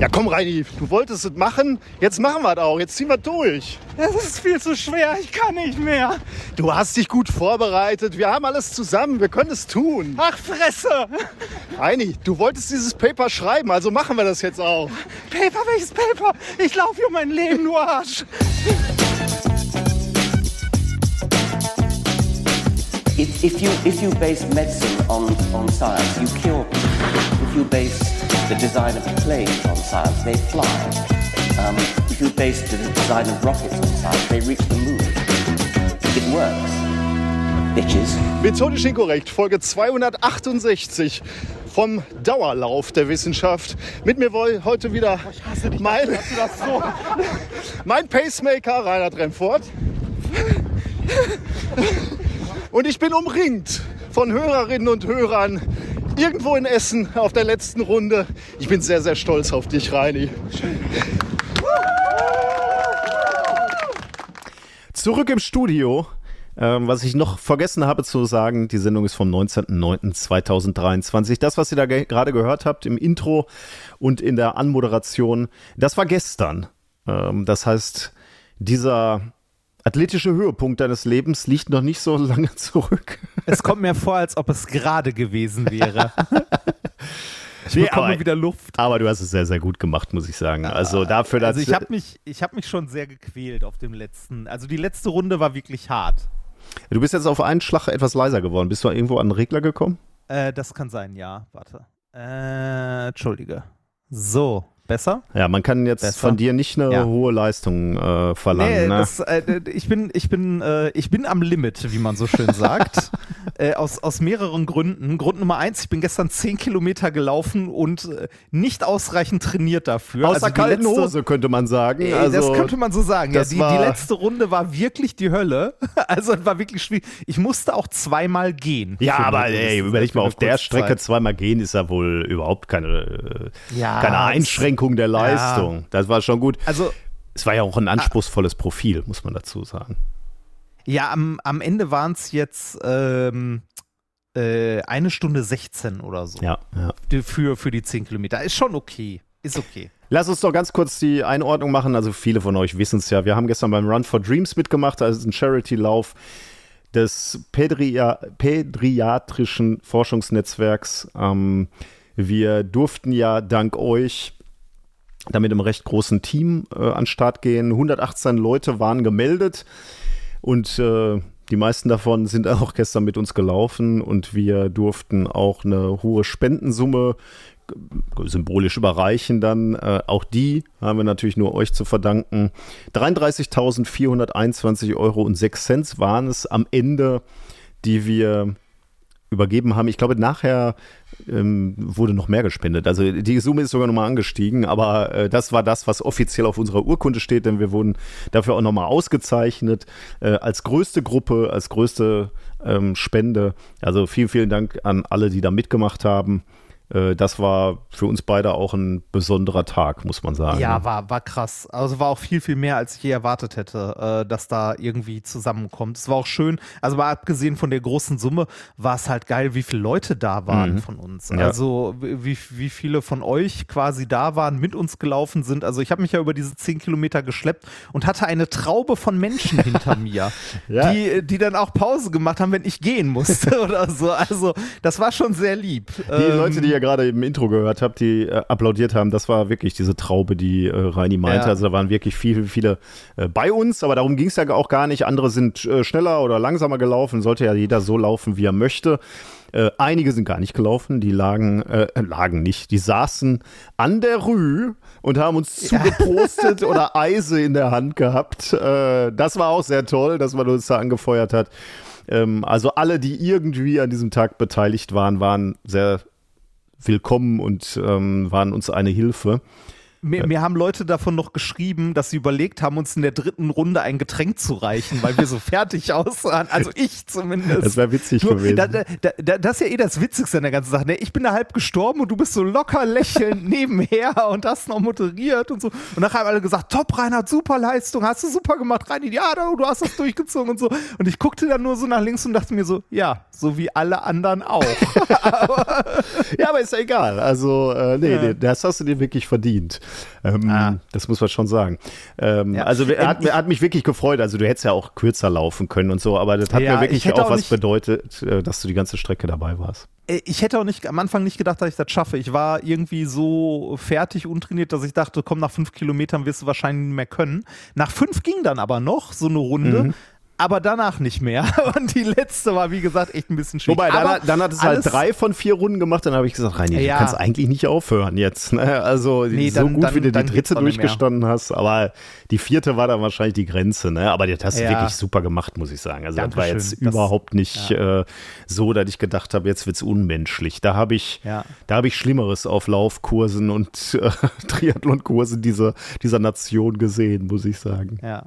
Ja, komm, Reini, du wolltest es machen. Jetzt machen wir es auch. Jetzt ziehen wir durch. Es ist viel zu schwer. Ich kann nicht mehr. Du hast dich gut vorbereitet. Wir haben alles zusammen. Wir können es tun. Ach, Fresse. Reini, du wolltest dieses Paper schreiben, also machen wir das jetzt auch. Paper, welches Paper? Ich laufe hier um mein Leben, nur Arsch. If, if, you, if you base medicine on, on science, you cure people. If you base the design of planes on science, they fly. Um, if you base the design of rockets on science, they reach the moon. It works. Bitches. Methodisch inkorrekt, Folge 268 vom Dauerlauf der Wissenschaft. Mit mir wohl heute wieder mein, so. mein Pacemaker Reinhard Remfort. Und ich bin umringt von Hörerinnen und Hörern irgendwo in Essen auf der letzten Runde. Ich bin sehr, sehr stolz auf dich, Reini. Zurück im Studio. Ähm, was ich noch vergessen habe zu sagen, die Sendung ist vom 19.09.2023. Das, was ihr da ge gerade gehört habt im Intro und in der Anmoderation, das war gestern. Ähm, das heißt, dieser athletische Höhepunkt deines Lebens liegt noch nicht so lange zurück. Es kommt mir vor, als ob es gerade gewesen wäre. Ich nee, bekomme wieder Luft. Aber du hast es sehr, sehr gut gemacht, muss ich sagen. Also dafür, dass also ich habe mich, ich habe mich schon sehr gequält auf dem letzten. Also die letzte Runde war wirklich hart. Du bist jetzt auf einen Schlag etwas leiser geworden. Bist du irgendwo an den Regler gekommen? Äh, das kann sein, ja. Warte. Äh, Entschuldige. So, besser? Ja, man kann jetzt besser. von dir nicht eine ja. hohe Leistung äh, verlangen. Nee, ne? das, äh, ich bin, ich bin, äh, ich bin am Limit, wie man so schön sagt. Äh, aus, aus mehreren Gründen. Grund Nummer eins, ich bin gestern zehn Kilometer gelaufen und äh, nicht ausreichend trainiert dafür. Aus also kalten letzte, Hose, könnte man sagen. Also, das könnte man so sagen. Ja, die, die letzte Runde war wirklich die Hölle. Also es war wirklich schwierig. Ich musste auch zweimal gehen. Ja, aber ey, überleg mal, auf der Strecke zweimal gehen ist ja wohl überhaupt keine, äh, ja, keine Einschränkung der Leistung. Ja. Das war schon gut. Also es war ja auch ein anspruchsfürs Profil, muss man dazu sagen. Ja, am, am Ende waren es jetzt ähm, äh, eine Stunde 16 oder so. Ja, ja. Für, für die 10 Kilometer. Ist schon okay. Ist okay. Lass uns doch ganz kurz die Einordnung machen. Also viele von euch wissen es ja. Wir haben gestern beim Run for Dreams mitgemacht. Das ist ein Charity-Lauf des Pädria Pädiatrischen Forschungsnetzwerks. Ähm, wir durften ja dank euch damit im recht großen Team äh, an Start gehen. 118 Leute waren gemeldet. Und äh, die meisten davon sind auch gestern mit uns gelaufen und wir durften auch eine hohe Spendensumme symbolisch überreichen dann. Äh, auch die haben wir natürlich nur euch zu verdanken. 33.421 Euro und 6 Cent waren es am Ende, die wir übergeben haben. Ich glaube, nachher ähm, wurde noch mehr gespendet. Also die Summe ist sogar nochmal angestiegen, aber äh, das war das, was offiziell auf unserer Urkunde steht, denn wir wurden dafür auch nochmal ausgezeichnet äh, als größte Gruppe, als größte ähm, Spende. Also vielen, vielen Dank an alle, die da mitgemacht haben. Äh, das war für uns beide auch ein besonderer Tag, muss man sagen. Ja, war, war krass. Also war auch viel, viel mehr, als ich je erwartet hätte, äh, dass da irgendwie zusammenkommt. Es war auch schön, also mal abgesehen von der großen Summe, war es halt geil, wie viele Leute da waren mhm. von uns. Ja. Also wie, wie viele von euch quasi da waren, mit uns gelaufen sind. Also ich habe mich ja über diese zehn Kilometer geschleppt und hatte eine Traube von Menschen hinter mir, ja. die, die dann auch Pause gemacht haben, wenn ich gehen musste oder so. Also das war schon sehr lieb. Die ähm, Leute, die ja gerade im Intro gehört habt, die äh, applaudiert haben, das war wirklich diese Traube, die äh, Reini meinte. Ja. Also da waren wirklich viele, viele äh, bei uns, aber darum ging es ja auch gar nicht. Andere sind äh, schneller oder langsamer gelaufen, sollte ja jeder so laufen, wie er möchte. Äh, einige sind gar nicht gelaufen, die lagen, äh, lagen nicht, die saßen an der Rue und haben uns zugepostet oder Eise in der Hand gehabt. Äh, das war auch sehr toll, dass man uns da angefeuert hat. Ähm, also alle, die irgendwie an diesem Tag beteiligt waren, waren sehr willkommen und ähm, waren uns eine Hilfe. Mir, mir, haben Leute davon noch geschrieben, dass sie überlegt haben, uns in der dritten Runde ein Getränk zu reichen, weil wir so fertig aussahen. Also ich zumindest. Das wäre witzig du, gewesen. Da, da, da, das ist ja eh das Witzigste an der ganzen Sache. Ne? Ich bin da halb gestorben und du bist so locker lächelnd nebenher und hast noch moderiert und so. Und nachher haben alle gesagt, top, Reinhard, super Leistung, hast du super gemacht, Reinhard, ja, du hast das durchgezogen und so. Und ich guckte dann nur so nach links und dachte mir so, ja, so wie alle anderen auch. ja, aber ist ja egal. Also, äh, nee, ja. nee, das hast du dir wirklich verdient. Ähm, ah. Das muss man schon sagen. Ähm, ja. Also er hat, er hat, mich wirklich gefreut. Also du hättest ja auch kürzer laufen können und so, aber das hat ja, mir wirklich auch, auch was bedeutet, äh, dass du die ganze Strecke dabei warst. Äh, ich hätte auch nicht am Anfang nicht gedacht, dass ich das schaffe. Ich war irgendwie so fertig, untrainiert, dass ich dachte, komm, nach fünf Kilometern wirst du wahrscheinlich nicht mehr können. Nach fünf ging dann aber noch so eine Runde. Mhm aber danach nicht mehr. Und die letzte war, wie gesagt, echt ein bisschen schwierig. Wobei, dann, dann hat es halt drei von vier Runden gemacht, dann habe ich gesagt, Reini, ja. du kannst eigentlich nicht aufhören jetzt. Ne? Also nee, so dann, gut, dann, wie du die dritte durchgestanden hast, aber die vierte war dann wahrscheinlich die Grenze. Ne? Aber das hast du ja. wirklich super gemacht, muss ich sagen. Also Dankeschön. das war jetzt das, überhaupt nicht ja. äh, so, dass ich gedacht habe, jetzt wird es unmenschlich. Da habe ich, ja. da ich Schlimmeres auf Laufkursen und äh, Triathlonkursen dieser, dieser Nation gesehen, muss ich sagen. Ja.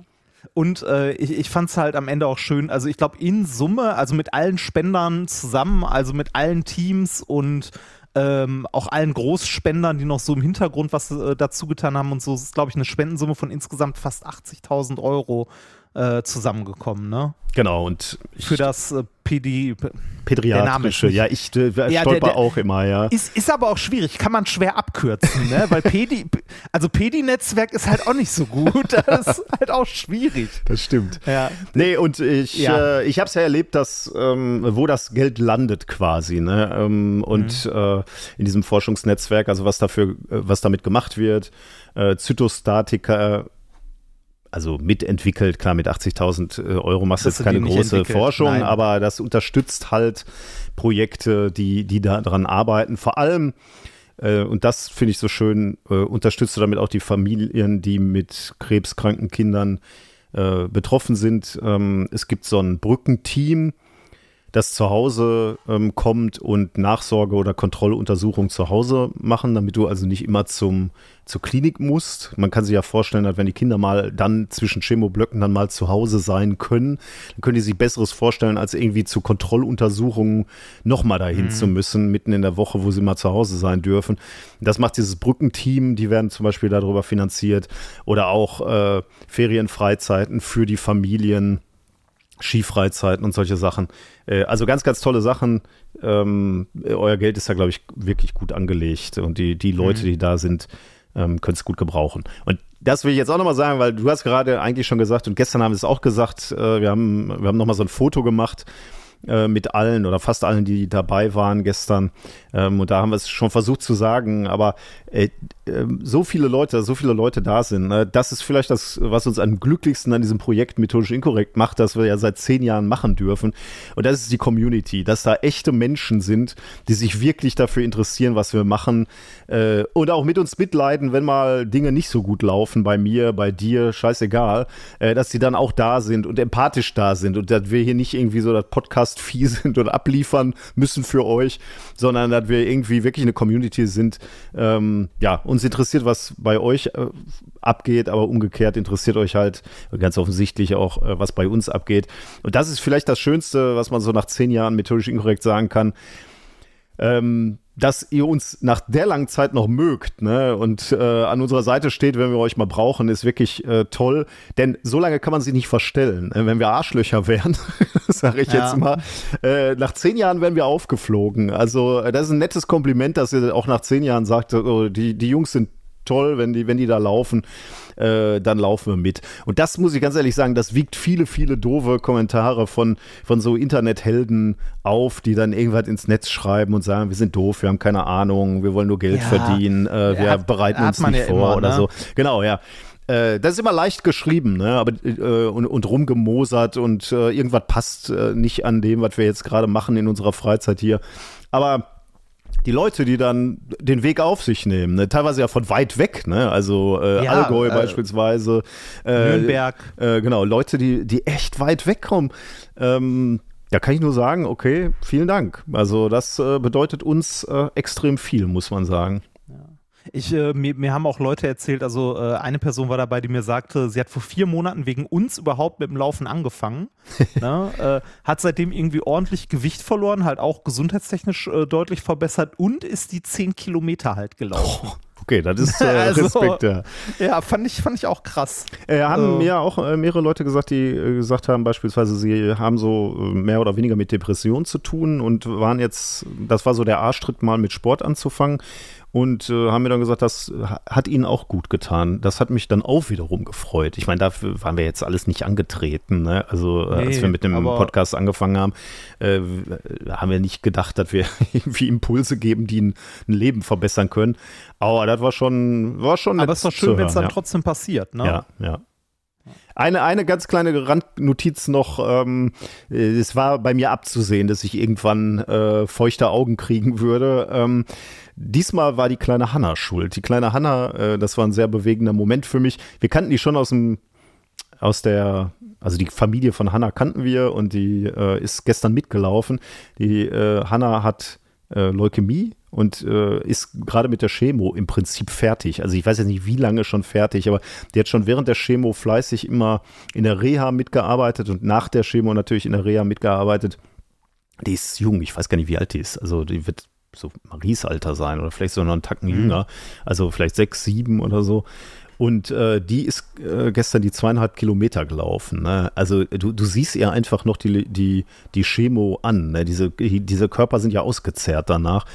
Und äh, ich, ich fand es halt am Ende auch schön, also ich glaube in Summe, also mit allen Spendern zusammen, also mit allen Teams und ähm, auch allen Großspendern, die noch so im Hintergrund was äh, dazu getan haben und so, ist glaube ich eine Spendensumme von insgesamt fast 80.000 Euro äh, zusammengekommen, ne? Genau, und für das äh, PD, Pädiatrische, ja, ich äh, ja, stolper der, der auch immer, ja. Ist, ist aber auch schwierig, kann man schwer abkürzen, ne? Weil Pedi, also Pedi-Netzwerk ist halt auch nicht so gut. Das ist halt auch schwierig. Das stimmt. Ja. Nee, und ich, ja. äh, ich habe es ja erlebt, dass, ähm, wo das Geld landet quasi, ne? Ähm, und mhm. äh, in diesem Forschungsnetzwerk, also was dafür, äh, was damit gemacht wird, äh, Zytostatika also mitentwickelt. Klar, mit 80.000 äh, Euro machst du jetzt keine große Forschung, Nein. aber das unterstützt halt Projekte, die, die daran arbeiten. Vor allem, äh, und das finde ich so schön, äh, unterstützt du damit auch die Familien, die mit krebskranken Kindern äh, betroffen sind. Ähm, es gibt so ein Brückenteam, das zu Hause ähm, kommt und Nachsorge oder Kontrolluntersuchung zu Hause machen, damit du also nicht immer zum, zur Klinik musst. Man kann sich ja vorstellen, dass wenn die Kinder mal dann zwischen Chemoblöcken dann mal zu Hause sein können, dann können die sich Besseres vorstellen, als irgendwie zu Kontrolluntersuchungen nochmal dahin mhm. zu müssen, mitten in der Woche, wo sie mal zu Hause sein dürfen. Das macht dieses Brückenteam, die werden zum Beispiel darüber finanziert oder auch äh, Ferienfreizeiten für die Familien Skifreizeiten und solche Sachen. Äh, also ganz, ganz tolle Sachen. Ähm, euer Geld ist da, glaube ich, wirklich gut angelegt und die, die Leute, mhm. die da sind, ähm, können es gut gebrauchen. Und das will ich jetzt auch nochmal sagen, weil du hast gerade eigentlich schon gesagt und gestern haben wir es auch gesagt, äh, wir haben, wir haben nochmal so ein Foto gemacht äh, mit allen oder fast allen, die dabei waren gestern. Ähm, und da haben wir es schon versucht zu sagen, aber äh, äh, so viele Leute, so viele Leute da sind, ne? das ist vielleicht das, was uns am glücklichsten an diesem Projekt methodisch inkorrekt macht, dass wir ja seit zehn Jahren machen dürfen. Und das ist die Community, dass da echte Menschen sind, die sich wirklich dafür interessieren, was wir machen äh, und auch mit uns mitleiden, wenn mal Dinge nicht so gut laufen, bei mir, bei dir, scheißegal, äh, dass sie dann auch da sind und empathisch da sind und dass wir hier nicht irgendwie so das Podcast Podcast-Vieh sind und abliefern müssen für euch, sondern dass wir irgendwie wirklich eine Community sind. Ähm, ja, uns interessiert, was bei euch äh, abgeht, aber umgekehrt interessiert euch halt ganz offensichtlich auch, äh, was bei uns abgeht. Und das ist vielleicht das Schönste, was man so nach zehn Jahren methodisch inkorrekt sagen kann. Ähm, dass ihr uns nach der langen Zeit noch mögt ne? und äh, an unserer Seite steht, wenn wir euch mal brauchen, ist wirklich äh, toll. Denn so lange kann man sie nicht verstellen. Äh, wenn wir Arschlöcher wären, sage ich ja. jetzt mal, äh, nach zehn Jahren wären wir aufgeflogen. Also äh, das ist ein nettes Kompliment, dass ihr auch nach zehn Jahren sagt, oh, die, die Jungs sind toll, wenn die, wenn die da laufen, äh, dann laufen wir mit. Und das muss ich ganz ehrlich sagen, das wiegt viele, viele doofe Kommentare von, von so Internethelden auf, die dann irgendwas ins Netz schreiben und sagen, wir sind doof, wir haben keine Ahnung, wir wollen nur Geld ja, verdienen, äh, wir hat, bereiten uns nicht ja vor immer, oder ne? so. Genau, ja äh, das ist immer leicht geschrieben, ne? Aber äh, und, und rumgemosert und äh, irgendwas passt äh, nicht an dem, was wir jetzt gerade machen in unserer Freizeit hier. Aber die Leute, die dann den Weg auf sich nehmen, ne? teilweise ja von weit weg, ne? also äh, ja, Allgäu äh, beispielsweise, äh, Nürnberg, äh, genau, Leute, die, die echt weit wegkommen. Ähm, da kann ich nur sagen, okay, vielen Dank. Also das äh, bedeutet uns äh, extrem viel, muss man sagen. Ich, äh, mir, mir haben auch Leute erzählt, also äh, eine Person war dabei, die mir sagte, sie hat vor vier Monaten wegen uns überhaupt mit dem Laufen angefangen. ne, äh, hat seitdem irgendwie ordentlich Gewicht verloren, halt auch gesundheitstechnisch äh, deutlich verbessert und ist die zehn Kilometer halt gelaufen. Oh. Okay, das ist äh, also, Respekt, ja. Ja, fand ich, fand ich auch krass. Äh, haben mir auch äh, mehrere Leute gesagt, die äh, gesagt haben, beispielsweise, sie haben so äh, mehr oder weniger mit Depressionen zu tun und waren jetzt, das war so der Arschtritt, mal mit Sport anzufangen. Und äh, haben mir dann gesagt, das hat ihnen auch gut getan. Das hat mich dann auch wiederum gefreut. Ich meine, dafür waren wir jetzt alles nicht angetreten. Ne? Also äh, nee, als wir mit dem Podcast angefangen haben, äh, haben wir nicht gedacht, dass wir irgendwie Impulse geben, die ein, ein, Leben verbessern können. Aber das war schon, war schon. Aber es ist doch schön, wenn es dann ja. trotzdem passiert. Ne? Ja, ja. Eine, eine ganz kleine Randnotiz noch. Ähm, es war bei mir abzusehen, dass ich irgendwann äh, feuchte Augen kriegen würde. Ähm, diesmal war die kleine Hanna schuld. Die kleine Hanna, äh, das war ein sehr bewegender Moment für mich. Wir kannten die schon aus dem aus der, also die Familie von Hanna kannten wir und die äh, ist gestern mitgelaufen. Die äh, Hanna hat äh, Leukämie und äh, ist gerade mit der Chemo im Prinzip fertig. Also ich weiß jetzt nicht, wie lange schon fertig, aber die hat schon während der Chemo fleißig immer in der Reha mitgearbeitet und nach der Chemo natürlich in der Reha mitgearbeitet. Die ist jung, ich weiß gar nicht, wie alt die ist. Also die wird so Maries Alter sein oder vielleicht so noch einen Tacken mhm. jünger. Also vielleicht sechs, sieben oder so. Und äh, die ist äh, gestern die zweieinhalb Kilometer gelaufen. Ne? Also du, du siehst ihr einfach noch die, die, die Chemo an. Ne? Diese, diese Körper sind ja ausgezehrt danach.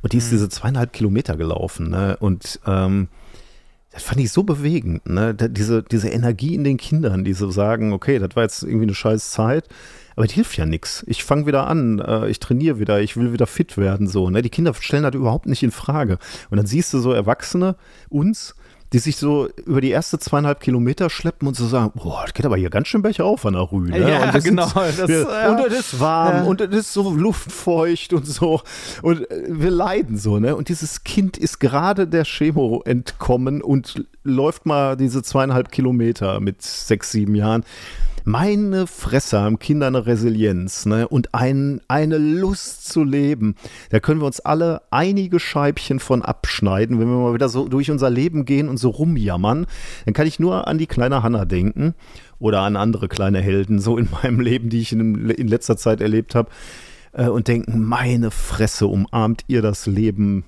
Und die ist mhm. diese zweieinhalb Kilometer gelaufen. Ne? Und ähm, das fand ich so bewegend. Ne? Diese, diese Energie in den Kindern, die so sagen, okay, das war jetzt irgendwie eine scheiß Zeit. Aber die hilft ja nichts. Ich fange wieder an, äh, ich trainiere wieder, ich will wieder fit werden. So, ne? Die Kinder stellen das überhaupt nicht in Frage. Und dann siehst du so Erwachsene, uns, die sich so über die erste zweieinhalb Kilometer schleppen und so sagen, boah, das geht aber hier ganz schön bergauf an der Rühe. Ne? Ja, genau. Sind, das, wir, ja. Und es ist warm ja. und es ist so luftfeucht und so. Und äh, wir leiden so, ne? Und dieses Kind ist gerade der Chemo entkommen und läuft mal diese zweieinhalb Kilometer mit sechs, sieben Jahren. Meine Fresse haben Kinder eine Resilienz ne? und ein, eine Lust zu leben. Da können wir uns alle einige Scheibchen von abschneiden, wenn wir mal wieder so durch unser Leben gehen und so rumjammern. Dann kann ich nur an die kleine Hanna denken oder an andere kleine Helden so in meinem Leben, die ich in, in letzter Zeit erlebt habe äh, und denken, meine Fresse, umarmt ihr das Leben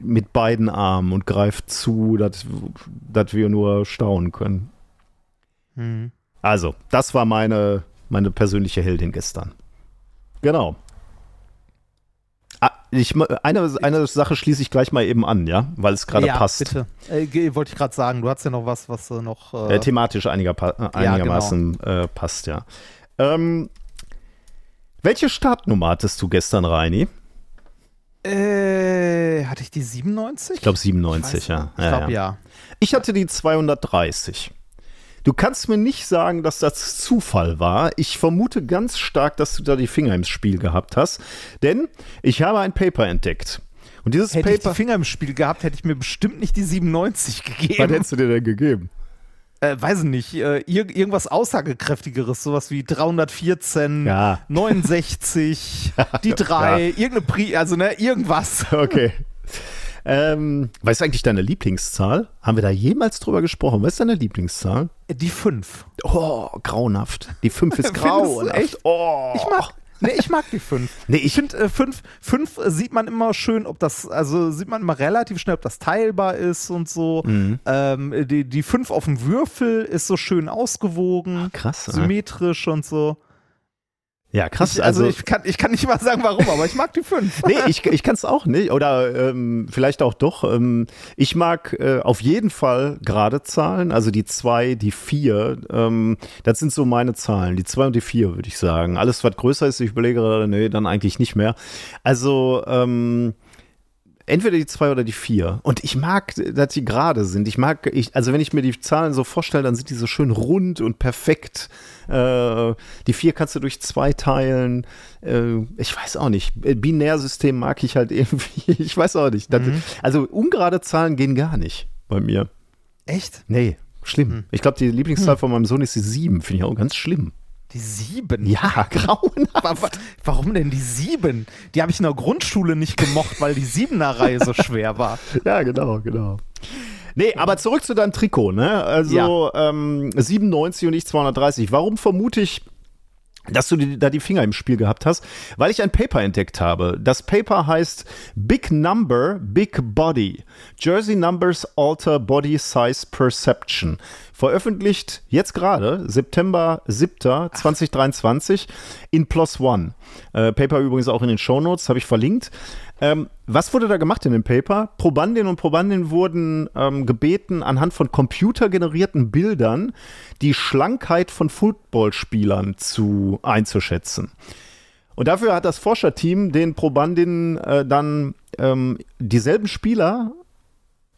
mit beiden Armen und greift zu, dass wir nur staunen können. Mhm. Also, das war meine, meine persönliche Heldin gestern. Genau. Ah, ich, eine, eine Sache schließe ich gleich mal eben an, ja, weil es gerade ja, passt. Bitte. Äh, wollte ich gerade sagen, du hast ja noch was, was äh, noch. Äh, äh thematisch einiger, einigermaßen ja, genau. Äh, passt, ja. Ähm, welche Startnummer hattest du gestern, Reini? Äh, hatte ich die 97? Ich glaube 97, ich ja. Ich glaube ja. Ich hatte die 230. Du kannst mir nicht sagen, dass das Zufall war. Ich vermute ganz stark, dass du da die Finger im Spiel gehabt hast, denn ich habe ein Paper entdeckt. Und dieses hätte Paper. ich die Finger im Spiel gehabt, hätte ich mir bestimmt nicht die 97 gegeben. Was hättest du dir denn gegeben? Äh, weiß ich nicht, äh, ir irgendwas aussagekräftigeres, sowas wie 314, ja. 69, die 3, ja. irgendeine Pri, also ne, irgendwas. Okay. Ähm, was ist eigentlich deine Lieblingszahl? Haben wir da jemals drüber gesprochen? Was ist deine Lieblingszahl? Die 5. Oh, grauenhaft. Die 5 ist grauenhaft. Echt? Oh. Ich mag, Nee, ich mag die 5. Nee, ich finde 5 fünf, fünf sieht man immer schön, ob das, also sieht man immer relativ schnell, ob das teilbar ist und so. Mhm. Ähm, die, die 5 auf dem Würfel ist so schön ausgewogen, Ach, krass, symmetrisch und so. Ja, krass. Ich, also, also, ich, kann, ich kann nicht mal sagen, warum, aber ich mag die fünf. nee, ich, ich kann es auch nicht. Oder ähm, vielleicht auch doch. Ähm, ich mag äh, auf jeden Fall gerade Zahlen, also die zwei, die vier. Ähm, das sind so meine Zahlen. Die zwei und die vier, würde ich sagen. Alles, was größer ist, ich überlege gerade, nee, dann eigentlich nicht mehr. Also, ähm, entweder die zwei oder die vier. Und ich mag, dass die gerade sind. Ich mag, ich, also wenn ich mir die Zahlen so vorstelle, dann sind die so schön rund und perfekt. Äh, die vier kannst du durch zwei teilen. Äh, ich weiß auch nicht. Binärsystem mag ich halt irgendwie. Ich weiß auch nicht. Das, mhm. Also ungerade Zahlen gehen gar nicht bei mir. Echt? Nee, schlimm. Mhm. Ich glaube, die Lieblingszahl mhm. von meinem Sohn ist die sieben. Finde ich auch ganz schlimm. Die sieben? Ja, grauenhaft. Warum denn die sieben? Die habe ich in der Grundschule nicht gemocht, weil die Siebener-Reihe so schwer war. Ja, genau, genau. Nee, aber zurück zu deinem Trikot, ne? Also ja. ähm, 97 und nicht 230. Warum vermute ich, dass du die, da die Finger im Spiel gehabt hast, weil ich ein Paper entdeckt habe. Das Paper heißt Big Number, Big Body. Jersey Numbers Alter Body Size Perception veröffentlicht jetzt gerade, September 7. 2023 in Plus One. Äh, Paper übrigens auch in den Shownotes, habe ich verlinkt. Ähm, was wurde da gemacht in dem Paper? Probandinnen und Probandinnen wurden ähm, gebeten, anhand von computergenerierten Bildern die Schlankheit von Footballspielern zu einzuschätzen. Und dafür hat das Forscherteam den Probandinnen äh, dann ähm, dieselben Spieler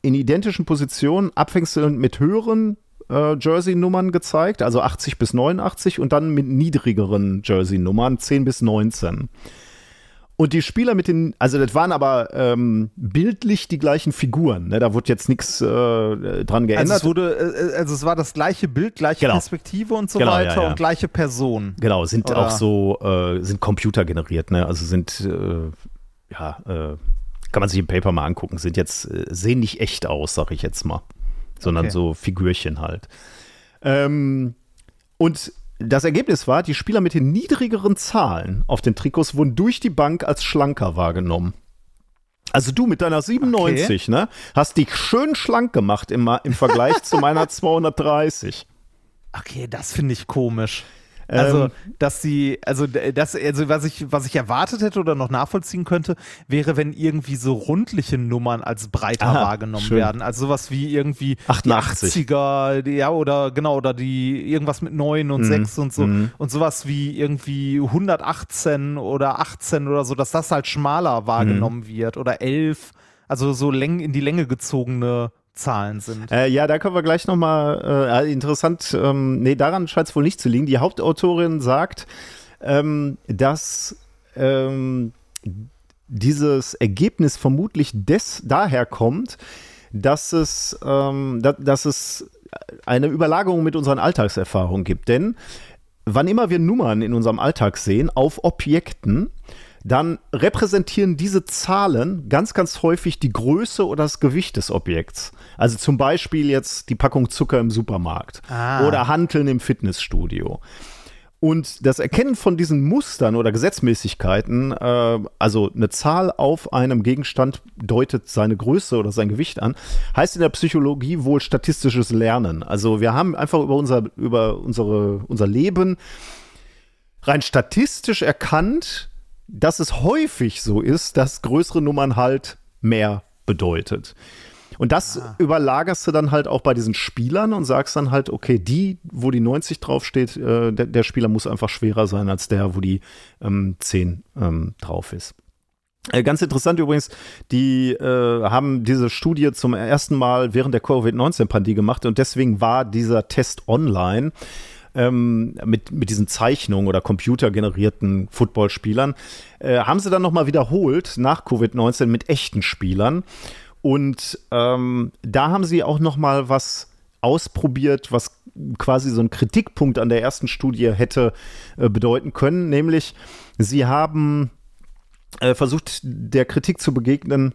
in identischen Positionen abwechselnd mit höheren äh, Jersey-Nummern gezeigt, also 80 bis 89 und dann mit niedrigeren Jersey-Nummern 10 bis 19. Und die Spieler mit den, also das waren aber ähm, bildlich die gleichen Figuren. Ne? Da wurde jetzt nichts äh, dran geändert. Also es, wurde, äh, also es war das gleiche Bild, gleiche genau. Perspektive und so genau, weiter ja, ja. und gleiche Person. Genau, sind Oder? auch so, äh, sind computergeneriert, ne? Also sind, äh, ja, äh, kann man sich im Paper mal angucken, sind jetzt, sehen nicht echt aus, sag ich jetzt mal. Sondern okay. so Figürchen halt. Ähm, und das Ergebnis war, die Spieler mit den niedrigeren Zahlen auf den Trikots wurden durch die Bank als schlanker wahrgenommen. Also du mit deiner 97, okay. ne, hast dich schön schlank gemacht im, im Vergleich zu meiner 230. Okay, das finde ich komisch. Also, ähm, dass sie, also das, also was ich, was ich erwartet hätte oder noch nachvollziehen könnte, wäre, wenn irgendwie so rundliche Nummern als breiter aha, wahrgenommen schön. werden. Also sowas wie irgendwie 88. die 80er, ja, oder genau, oder die irgendwas mit 9 und mhm. 6 und so. Mhm. Und sowas wie irgendwie 118 oder 18 oder so, dass das halt schmaler wahrgenommen mhm. wird. Oder 11. Also so läng in die Länge gezogene Zahlen sind. Äh, ja, da können wir gleich nochmal, äh, interessant, ähm, nee, daran scheint es wohl nicht zu liegen. Die Hauptautorin sagt, ähm, dass ähm, dieses Ergebnis vermutlich des, daher kommt, dass es, ähm, da, dass es eine Überlagerung mit unseren Alltagserfahrungen gibt. Denn wann immer wir Nummern in unserem Alltag sehen, auf Objekten, dann repräsentieren diese Zahlen ganz, ganz häufig die Größe oder das Gewicht des Objekts. Also zum Beispiel jetzt die Packung Zucker im Supermarkt ah. oder Handeln im Fitnessstudio. Und das Erkennen von diesen Mustern oder Gesetzmäßigkeiten, äh, also eine Zahl auf einem Gegenstand deutet seine Größe oder sein Gewicht an, heißt in der Psychologie wohl statistisches Lernen. Also wir haben einfach über unser, über unsere, unser Leben rein statistisch erkannt, dass es häufig so ist, dass größere Nummern halt mehr bedeutet. Und das ah. überlagerst du dann halt auch bei diesen Spielern und sagst dann halt, okay, die, wo die 90 draufsteht, äh, der, der, Spieler muss einfach schwerer sein als der, wo die ähm, 10 ähm, drauf ist. Äh, ganz interessant übrigens, die äh, haben diese Studie zum ersten Mal während der Covid-19-Pandemie gemacht und deswegen war dieser Test online ähm, mit, mit diesen Zeichnungen oder computergenerierten Footballspielern, äh, haben sie dann nochmal wiederholt nach Covid-19 mit echten Spielern. Und ähm, da haben sie auch nochmal was ausprobiert, was quasi so ein Kritikpunkt an der ersten Studie hätte äh, bedeuten können, nämlich sie haben äh, versucht, der Kritik zu begegnen,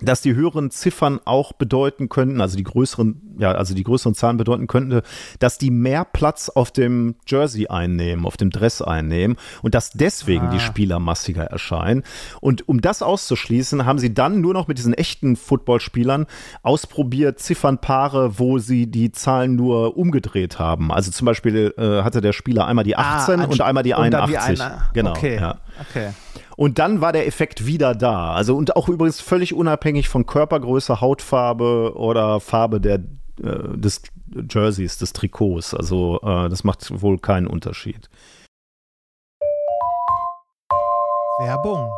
dass die höheren Ziffern auch bedeuten könnten, also die größeren, ja, also die größeren Zahlen bedeuten könnten, dass die mehr Platz auf dem Jersey einnehmen, auf dem Dress einnehmen und dass deswegen ah. die Spieler massiger erscheinen. Und um das auszuschließen, haben sie dann nur noch mit diesen echten Footballspielern ausprobiert, Ziffernpaare, wo sie die Zahlen nur umgedreht haben. Also zum Beispiel äh, hatte der Spieler einmal die 18 ah, und einmal die 81. Die genau. Okay. Ja. okay. Und dann war der Effekt wieder da. Also und auch übrigens völlig unabhängig von Körpergröße, Hautfarbe oder Farbe der, äh, des Jerseys, des Trikots. Also äh, das macht wohl keinen Unterschied. Werbung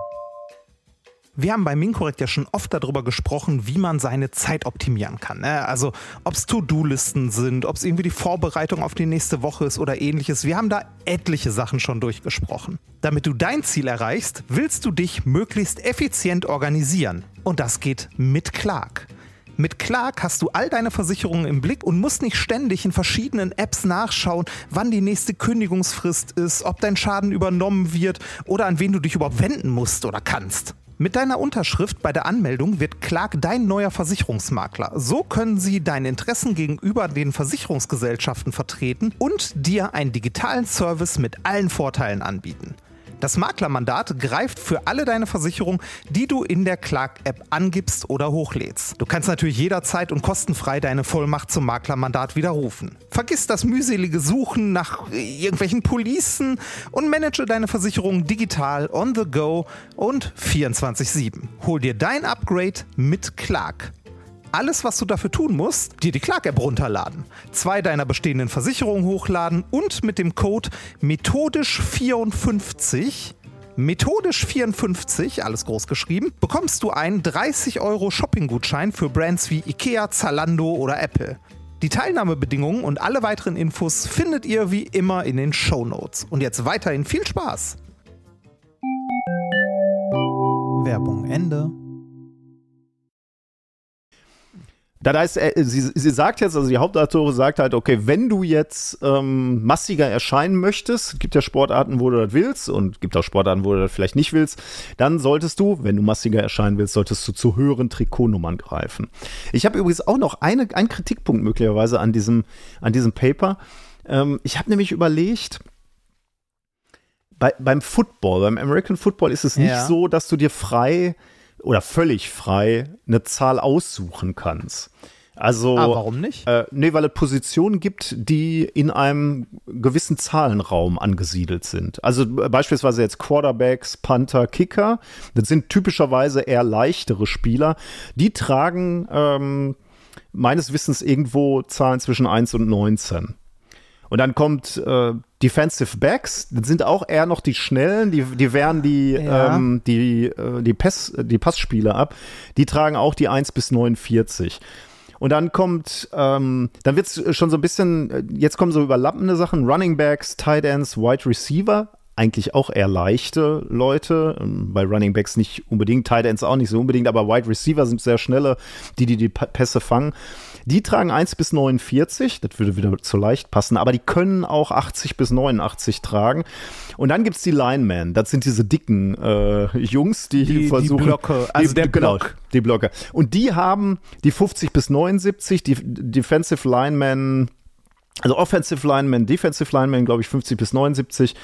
wir haben bei Minkorrekt ja schon oft darüber gesprochen, wie man seine Zeit optimieren kann. Ne? Also ob es To-Do-Listen sind, ob es irgendwie die Vorbereitung auf die nächste Woche ist oder ähnliches. Wir haben da etliche Sachen schon durchgesprochen. Damit du dein Ziel erreichst, willst du dich möglichst effizient organisieren. Und das geht mit Clark. Mit Clark hast du all deine Versicherungen im Blick und musst nicht ständig in verschiedenen Apps nachschauen, wann die nächste Kündigungsfrist ist, ob dein Schaden übernommen wird oder an wen du dich überhaupt wenden musst oder kannst. Mit deiner Unterschrift bei der Anmeldung wird Clark dein neuer Versicherungsmakler. So können sie deine Interessen gegenüber den Versicherungsgesellschaften vertreten und dir einen digitalen Service mit allen Vorteilen anbieten. Das Maklermandat greift für alle deine Versicherungen, die du in der Clark-App angibst oder hochlädst. Du kannst natürlich jederzeit und kostenfrei deine Vollmacht zum Maklermandat widerrufen. Vergiss das mühselige Suchen nach irgendwelchen Policen und manage deine Versicherungen digital, on the go und 24-7. Hol dir dein Upgrade mit Clark. Alles, was du dafür tun musst, dir die Clark-App runterladen, zwei deiner bestehenden Versicherungen hochladen und mit dem Code methodisch54 Methodisch 54, alles groß geschrieben, bekommst du einen 30 Euro Shopping-Gutschein für Brands wie Ikea, Zalando oder Apple. Die Teilnahmebedingungen und alle weiteren Infos findet ihr wie immer in den Show Notes. Und jetzt weiterhin viel Spaß! Werbung Ende. Das heißt, äh, sie, sie sagt jetzt, also die Hauptautorin sagt halt, okay, wenn du jetzt ähm, massiger erscheinen möchtest, gibt ja Sportarten, wo du das willst und gibt auch Sportarten, wo du das vielleicht nicht willst, dann solltest du, wenn du massiger erscheinen willst, solltest du zu höheren Trikotnummern greifen. Ich habe übrigens auch noch eine, einen Kritikpunkt möglicherweise an diesem, an diesem Paper. Ähm, ich habe nämlich überlegt, bei, beim Football, beim American Football ist es nicht Ja. so, dass du dir frei oder völlig frei eine Zahl aussuchen kannst. Also, Ah, warum nicht? Äh, nee, weil es Positionen gibt, die in einem gewissen Zahlenraum angesiedelt sind. Also beispielsweise jetzt Quarterbacks, Panther, Kicker. Das sind typischerweise eher leichtere Spieler. Die tragen ähm, meines Wissens irgendwo Zahlen zwischen 1 und 19. Und dann kommt äh, Defensive Backs, das sind auch eher noch die Schnellen, die, die wehren die, Ja. ähm, die, äh, die, Pass, die Passspiele ab. Die tragen auch die 1 bis 49. Und dann kommt, ähm, dann wird es schon so ein bisschen, äh, jetzt kommen so überlappende Sachen, Running Backs, Tight Ends, Wide Receiver, eigentlich auch eher leichte Leute, ähm, bei Running Backs nicht unbedingt, Tight Ends auch nicht so unbedingt, aber Wide Receiver sind sehr schnelle, die die, die Pässe fangen. Die tragen 1 bis 49, das würde wieder zu leicht passen, aber die können auch 80 bis 89 tragen. Und dann gibt es die Linemen, das sind diese dicken äh, Jungs, die, Die- die versuchen. Blocke, also der genau, Block. die Blocke. Und die haben die 50 bis 79, die Defensive Linemen, also Offensive Linemen, Defensive Linemen, glaube ich, 50 bis 79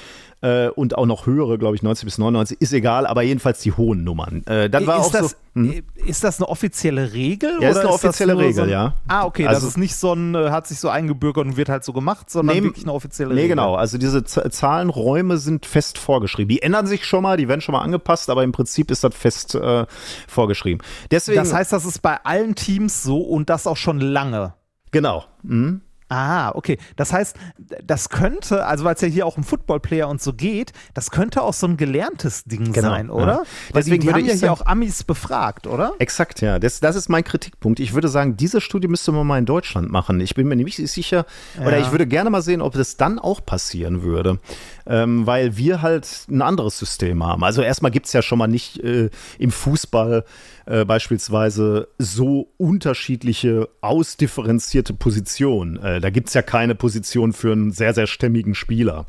äh, und auch noch höhere, glaube ich, 90 bis 99, ist egal, aber jedenfalls die hohen Nummern. Äh, dann war ist, auch das, so. Hm? ist das eine offizielle Regel? Ja, ist eine offizielle nur Regel, so ein, ja. Ah, okay, Also- das ist nicht so ein, äh, hat sich so eingebürgert und wird halt so gemacht, sondern Nee, wirklich eine offizielle Nee, Regel. genau. Also diese Z Zahlenräume sind fest vorgeschrieben. Die ändern sich schon mal, die werden schon mal angepasst, aber im Prinzip ist das fest äh, vorgeschrieben. Deswegen, Das heißt, das ist bei allen Teams so und das auch schon lange. genau. Mhm. Ah, okay. Das heißt, das könnte, also weil es ja hier auch um Footballplayer und so geht, das könnte auch so ein gelerntes Ding Genau, sein, ja. oder? Weil Deswegen die, haben ja hier auch Amis befragt, oder? Exakt, ja. Das, das ist mein Kritikpunkt. Ich würde sagen, diese Studie müsste man mal in Deutschland machen. Ich bin mir nicht sicher, oder Ja. ich würde gerne mal sehen, ob das dann auch passieren würde. Ähm, weil wir halt ein anderes System haben. Also erstmal gibt es ja schon mal nicht äh, im Fußball äh, beispielsweise so unterschiedliche, ausdifferenzierte Positionen. Äh, da gibt es ja keine Position für einen sehr, sehr stämmigen Spieler.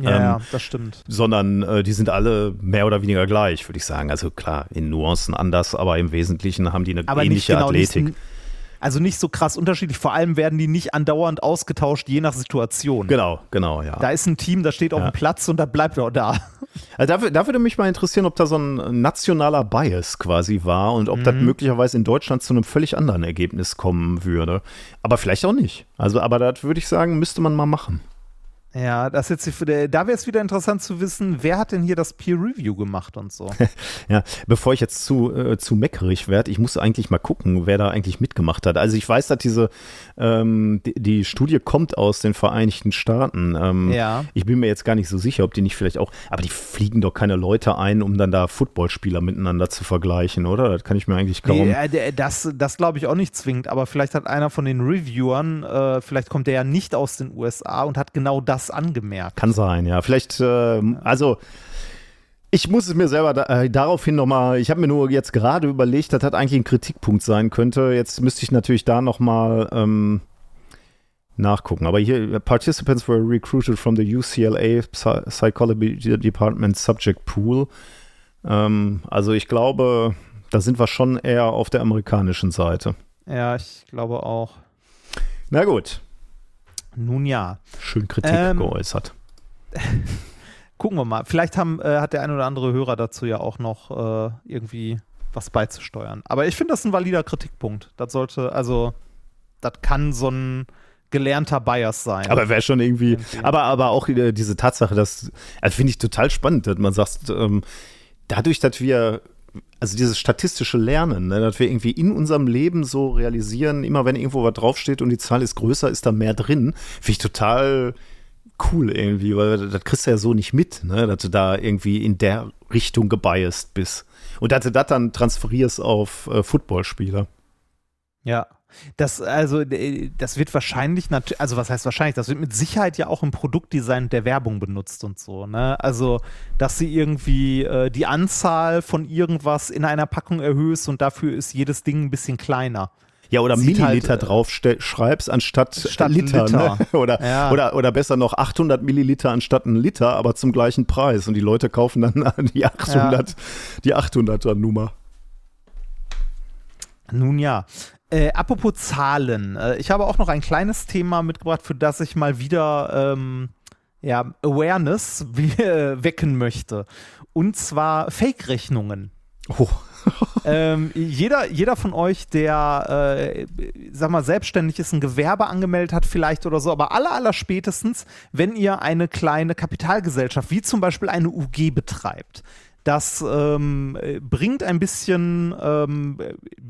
Ja, Ähm, das stimmt. sondern äh, die sind alle mehr oder weniger gleich, würde ich sagen. Also klar, in Nuancen anders, aber im Wesentlichen haben die eine Aber ähnliche genau, Athletik. Nicht, also nicht so krass unterschiedlich. Vor allem werden die nicht andauernd ausgetauscht, je nach Situation. Genau, genau, ja. Da ist ein Team, das steht auf Ja. dem Platz und da bleibt auch da. Also da, da würde mich mal interessieren, ob da so ein nationaler Bias quasi war und ob das Mhm. möglicherweise in Deutschland zu einem völlig anderen Ergebnis kommen würde. Aber vielleicht auch nicht. Also, aber das würde ich sagen, müsste man mal machen. Ja, das jetzt, die- da wäre es wieder interessant zu wissen, wer hat denn hier das Peer Review gemacht und so. Ja, bevor ich jetzt zu, äh, zu meckerig werde, ich muss eigentlich mal gucken, wer da eigentlich mitgemacht hat. Also ich weiß, dass diese, ähm, die, die Studie kommt aus den Vereinigten Staaten. Ähm, Ja. Ich bin mir jetzt gar nicht so sicher, ob die nicht vielleicht auch, aber die fliegen doch keine Leute ein, um dann da Footballspieler miteinander zu vergleichen, oder? Das kann ich mir eigentlich kaum. Nee, äh, der- das das glaube ich auch nicht zwingend, aber vielleicht hat einer von den Reviewern, äh, vielleicht kommt der ja nicht aus den USA und hat genau das angemerkt. Kann sein, ja. Vielleicht, ähm, also ich muss es mir selber da, äh, daraufhin nochmal, ich habe mir nur jetzt gerade überlegt, das hat eigentlich ein Kritikpunkt sein könnte. Jetzt müsste ich natürlich da nochmal ähm, nachgucken. Aber hier, Participants were recruited from the UCLA Psy Psychology Department Subject Pool. Ähm, also ich glaube, da sind wir schon eher auf der amerikanischen Seite. Ja, ich glaube auch. Na gut, Nun ja. schön Kritik Ähm, geäußert. gucken wir mal. Vielleicht haben, äh, hat der ein oder andere Hörer dazu ja auch noch äh, irgendwie was beizusteuern. Aber ich finde das ein valider Kritikpunkt. Das sollte, also, das kann so ein gelernter Bias sein. Aber wäre schon irgendwie, irgendwie, aber, aber auch äh, diese Tatsache, dass, also finde ich total spannend, dass man sagt, ähm, dadurch, dass wir also dieses statistische Lernen, ne, dass wir irgendwie in unserem Leben so realisieren, immer wenn irgendwo was draufsteht und die Zahl ist größer, ist da mehr drin, finde ich total cool irgendwie, weil das kriegst du ja so nicht mit, ne, dass du da irgendwie in der Richtung gebiased bist. Und dass du das dann transferierst auf äh, Footballspieler. Ja. Das, also, das wird wahrscheinlich, also was heißt wahrscheinlich, das wird mit Sicherheit ja auch im Produktdesign der Werbung benutzt und so, ne? Also, dass sie irgendwie äh, die Anzahl von irgendwas in einer Packung erhöhst und dafür ist jedes Ding ein bisschen kleiner. Ja, oder Sieht Milliliter halt, äh, drauf schreibst anstatt statt Liter. Liter. Ne? Oder, ja. oder, oder besser noch 800 Milliliter anstatt ein Liter, aber zum gleichen Preis. Und die Leute kaufen dann die 800, ja. die 800er Nummer. Nun ja. Äh, apropos Zahlen. Äh, ich habe auch noch ein kleines Thema mitgebracht, für das ich mal wieder ähm, ja, Awareness äh, wecken möchte. Und zwar Fake-Rechnungen. Oh. ähm, jeder, jeder von euch, der, äh, sag mal, selbstständig ist, ein Gewerbe angemeldet hat vielleicht oder so, aber aller, aller spätestens, wenn ihr eine kleine Kapitalgesellschaft, wie zum Beispiel eine UG betreibt, das ähm, bringt ein bisschen ähm,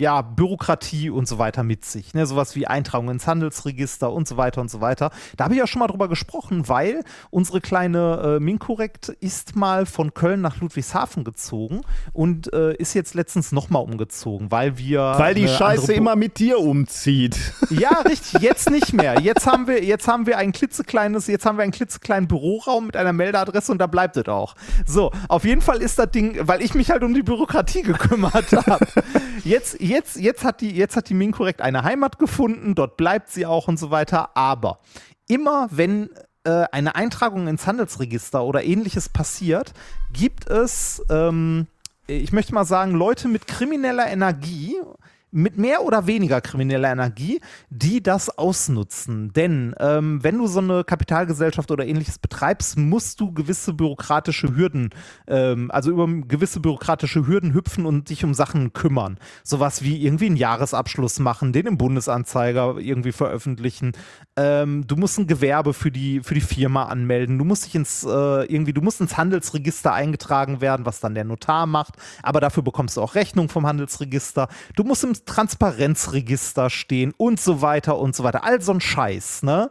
ja, Bürokratie und so weiter mit sich. Ne? Sowas wie Eintragung ins Handelsregister und so weiter und so weiter. Da habe ich ja schon mal drüber gesprochen, weil unsere kleine äh, Minkorrekt ist mal von Köln nach Ludwigshafen gezogen und äh, ist jetzt letztens nochmal umgezogen, weil wir. Weil die Scheiße immer mit dir umzieht. Ja, richtig, jetzt nicht mehr. Jetzt haben wir, jetzt haben wir ein klitzekleines, jetzt haben wir einen klitzekleinen Büroraum mit einer Meldeadresse und da bleibt es auch. So, auf jeden Fall ist das das Ding, weil ich mich halt um die Bürokratie gekümmert habe. Jetzt, jetzt, jetzt hat die, jetzt hat die Minkorrekt eine Heimat gefunden, dort bleibt sie auch und so weiter. Aber immer wenn äh, eine Eintragung ins Handelsregister oder ähnliches passiert, gibt es, ähm, ich möchte mal sagen, Leute mit krimineller Energie, mit mehr oder weniger krimineller Energie, die das ausnutzen. Denn ähm, wenn du so eine Kapitalgesellschaft oder ähnliches betreibst, musst du gewisse bürokratische Hürden, ähm, also über gewisse bürokratische Hürden hüpfen und dich um Sachen kümmern. Sowas wie irgendwie einen Jahresabschluss machen, den im Bundesanzeiger irgendwie veröffentlichen. Ähm, du musst ein Gewerbe für die, für die Firma anmelden. Du musst dich ins, äh, irgendwie, du musst ins Handelsregister eingetragen werden, was dann der Notar macht. Aber dafür bekommst du auch Rechnung vom Handelsregister. Du musst im Transparenzregister stehen und so weiter und so weiter. All so ein Scheiß, ne?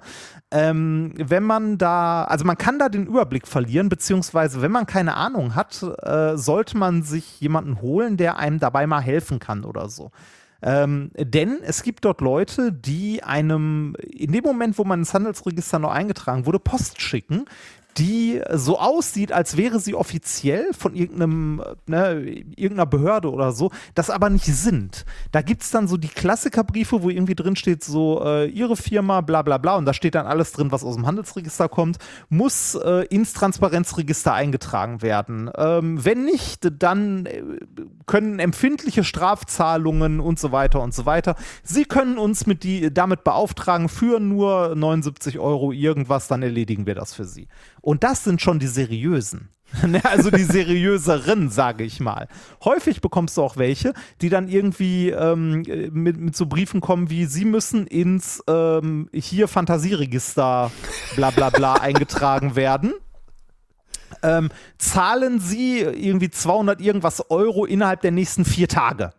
Ähm, wenn man da, also man kann da den Überblick verlieren, beziehungsweise wenn man keine Ahnung hat, äh, sollte man sich jemanden holen, der einem dabei mal helfen kann oder so. Ähm, denn es gibt dort Leute, die einem in dem Moment, wo man ins Handelsregister noch eingetragen wurde, Post schicken, die so aussieht, als wäre sie offiziell von irgendeinem, ne, irgendeiner Behörde oder so, das aber nicht sind. Da gibt es dann so die Klassikerbriefe, wo irgendwie drin steht, so äh, ihre Firma, bla bla bla, und da steht dann alles drin, was aus dem Handelsregister kommt, muss äh, ins Transparenzregister eingetragen werden. Ähm, wenn nicht, dann äh, können empfindliche Strafzahlungen und so weiter und so weiter. Sie können uns mit die, damit beauftragen für nur 79 Euro irgendwas, dann erledigen wir das für Sie. Und das sind schon die seriösen. Ne, also die seriöseren, sage ich mal. Häufig bekommst du auch welche, die dann irgendwie ähm, mit, mit so Briefen kommen wie, sie müssen ins ähm, hier Fantasieregister bla bla bla eingetragen werden. Ähm, zahlen sie irgendwie 200 irgendwas Euro innerhalb der nächsten vier Tage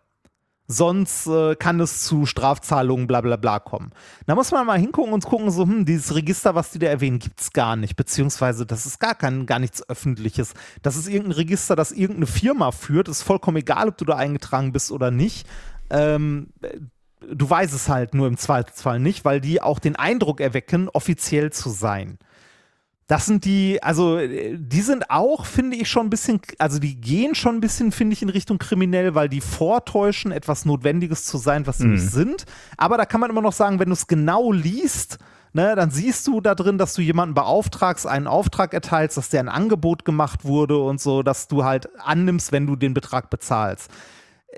sonst äh, kann es zu Strafzahlungen bla bla bla kommen. Da muss man mal hingucken und gucken, so, hm, dieses Register, was die da erwähnen, gibt es gar nicht, beziehungsweise das ist gar kein, gar nichts Öffentliches. Das ist irgendein Register, das irgendeine Firma führt, ist vollkommen egal, ob du da eingetragen bist oder nicht. Ähm, du weißt es halt nur im Zweifelsfall nicht, weil die auch den Eindruck erwecken, offiziell zu sein. Das sind die, also die sind auch, finde ich, schon ein bisschen, also die gehen schon ein bisschen, finde ich, in Richtung kriminell, weil die vortäuschen, etwas Notwendiges zu sein, was sie mhm. nicht sind. Aber da kann man immer noch sagen, wenn du es genau liest, Ne, dann siehst du da drin, dass du jemanden beauftragst, einen Auftrag erteilst, dass der ein Angebot gemacht wurde und so, dass du halt annimmst, wenn du den Betrag bezahlst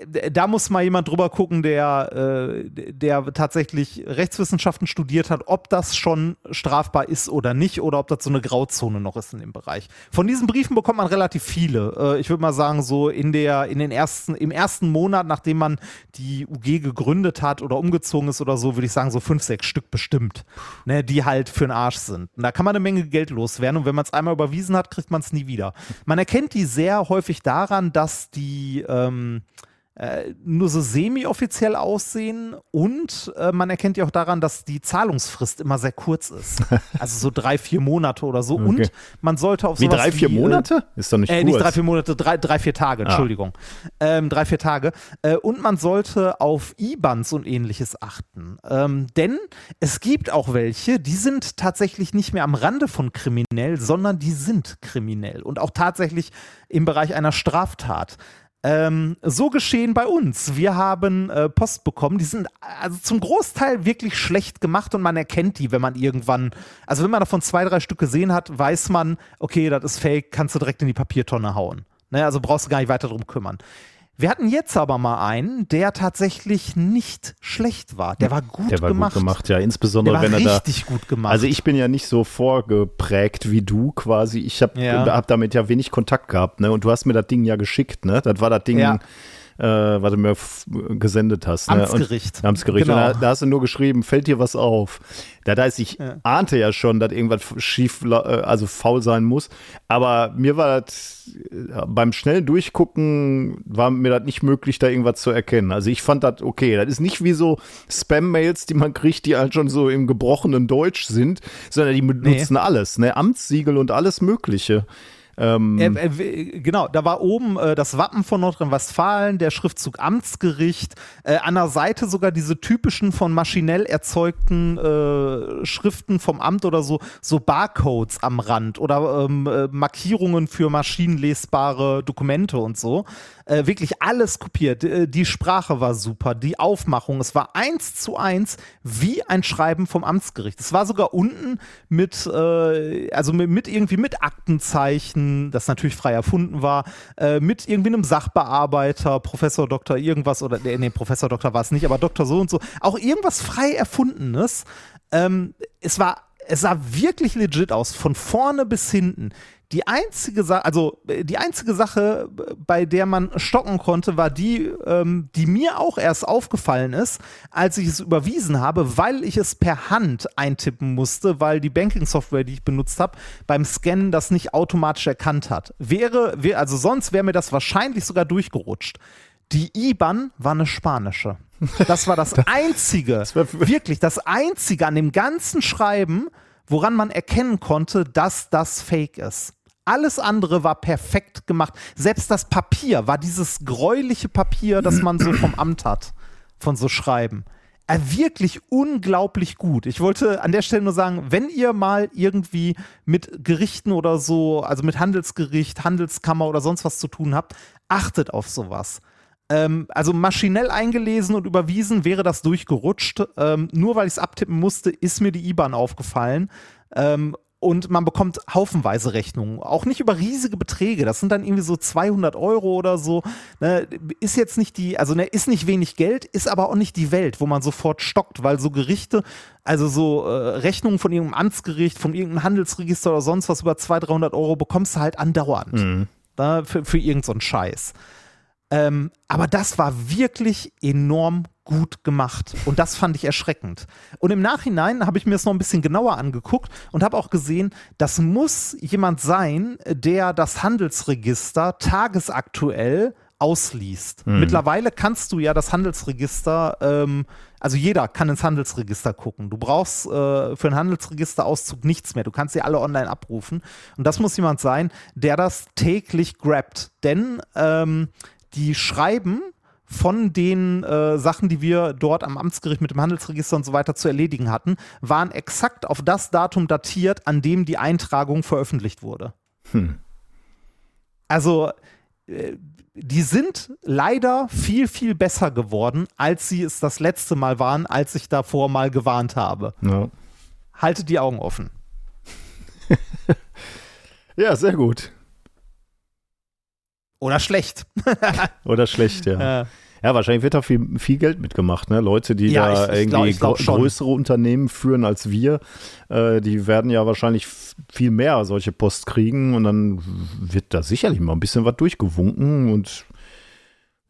da muss mal jemand drüber gucken, der, äh, der tatsächlich Rechtswissenschaften studiert hat, ob das schon strafbar ist oder nicht oder ob das so eine Grauzone noch ist in dem Bereich. Von diesen Briefen bekommt man relativ viele. Äh, ich würde mal sagen, so in der, in den ersten, im ersten Monat, nachdem man die UG gegründet hat oder umgezogen ist oder so, würde ich sagen, so fünf, sechs Stück bestimmt, ne, die halt für den Arsch sind. Und da kann man eine Menge Geld loswerden und wenn man es einmal überwiesen hat, kriegt man es nie wieder. Man erkennt die sehr häufig daran, dass die ähm, äh, nur so semi-offiziell aussehen und äh, man erkennt ja auch daran, dass die Zahlungsfrist immer sehr kurz ist. Also so drei, vier Monate oder so. Okay. Und man sollte auf Wie drei, vier wie, äh, Monate? Ist doch nicht äh, kurz. Nicht drei, vier Monate, drei, drei vier Tage, ah. Entschuldigung. Ähm, drei, vier Tage. Äh, und man sollte auf IBANs und ähnliches achten. Ähm, denn es gibt auch welche, die sind tatsächlich nicht mehr am Rande von kriminell, sondern die sind kriminell und auch tatsächlich im Bereich einer Straftat. Ähm, so geschehen bei uns. Wir haben äh, Post bekommen. Die sind also zum Großteil wirklich schlecht gemacht und man erkennt die, wenn man irgendwann, also wenn man davon zwei, drei Stück gesehen hat, weiß man, okay, das ist fake, kannst du direkt in die Papiertonne hauen. Ne, also brauchst du gar nicht weiter drum kümmern. Wir hatten jetzt aber mal einen, der tatsächlich nicht schlecht war. Der war gut der war gemacht. Gut gemacht, ja, insbesondere der war wenn er richtig da, gut gemacht. Also ich bin ja nicht so vorgeprägt wie du quasi. Ich habe ja. hab damit ja wenig Kontakt gehabt, ne? Und du hast mir das Ding ja geschickt, ne? Das war das Ding. Ja äh, was du mir gesendet hast. Ne? Amtsgericht. Und, Amtsgericht. Genau. Da, da, hast du nur geschrieben, fällt dir was auf? Da, da ist, ich ja. ahnte ja schon, dass irgendwas schief, äh, also faul sein muss. Aber mir war das äh, beim schnellen Durchgucken war mir das nicht möglich, da irgendwas zu erkennen. Also ich fand das okay. Das ist nicht wie so Spam-Mails, die man kriegt, die halt schon so im gebrochenen Deutsch sind, sondern die benutzen nee. alles, ne? Amtssiegel und alles Mögliche. Ähm, äh, äh, genau, da war oben äh, das Wappen von Nordrhein-Westfalen, der Schriftzug Amtsgericht, äh, an der Seite sogar diese typischen von maschinell erzeugten äh, Schriften vom Amt oder so, so Barcodes am Rand oder ähm, äh, Markierungen für maschinenlesbare Dokumente und so äh, wirklich alles kopiert. Äh, die Sprache war super, die Aufmachung, es war eins zu eins wie ein Schreiben vom Amtsgericht. Es war sogar unten mit, äh, also mit, mit, irgendwie mit Aktenzeichen, das natürlich frei erfunden war, äh, mit irgendwie einem Sachbearbeiter, Professor, Doktor, irgendwas oder, nee, nee Professor, Doktor war es nicht, aber Doktor so und so, auch irgendwas frei erfundenes. Ähm, es war es sah wirklich legit aus, von vorne bis hinten. Die einzige Sache, also äh, die einzige Sache, bei der man stocken konnte, war die, ähm, die mir auch erst aufgefallen ist, als ich es überwiesen habe, weil ich es per Hand eintippen musste, weil die Banking-Software, die ich benutzt habe, beim Scannen das nicht automatisch erkannt hat. Wäre, wär, also sonst wäre mir das wahrscheinlich sogar durchgerutscht. Die IBAN war eine spanische. Das war das Einzige, das wirklich das Einzige an dem ganzen Schreiben, woran man erkennen konnte, dass das Fake ist. Alles andere war perfekt gemacht. Selbst das Papier war dieses gräuliche Papier, das man so vom Amt hat, von so Schreiben. Äh, wirklich unglaublich gut. Ich wollte an der Stelle nur sagen, wenn ihr mal irgendwie mit Gerichten oder so, also mit Handelsgericht, Handelskammer oder sonst was zu tun habt, achtet auf sowas. Ähm, also maschinell eingelesen und überwiesen wäre das durchgerutscht. Ähm, nur weil ich es abtippen musste, ist mir die IBAN aufgefallen. Ähm, und man bekommt haufenweise Rechnungen, auch nicht über riesige Beträge. Das sind dann irgendwie so 200 Euro oder so. Ne, ist jetzt nicht die, also ne, ist nicht wenig Geld, ist aber auch nicht die Welt, wo man sofort stockt, weil so Gerichte, also so äh, Rechnungen von irgendeinem Amtsgericht, von irgendeinem Handelsregister oder sonst was über 200, 300 Euro bekommst du halt andauernd. Mhm. Ne, für, für irgendeinen so Scheiß. Ähm, aber das war wirklich enorm gut gemacht. Und das fand ich erschreckend. Und im Nachhinein habe ich mir es noch ein bisschen genauer angeguckt und habe auch gesehen, das muss jemand sein, der das Handelsregister tagesaktuell ausliest. Mhm. Mittlerweile kannst du ja das Handelsregister, ähm, also jeder kann ins Handelsregister gucken. Du brauchst äh, für einen Handelsregisterauszug nichts mehr. Du kannst sie alle online abrufen. Und das muss jemand sein, der das täglich grabt. Denn ähm, die schreiben von den äh, Sachen, die wir dort am Amtsgericht mit dem Handelsregister und so weiter zu erledigen hatten, waren exakt auf das Datum datiert, an dem die Eintragung veröffentlicht wurde. Hm. Also, äh, die sind leider viel, viel besser geworden, als sie es das letzte Mal waren, als ich davor mal gewarnt habe. Ja. Haltet die Augen offen. ja, sehr gut. Oder schlecht. Oder schlecht, ja. ja. Wahrscheinlich wird da viel, viel Geld mitgemacht. Ne? Leute, die ja, da ich, irgendwie ich glaub, ich glaub größere Unternehmen führen als wir, äh, die werden ja wahrscheinlich viel mehr solche Post kriegen und dann wird da sicherlich mal ein bisschen was durchgewunken und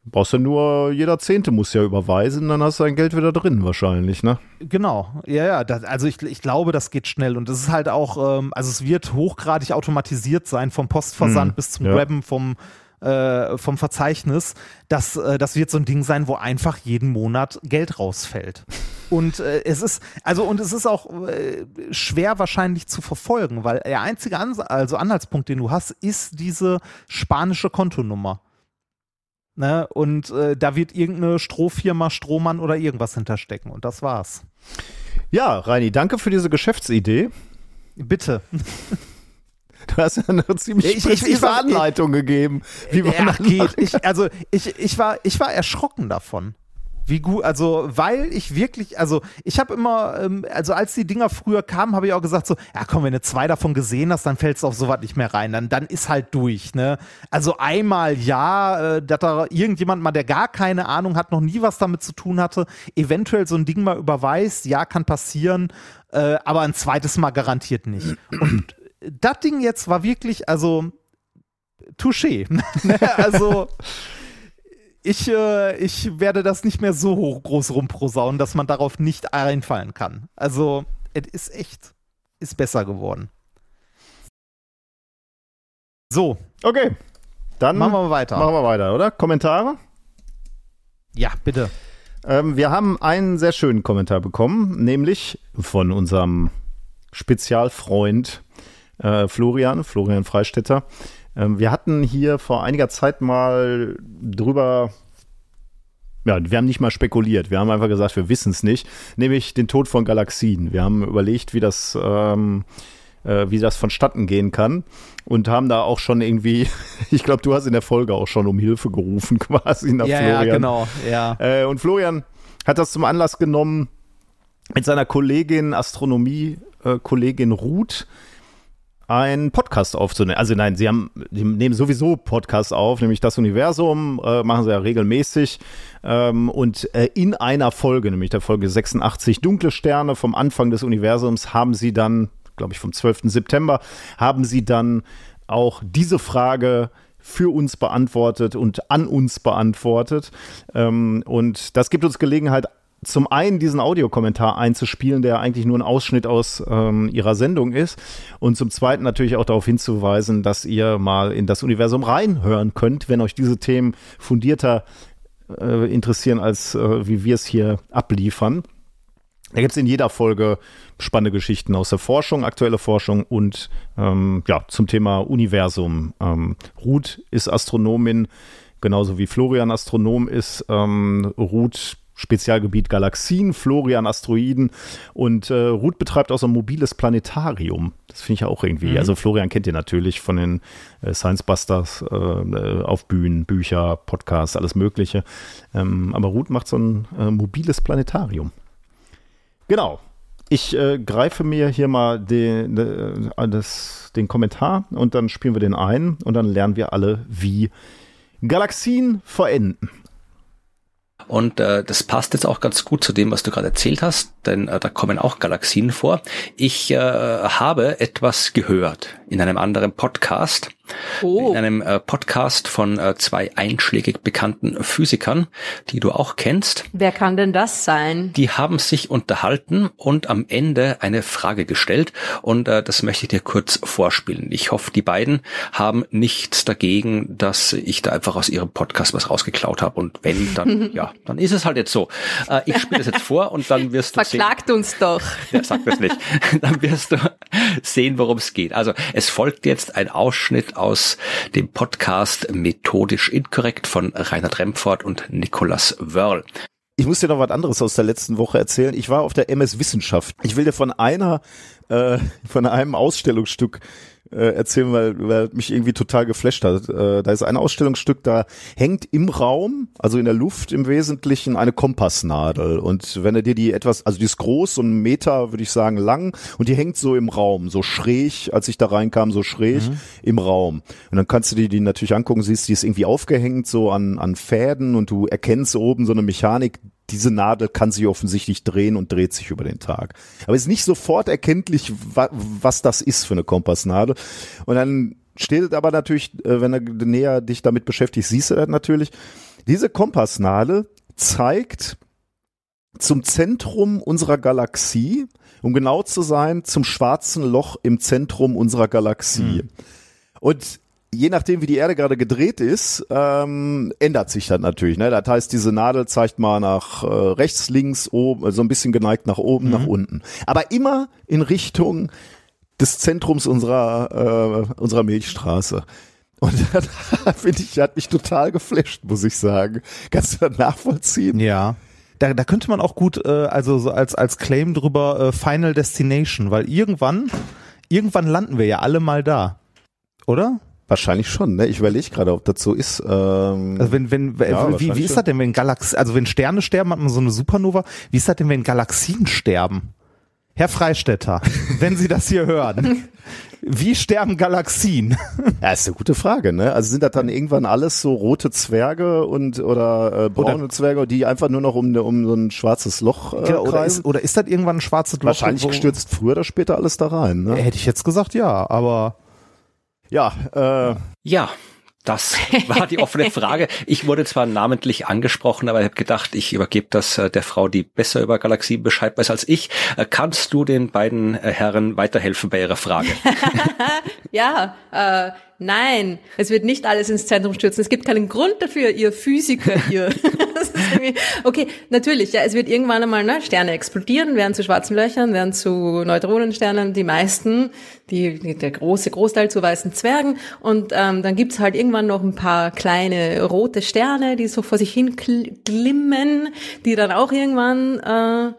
brauchst du nur, jeder Zehnte muss ja überweisen, dann hast du dein Geld wieder drin wahrscheinlich, ne? Genau, ja, ja, das, also ich, ich glaube, das geht schnell und es ist halt auch, ähm, also es wird hochgradig automatisiert sein, vom Postversand hm, bis zum ja. Grabben vom äh, vom Verzeichnis, dass äh, das wird so ein Ding sein, wo einfach jeden Monat Geld rausfällt. Und äh, es ist, also und es ist auch äh, schwer wahrscheinlich zu verfolgen, weil der einzige Ans also Anhaltspunkt, den du hast, ist diese spanische Kontonummer. Ne? Und äh, da wird irgendeine Strohfirma, Strohmann oder irgendwas hinterstecken. Und das war's. Ja, Reini, danke für diese Geschäftsidee. Bitte. Du hast ja eine ziemlich ich, ich, ich war, Anleitung gegeben, wie man ja, geht. Ich, also ich, ich, war, ich war erschrocken davon. Wie gut, also weil ich wirklich, also ich habe immer, ähm, also als die Dinger früher kamen, habe ich auch gesagt so, ja komm, wenn du zwei davon gesehen hast, dann fällst du auf sowas nicht mehr rein, dann, dann ist halt durch, ne? Also einmal ja, äh, dass da irgendjemand mal, der gar keine Ahnung hat, noch nie was damit zu tun hatte, eventuell so ein Ding mal überweist, ja, kann passieren, äh, aber ein zweites Mal garantiert nicht. Und das Ding jetzt war wirklich, also, touché. also, ich, äh, ich werde das nicht mehr so hoch, groß rumprosaunen, dass man darauf nicht einfallen kann. Also, es ist echt, ist besser geworden. So. Okay. Dann machen wir weiter. Machen wir weiter, oder? Kommentare? Ja, bitte. Ähm, wir haben einen sehr schönen Kommentar bekommen, nämlich von unserem Spezialfreund äh, Florian, Florian Freistetter. Ähm, wir hatten hier vor einiger Zeit mal drüber ja, wir haben nicht mal spekuliert. Wir haben einfach gesagt, wir wissen es nicht. Nämlich den Tod von Galaxien. Wir haben überlegt, wie das, ähm, äh, wie das vonstatten gehen kann. Und haben da auch schon irgendwie, ich glaube, du hast in der Folge auch schon um Hilfe gerufen, quasi nach ja, Florian. Ja, genau, ja. Äh, und Florian hat das zum Anlass genommen, mit seiner Kollegin, Astronomie-Kollegin äh, Ruth, einen Podcast aufzunehmen. Also nein, sie haben, sie nehmen sowieso Podcasts auf, nämlich das Universum, äh, machen sie ja regelmäßig. Ähm, und äh, in einer Folge, nämlich der Folge 86 Dunkle Sterne vom Anfang des Universums, haben sie dann, glaube ich, vom 12. September, haben sie dann auch diese Frage für uns beantwortet und an uns beantwortet. Ähm, und das gibt uns Gelegenheit, zum einen diesen Audiokommentar einzuspielen, der eigentlich nur ein Ausschnitt aus ähm, ihrer Sendung ist. Und zum zweiten natürlich auch darauf hinzuweisen, dass ihr mal in das Universum reinhören könnt, wenn euch diese Themen fundierter äh, interessieren, als äh, wie wir es hier abliefern. Da gibt es in jeder Folge spannende Geschichten aus der Forschung, aktuelle Forschung und ähm, ja, zum Thema Universum. Ähm, Ruth ist Astronomin, genauso wie Florian Astronom ist. Ähm, Ruth Spezialgebiet Galaxien, Florian Asteroiden und äh, Ruth betreibt auch so ein mobiles Planetarium. Das finde ich ja auch irgendwie. Mhm. Also Florian kennt ihr natürlich von den äh, Science Busters äh, auf Bühnen, Bücher, Podcasts, alles Mögliche. Ähm, aber Ruth macht so ein äh, mobiles Planetarium. Genau. Ich äh, greife mir hier mal den, äh, das, den Kommentar und dann spielen wir den ein und dann lernen wir alle, wie Galaxien verenden. Und äh, das passt jetzt auch ganz gut zu dem, was du gerade erzählt hast, denn äh, da kommen auch Galaxien vor. Ich äh, habe etwas gehört in einem anderen Podcast Oh. In einem äh, Podcast von äh, zwei einschlägig bekannten Physikern, die du auch kennst. Wer kann denn das sein? Die haben sich unterhalten und am Ende eine Frage gestellt und äh, das möchte ich dir kurz vorspielen. Ich hoffe, die beiden haben nichts dagegen, dass ich da einfach aus ihrem Podcast was rausgeklaut habe und wenn, dann ja, dann ist es halt jetzt so. Äh, ich spiele das jetzt vor und dann wirst du Verklagt sehen, uns doch. Ja, sag das nicht. Dann wirst du sehen, worum es geht. Also es folgt jetzt ein Ausschnitt aus dem Podcast Methodisch Inkorrekt von Reinhard Remford und Nicolas Wörl. Ich muss dir noch was anderes aus der letzten Woche erzählen. Ich war auf der MS Wissenschaft. Ich will dir von einer, äh, von einem Ausstellungsstück äh, erzählen, weil, weil mich irgendwie total geflasht hat. Äh, da ist ein Ausstellungsstück, da hängt im Raum, also in der Luft im Wesentlichen, eine Kompassnadel. Und wenn er dir die etwas, also die ist groß, so einen Meter, würde ich sagen, lang, und die hängt so im Raum, so schräg, als ich da reinkam, so schräg mhm. im Raum. Und dann kannst du dir die natürlich angucken, siehst, die ist irgendwie aufgehängt, so an, an Fäden und du erkennst oben so eine Mechanik, diese Nadel kann sich offensichtlich drehen und dreht sich über den Tag. Aber es ist nicht sofort erkenntlich, wa was das ist für eine Kompassnadel. Und dann steht es aber natürlich, äh, wenn du näher dich damit beschäftigst, siehst du das natürlich. Diese Kompassnadel zeigt zum Zentrum unserer Galaxie, um genau zu sein, zum schwarzen Loch im Zentrum unserer Galaxie. Hm. Und je nachdem, wie die Erde gerade gedreht ist, ähm, ändert sich das natürlich. Ne? Das heißt, diese Nadel zeigt mal nach äh, rechts, links, oben, so ein bisschen geneigt nach oben, mhm. nach unten. Aber immer in Richtung des Zentrums unserer, äh, unserer Milchstraße. Und das finde ich, hat mich total geflasht, muss ich sagen. Kannst du das nachvollziehen? Ja. Da, da könnte man auch gut, äh, also so als, als Claim drüber äh, Final Destination, weil irgendwann, irgendwann landen wir ja alle mal da. Oder? Wahrscheinlich schon, ne? Ich überlege gerade, ob das so ist. Ähm, also wenn, wenn, ja, wie, wie ist das denn, wenn Galaxien, also wenn Sterne sterben, hat man so eine Supernova. Wie ist das denn, wenn Galaxien sterben? Herr Freistetter, wenn Sie das hier hören, wie sterben Galaxien? Ja, ist eine gute Frage, ne? Also sind das dann irgendwann alles so rote Zwerge und oder äh, braune oder, Zwerge, die einfach nur noch um, um so ein schwarzes Loch äh, genau, oder, ist, oder ist das irgendwann ein schwarzes Loch? Wahrscheinlich stürzt früher oder später alles da rein, ne? Hätte ich jetzt gesagt, ja, aber ja, äh, ja, das war die offene Frage. Ich wurde zwar namentlich angesprochen, aber ich habe gedacht, ich übergebe das äh, der Frau, die besser über Galaxien Bescheid weiß als ich. Äh, kannst du den beiden äh, Herren weiterhelfen bei ihrer Frage? ja, äh, Nein, es wird nicht alles ins Zentrum stürzen. Es gibt keinen Grund dafür, ihr Physiker hier. okay, natürlich, ja, es wird irgendwann einmal ne, Sterne explodieren, werden zu schwarzen Löchern, werden zu Neutronensternen, die meisten, die, der große Großteil zu weißen Zwergen. Und ähm, dann gibt's halt irgendwann noch ein paar kleine rote Sterne, die so vor sich hin glimmen, die dann auch irgendwann äh,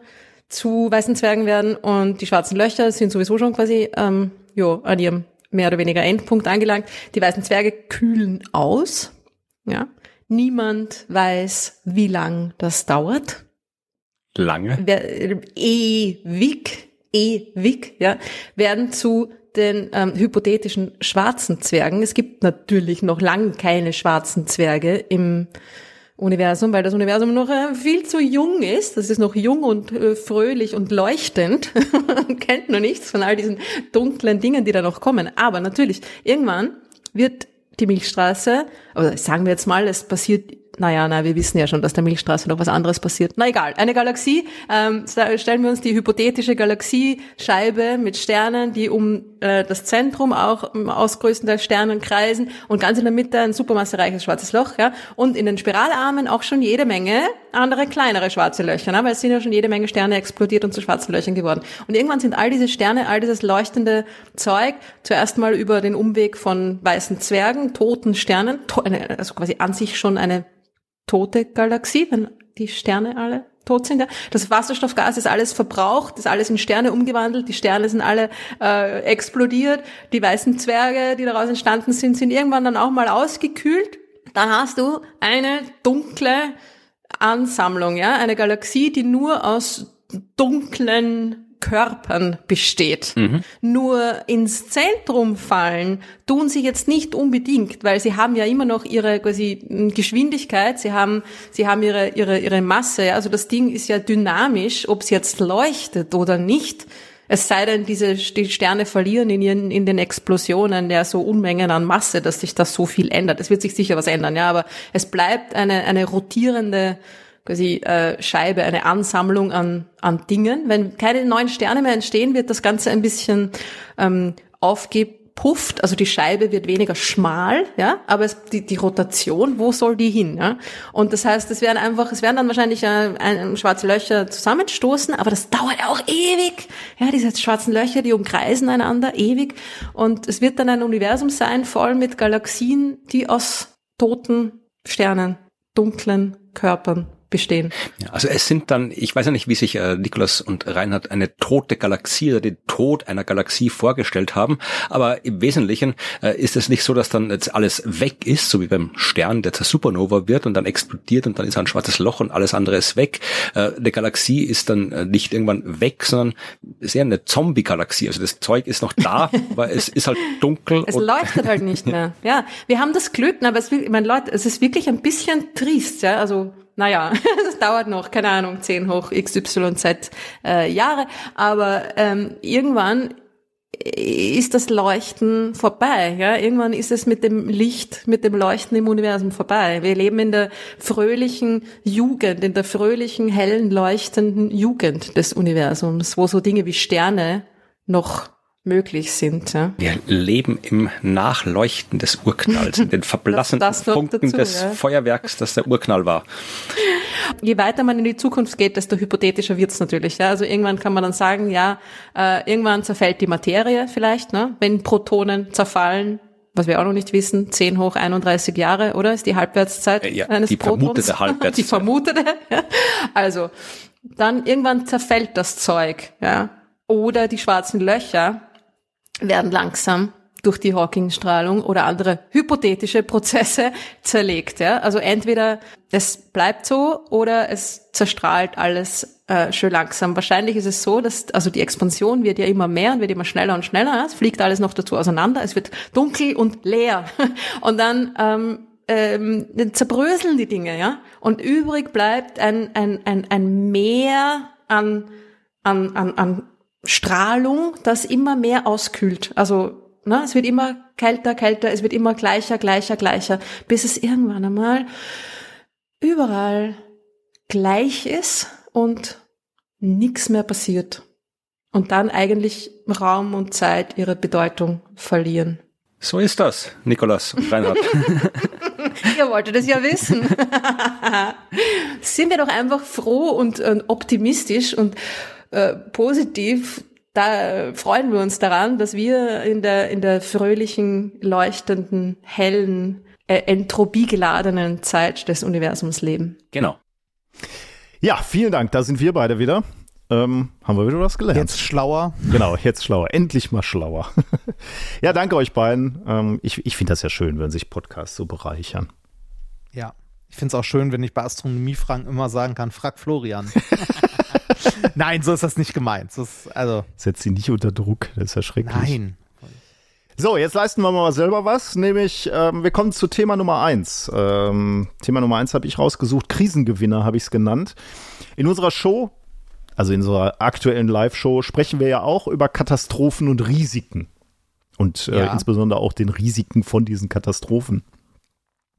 zu weißen Zwergen werden. Und die schwarzen Löcher sind sowieso schon quasi ähm, jo, an ihrem mehr oder weniger Endpunkt angelangt. Die weißen Zwerge kühlen aus. Ja. Niemand weiß, wie lang das dauert. Lange? Ewig, ewig, ja, werden zu den ähm, hypothetischen schwarzen Zwergen. Es gibt natürlich noch lang keine schwarzen Zwerge im Universum, weil das Universum noch äh, viel zu jung ist. Das ist noch jung und äh, fröhlich und leuchtend. Kennt noch nichts von all diesen dunklen Dingen, die da noch kommen. Aber natürlich, irgendwann wird die Milchstraße, oder sagen wir jetzt mal, es passiert naja, na, wir wissen ja schon, dass der Milchstraße noch was anderes passiert. Na egal, eine Galaxie, ähm, stellen wir uns die hypothetische Galaxiescheibe mit Sternen, die um äh, das Zentrum auch ähm, aus größtenteils Sternen kreisen und ganz in der Mitte ein supermassereiches schwarzes Loch, ja, und in den Spiralarmen auch schon jede Menge andere kleinere schwarze Löcher, ne? weil es sind ja schon jede Menge Sterne explodiert und zu schwarzen Löchern geworden. Und irgendwann sind all diese Sterne, all dieses leuchtende Zeug zuerst mal über den Umweg von weißen Zwergen, toten Sternen, also quasi an sich schon eine tote Galaxie, wenn die Sterne alle tot sind. Ja. Das Wasserstoffgas ist alles verbraucht, ist alles in Sterne umgewandelt, die Sterne sind alle äh, explodiert, die weißen Zwerge, die daraus entstanden sind, sind irgendwann dann auch mal ausgekühlt. Dann hast du eine dunkle Ansammlung, ja, eine Galaxie, die nur aus dunklen Körpern besteht. Mhm. Nur ins Zentrum fallen tun sie jetzt nicht unbedingt, weil sie haben ja immer noch ihre quasi Geschwindigkeit, sie haben, sie haben ihre, ihre, ihre Masse. Also das Ding ist ja dynamisch, ob es jetzt leuchtet oder nicht. Es sei denn, diese die Sterne verlieren in ihren in den Explosionen ja so Unmengen an Masse, dass sich das so viel ändert. Es wird sich sicher was ändern, ja, aber es bleibt eine eine rotierende quasi äh, Scheibe, eine Ansammlung an, an Dingen. Wenn keine neuen Sterne mehr entstehen, wird das Ganze ein bisschen ähm, aufgepufft, also die Scheibe wird weniger schmal, ja, aber es, die, die Rotation, wo soll die hin? Ja? Und das heißt, es werden einfach, es werden dann wahrscheinlich äh, ein, schwarze Löcher zusammenstoßen, aber das dauert auch ewig. Ja, diese schwarzen Löcher, die umkreisen einander ewig. Und es wird dann ein Universum sein, voll mit Galaxien, die aus toten Sternen, dunklen Körpern bestehen. Ja, also es sind dann, ich weiß ja nicht, wie sich äh, Nikolas und Reinhard eine tote Galaxie oder den Tod einer Galaxie vorgestellt haben, aber im Wesentlichen äh, ist es nicht so, dass dann jetzt alles weg ist, so wie beim Stern, der zur Supernova wird und dann explodiert und dann ist ein schwarzes Loch und alles andere ist weg. Äh, eine Galaxie ist dann äh, nicht irgendwann weg, sondern sehr eine Zombie-Galaxie. Also das Zeug ist noch da, aber es ist halt dunkel. Es leuchtet halt nicht mehr. Ja, wir haben das Glück, aber es, ich meine, Leute, es ist wirklich ein bisschen trist, ja, also naja, das dauert noch, keine Ahnung, 10 hoch XYZ äh, Jahre, aber ähm, irgendwann ist das Leuchten vorbei. Ja? Irgendwann ist es mit dem Licht, mit dem Leuchten im Universum vorbei. Wir leben in der fröhlichen Jugend, in der fröhlichen, hellen, leuchtenden Jugend des Universums, wo so Dinge wie Sterne noch möglich sind. Ja. Wir leben im Nachleuchten des Urknalls, in den verblassenden das, das Funken dazu, des ja. Feuerwerks, das der Urknall war. Je weiter man in die Zukunft geht, desto hypothetischer wird's natürlich. Ja. Also irgendwann kann man dann sagen, ja, äh, irgendwann zerfällt die Materie vielleicht, ne? wenn Protonen zerfallen, was wir auch noch nicht wissen, 10 hoch 31 Jahre, oder? Ist die Halbwertszeit äh, ja, eines die Protons? Vermutete Halbwertszeit. die vermutete. Ja. Also, dann irgendwann zerfällt das Zeug, ja. Oder die schwarzen Löcher werden langsam durch die Hawking-Strahlung oder andere hypothetische Prozesse zerlegt. Ja? Also entweder es bleibt so oder es zerstrahlt alles äh, schön langsam. Wahrscheinlich ist es so, dass also die Expansion wird ja immer mehr und wird immer schneller und schneller. Ja? Es fliegt alles noch dazu auseinander. Es wird dunkel und leer und dann ähm, ähm, zerbröseln die Dinge, ja. Und übrig bleibt ein ein ein, ein Meer an an an, an Strahlung, das immer mehr auskühlt. Also ne, es wird immer kälter, kälter, es wird immer gleicher, gleicher, gleicher, bis es irgendwann einmal überall gleich ist und nichts mehr passiert. Und dann eigentlich Raum und Zeit ihre Bedeutung verlieren. So ist das, Nikolas und Reinhard. Ihr wolltet es ja wissen. Sind wir doch einfach froh und, und optimistisch und äh, positiv, da freuen wir uns daran, dass wir in der, in der fröhlichen, leuchtenden, hellen, äh, entropiegeladenen Zeit des Universums leben. Genau. Ja, vielen Dank. Da sind wir beide wieder. Ähm, haben wir wieder was gelernt. Jetzt schlauer. Genau, jetzt schlauer. Endlich mal schlauer. ja, danke euch beiden. Ähm, ich ich finde das ja schön, wenn sich Podcasts so bereichern. Ja, ich finde es auch schön, wenn ich bei Astronomiefragen immer sagen kann, frag Florian. Nein, so ist das nicht gemeint. Das ist, also Setz sie nicht unter Druck, das ist ja schrecklich. Nein. So, jetzt leisten wir mal selber was, nämlich ähm, wir kommen zu Thema Nummer eins. Ähm, Thema Nummer eins habe ich rausgesucht, Krisengewinner habe ich es genannt. In unserer Show, also in unserer aktuellen Live-Show, sprechen wir ja auch über Katastrophen und Risiken. Und äh, ja. insbesondere auch den Risiken von diesen Katastrophen.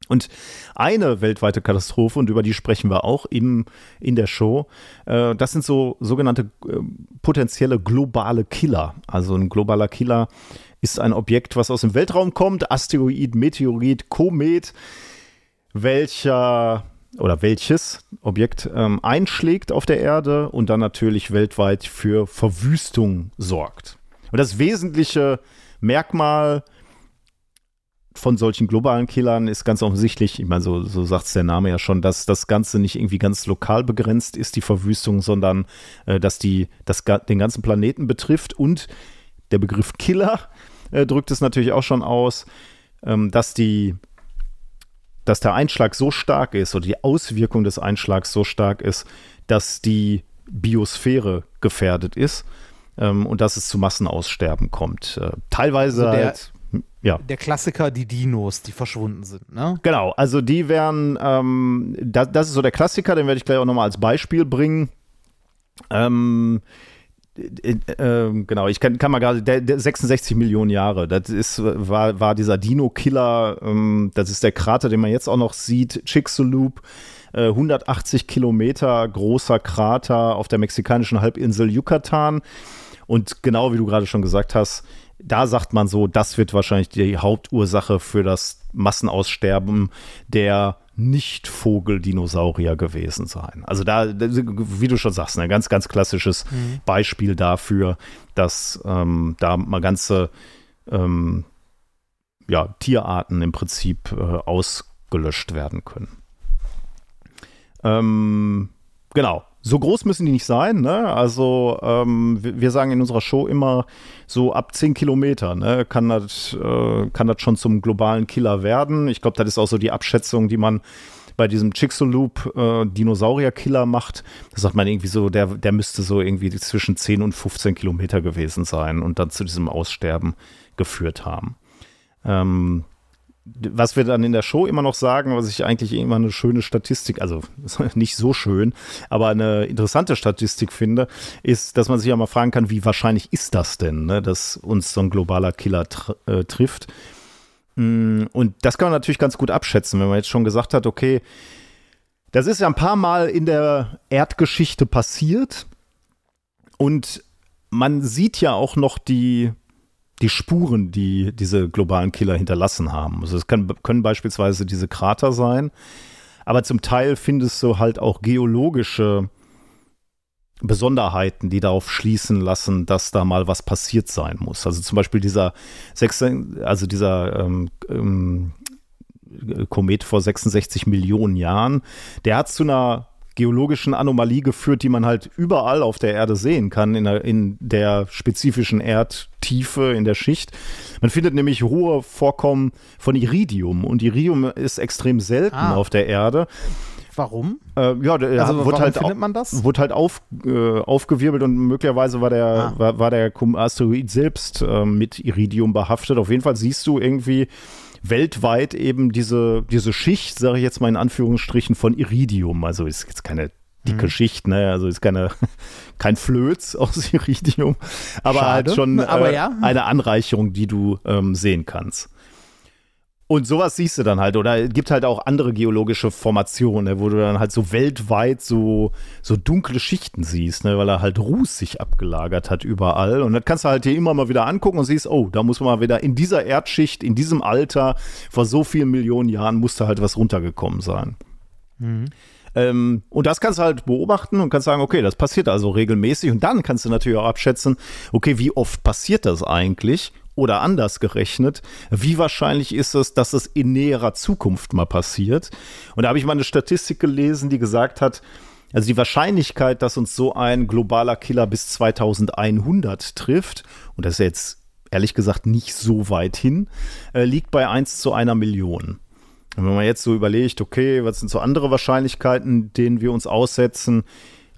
Und eine weltweite Katastrophe, und über die sprechen wir auch im, in der Show, äh, das sind so sogenannte äh, potenzielle globale Killer. Also ein globaler Killer ist ein Objekt, was aus dem Weltraum kommt, Asteroid, Meteorit, Komet, welcher oder welches Objekt ähm, einschlägt auf der Erde und dann natürlich weltweit für Verwüstung sorgt. Und das wesentliche Merkmal von solchen globalen Killern ist ganz offensichtlich, ich meine, so, so sagt es der Name ja schon, dass das Ganze nicht irgendwie ganz lokal begrenzt ist, die Verwüstung, sondern äh, dass die das, den ganzen Planeten betrifft. Und der Begriff Killer äh, drückt es natürlich auch schon aus, ähm, dass die dass der Einschlag so stark ist oder die Auswirkung des Einschlags so stark ist, dass die Biosphäre gefährdet ist ähm, und dass es zu Massenaussterben kommt. Äh, teilweise also der, halt ja. Der Klassiker, die Dinos, die verschwunden sind, ne? Genau, also die wären, ähm, das, das, ist so der Klassiker, den werde ich gleich auch nochmal als Beispiel bringen. Ähm, äh, äh, genau, ich kann, kann mal gerade, der, der 66 Millionen Jahre, das ist, war, war dieser Dino-Killer, ähm, das ist der Krater, den man jetzt auch noch sieht, Chicxulub, äh, 180 Kilometer großer Krater auf der mexikanischen Halbinsel Yucatan. Und genau wie du gerade schon gesagt hast, da sagt man so, das wird wahrscheinlich die Hauptursache für das Massenaussterben der nicht-Vogel-Dinosaurier gewesen sein. Also da, wie du schon sagst, ein ganz, ganz klassisches mhm. Beispiel dafür, dass ähm, da mal ganze ähm, ja, Tierarten im Prinzip äh, ausgelöscht werden können. Ähm, genau. So groß müssen die nicht sein, ne? Also ähm, wir sagen in unserer Show immer so ab 10 Kilometer, ne? Kann das, äh, kann das schon zum globalen Killer werden. Ich glaube, das ist auch so die Abschätzung, die man bei diesem Chicxulub äh, Dinosaurier-Killer macht. Da sagt man irgendwie so, der, der müsste so irgendwie zwischen 10 und 15 Kilometer gewesen sein und dann zu diesem Aussterben geführt haben. Ähm, was wir dann in der Show immer noch sagen, was ich eigentlich immer eine schöne Statistik, also nicht so schön, aber eine interessante Statistik finde, ist, dass man sich ja mal fragen kann, wie wahrscheinlich ist das denn, ne, dass uns so ein globaler Killer tr äh, trifft. Mm, und das kann man natürlich ganz gut abschätzen, wenn man jetzt schon gesagt hat, okay, das ist ja ein paar Mal in der Erdgeschichte passiert und man sieht ja auch noch die die Spuren, die diese globalen Killer hinterlassen haben. Also es kann, können beispielsweise diese Krater sein, aber zum Teil findest du halt auch geologische Besonderheiten, die darauf schließen lassen, dass da mal was passiert sein muss. Also zum Beispiel dieser, also dieser ähm, ähm, Komet vor 66 Millionen Jahren, der hat zu einer geologischen Anomalie geführt, die man halt überall auf der Erde sehen kann, in der, in der spezifischen Erdtiefe, in der Schicht. Man findet nämlich hohe Vorkommen von Iridium und Iridium ist extrem selten ah. auf der Erde. Warum? Äh, ja, also wurde halt, findet man das? Wurde halt auf, äh, aufgewirbelt und möglicherweise war der, ah. war, war, der Asteroid selbst äh, mit Iridium behaftet. Auf jeden Fall siehst du irgendwie weltweit eben diese, diese Schicht, sage ich jetzt mal in Anführungsstrichen, von Iridium. Also ist jetzt keine dicke mhm. Schicht, ne? Also ist keine, kein Flöz aus Iridium, aber Schade, halt schon aber äh, ja. eine Anreicherung, die du ähm, sehen kannst. Und sowas siehst du dann halt. Oder es gibt halt auch andere geologische Formationen, ne, wo du dann halt so weltweit so, so dunkle Schichten siehst, ne, weil er halt Ruß sich abgelagert hat überall. Und das kannst du halt dir immer mal wieder angucken und siehst, oh, da muss man mal wieder in dieser Erdschicht, in diesem Alter, vor so vielen Millionen Jahren, musste halt was runtergekommen sein. Mhm. Ähm, und das kannst du halt beobachten und kannst sagen, okay, das passiert also regelmäßig. Und dann kannst du natürlich auch abschätzen, okay, wie oft passiert das eigentlich? Oder anders gerechnet, wie wahrscheinlich ist es, dass es in näherer Zukunft mal passiert? Und da habe ich mal eine Statistik gelesen, die gesagt hat, also die Wahrscheinlichkeit, dass uns so ein globaler Killer bis 2100 trifft, und das ist jetzt ehrlich gesagt nicht so weit hin, äh, liegt bei 1 zu einer Million. Und wenn man jetzt so überlegt, okay, was sind so andere Wahrscheinlichkeiten, denen wir uns aussetzen,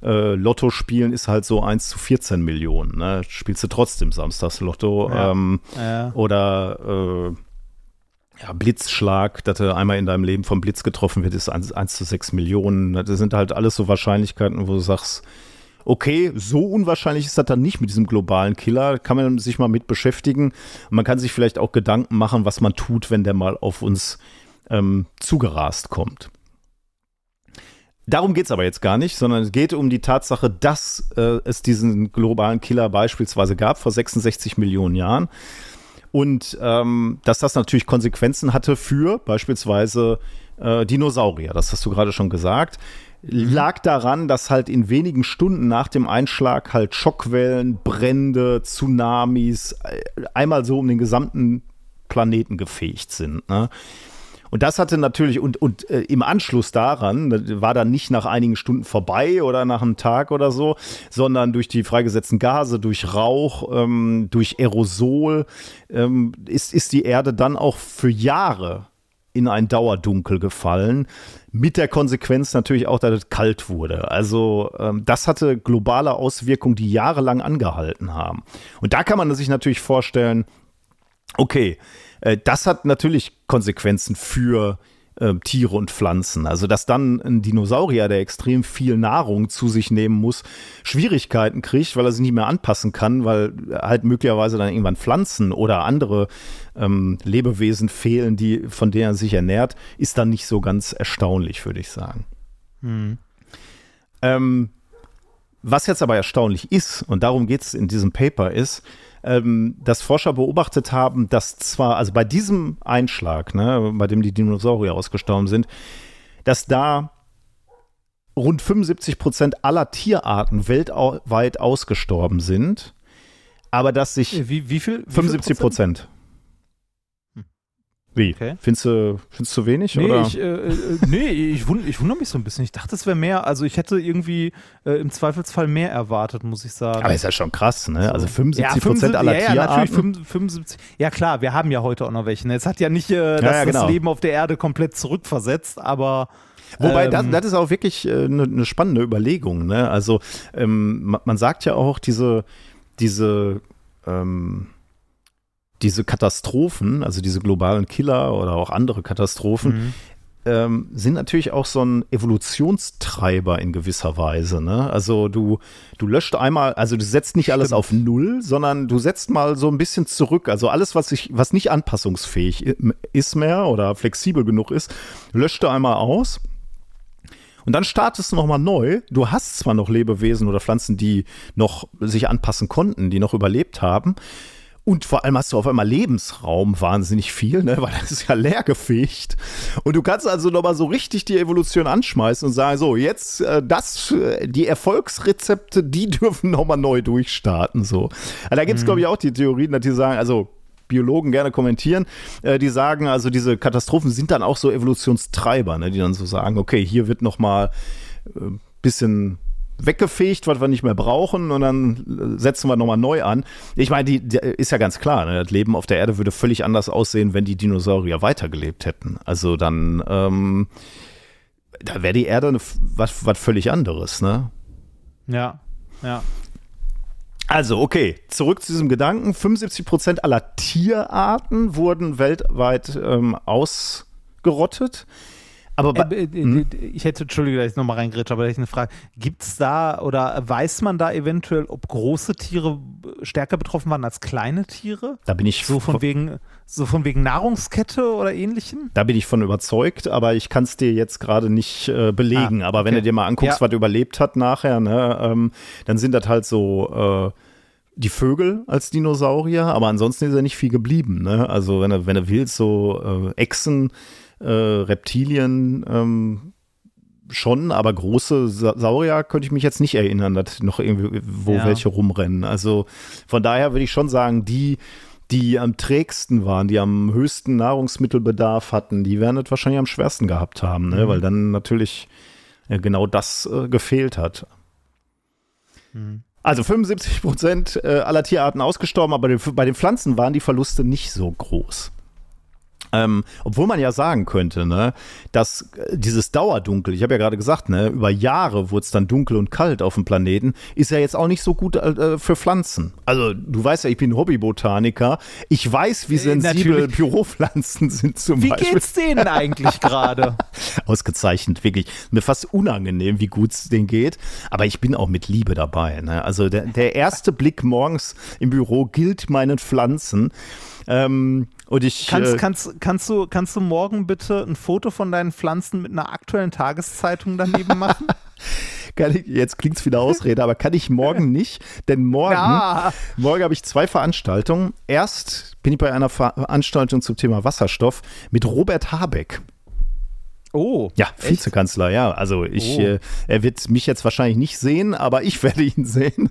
äh, Lotto spielen ist halt so 1 zu 14 Millionen. Ne? Spielst du trotzdem Samstagslotto ja. Ähm, ja. oder äh, ja, Blitzschlag, dass du einmal in deinem Leben vom Blitz getroffen wird, ist 1, 1 zu 6 Millionen. Das sind halt alles so Wahrscheinlichkeiten, wo du sagst, okay, so unwahrscheinlich ist das dann nicht mit diesem globalen Killer. Kann man sich mal mit beschäftigen. Man kann sich vielleicht auch Gedanken machen, was man tut, wenn der mal auf uns ähm, zugerast kommt. Darum geht es aber jetzt gar nicht, sondern es geht um die Tatsache, dass äh, es diesen globalen Killer beispielsweise gab vor 66 Millionen Jahren. Und ähm, dass das natürlich Konsequenzen hatte für beispielsweise äh, Dinosaurier. Das hast du gerade schon gesagt. Lag daran, dass halt in wenigen Stunden nach dem Einschlag halt Schockwellen, Brände, Tsunamis äh, einmal so um den gesamten Planeten gefegt sind. Ne? Und das hatte natürlich, und, und äh, im Anschluss daran, war dann nicht nach einigen Stunden vorbei oder nach einem Tag oder so, sondern durch die freigesetzten Gase, durch Rauch, ähm, durch Aerosol, ähm, ist, ist die Erde dann auch für Jahre in ein Dauerdunkel gefallen. Mit der Konsequenz natürlich auch, dass es kalt wurde. Also ähm, das hatte globale Auswirkungen, die jahrelang angehalten haben. Und da kann man sich natürlich vorstellen, okay, äh, das hat natürlich Konsequenzen für äh, Tiere und Pflanzen. Also, dass dann ein Dinosaurier, der extrem viel Nahrung zu sich nehmen muss, Schwierigkeiten kriegt, weil er sich nicht mehr anpassen kann, weil halt möglicherweise dann irgendwann Pflanzen oder andere ähm, Lebewesen fehlen, die, von denen er sich ernährt, ist dann nicht so ganz erstaunlich, würde ich sagen. Hm. Ähm, was jetzt aber erstaunlich ist, und darum geht es in diesem Paper, ist, ähm, dass Forscher beobachtet haben, dass zwar, also bei diesem Einschlag, ne, bei dem die Dinosaurier ausgestorben sind, dass da rund 75 Prozent aller Tierarten weltweit ausgestorben sind, aber dass sich wie, wie viel? Wie 75 Prozent. Wie? Okay. Findest, du, findest du wenig? Nee, oder? ich, äh, äh, nee ich, wund, ich wundere mich so ein bisschen. Ich dachte, es wäre mehr. Also ich hätte irgendwie äh, im Zweifelsfall mehr erwartet, muss ich sagen. Aber ist ja schon krass, ne? Also 75 Prozent ja, aller ja, ja, natürlich 75. Ja klar, wir haben ja heute auch noch welche. Ne? Es hat ja nicht äh, das, ja, genau. das Leben auf der Erde komplett zurückversetzt, aber Wobei, ähm, das, das, ist auch wirklich eine, äh, eine spannende Überlegung. Ne? Also ähm, man, man, sagt ja auch, diese, diese ähm, diese Katastrophen, also diese globalen Killer oder auch andere Katastrophen, mhm. ähm, sind natürlich auch so ein Evolutionstreiber in gewisser Weise. Ne? Also du, du löscht einmal, also du setzt nicht alles auf Null, sondern du setzt mal so ein bisschen zurück. Also alles, was, ich, was nicht anpassungsfähig ist mehr oder flexibel genug ist, löscht du einmal aus. Und dann startest du nochmal neu. Du hast zwar noch Lebewesen oder Pflanzen, die noch sich anpassen konnten, die noch überlebt haben. Und vor allem hast du auf einmal Lebensraum wahnsinnig viel, ne? weil das ist ja leergefegt. Und du kannst also nochmal so richtig die Evolution anschmeißen und sagen, so, jetzt äh, das, äh, die Erfolgsrezepte, die dürfen nochmal neu durchstarten. So. Da gibt es, mhm. glaube ich, auch die Theorien, dass die sagen, also Biologen gerne kommentieren, äh, die sagen, also diese Katastrophen sind dann auch so Evolutionstreiber, ne? die dann so sagen, okay, hier wird nochmal ein äh, bisschen weggefegt, was wir nicht mehr brauchen und dann setzen wir nochmal neu an. Ich meine, die, die, ist ja ganz klar, ne? das Leben auf der Erde würde völlig anders aussehen, wenn die Dinosaurier weitergelebt hätten. Also dann, ähm, da wäre die Erde was, was völlig anderes, ne? Ja, ja. Also, okay, zurück zu diesem Gedanken. 75 Prozent aller Tierarten wurden weltweit ähm, ausgerottet. Aber äh, äh, hm? ich hätte, Entschuldige, dass ich nochmal reingrätsche, aber da ich eine Frage. Gibt es da oder weiß man da eventuell, ob große Tiere stärker betroffen waren als kleine Tiere? Da bin ich so von wegen, so von wegen Nahrungskette oder ähnlichem? Da bin ich von überzeugt, aber ich kann es dir jetzt gerade nicht äh, belegen. Ah, aber okay. wenn du dir mal anguckst, ja. was überlebt hat nachher, ne, ähm, dann sind das halt so äh, die Vögel als Dinosaurier, aber ansonsten ist ja nicht viel geblieben. Ne? Also wenn du, wenn du willst, so äh, Echsen äh, Reptilien ähm, schon, aber große Sa Saurier könnte ich mich jetzt nicht erinnern, dass noch irgendwie wo ja. welche rumrennen. Also von daher würde ich schon sagen, die, die am trägsten waren, die am höchsten Nahrungsmittelbedarf hatten, die werden es wahrscheinlich am schwersten gehabt haben, ne? Mhm. weil dann natürlich äh, genau das äh, gefehlt hat. Mhm. Also 75 Prozent äh, aller Tierarten ausgestorben, aber bei den Pflanzen waren die Verluste nicht so groß. Ähm, obwohl man ja sagen könnte, ne, dass äh, dieses Dauerdunkel, ich habe ja gerade gesagt, ne, über Jahre wurde es dann dunkel und kalt auf dem Planeten, ist ja jetzt auch nicht so gut äh, für Pflanzen. Also du weißt ja, ich bin Hobbybotaniker. Ich weiß, wie äh, sensibel äh, Büropflanzen sind zum wie Beispiel. Wie geht's denen eigentlich gerade? Ausgezeichnet, wirklich. Mir fast unangenehm, wie gut es denen geht. Aber ich bin auch mit Liebe dabei. Ne? Also der, der erste Blick morgens im Büro gilt meinen Pflanzen. Ähm, und ich, kannst, äh, kannst, kannst, du, kannst du morgen bitte ein Foto von deinen Pflanzen mit einer aktuellen Tageszeitung daneben machen? ich, jetzt klingt es wieder Ausrede, aber kann ich morgen nicht, denn morgen, ja. morgen habe ich zwei Veranstaltungen. Erst bin ich bei einer Veranstaltung zum Thema Wasserstoff mit Robert Habeck. Oh. Ja, Vizekanzler, ja. Also ich, oh. äh, er wird mich jetzt wahrscheinlich nicht sehen, aber ich werde ihn sehen.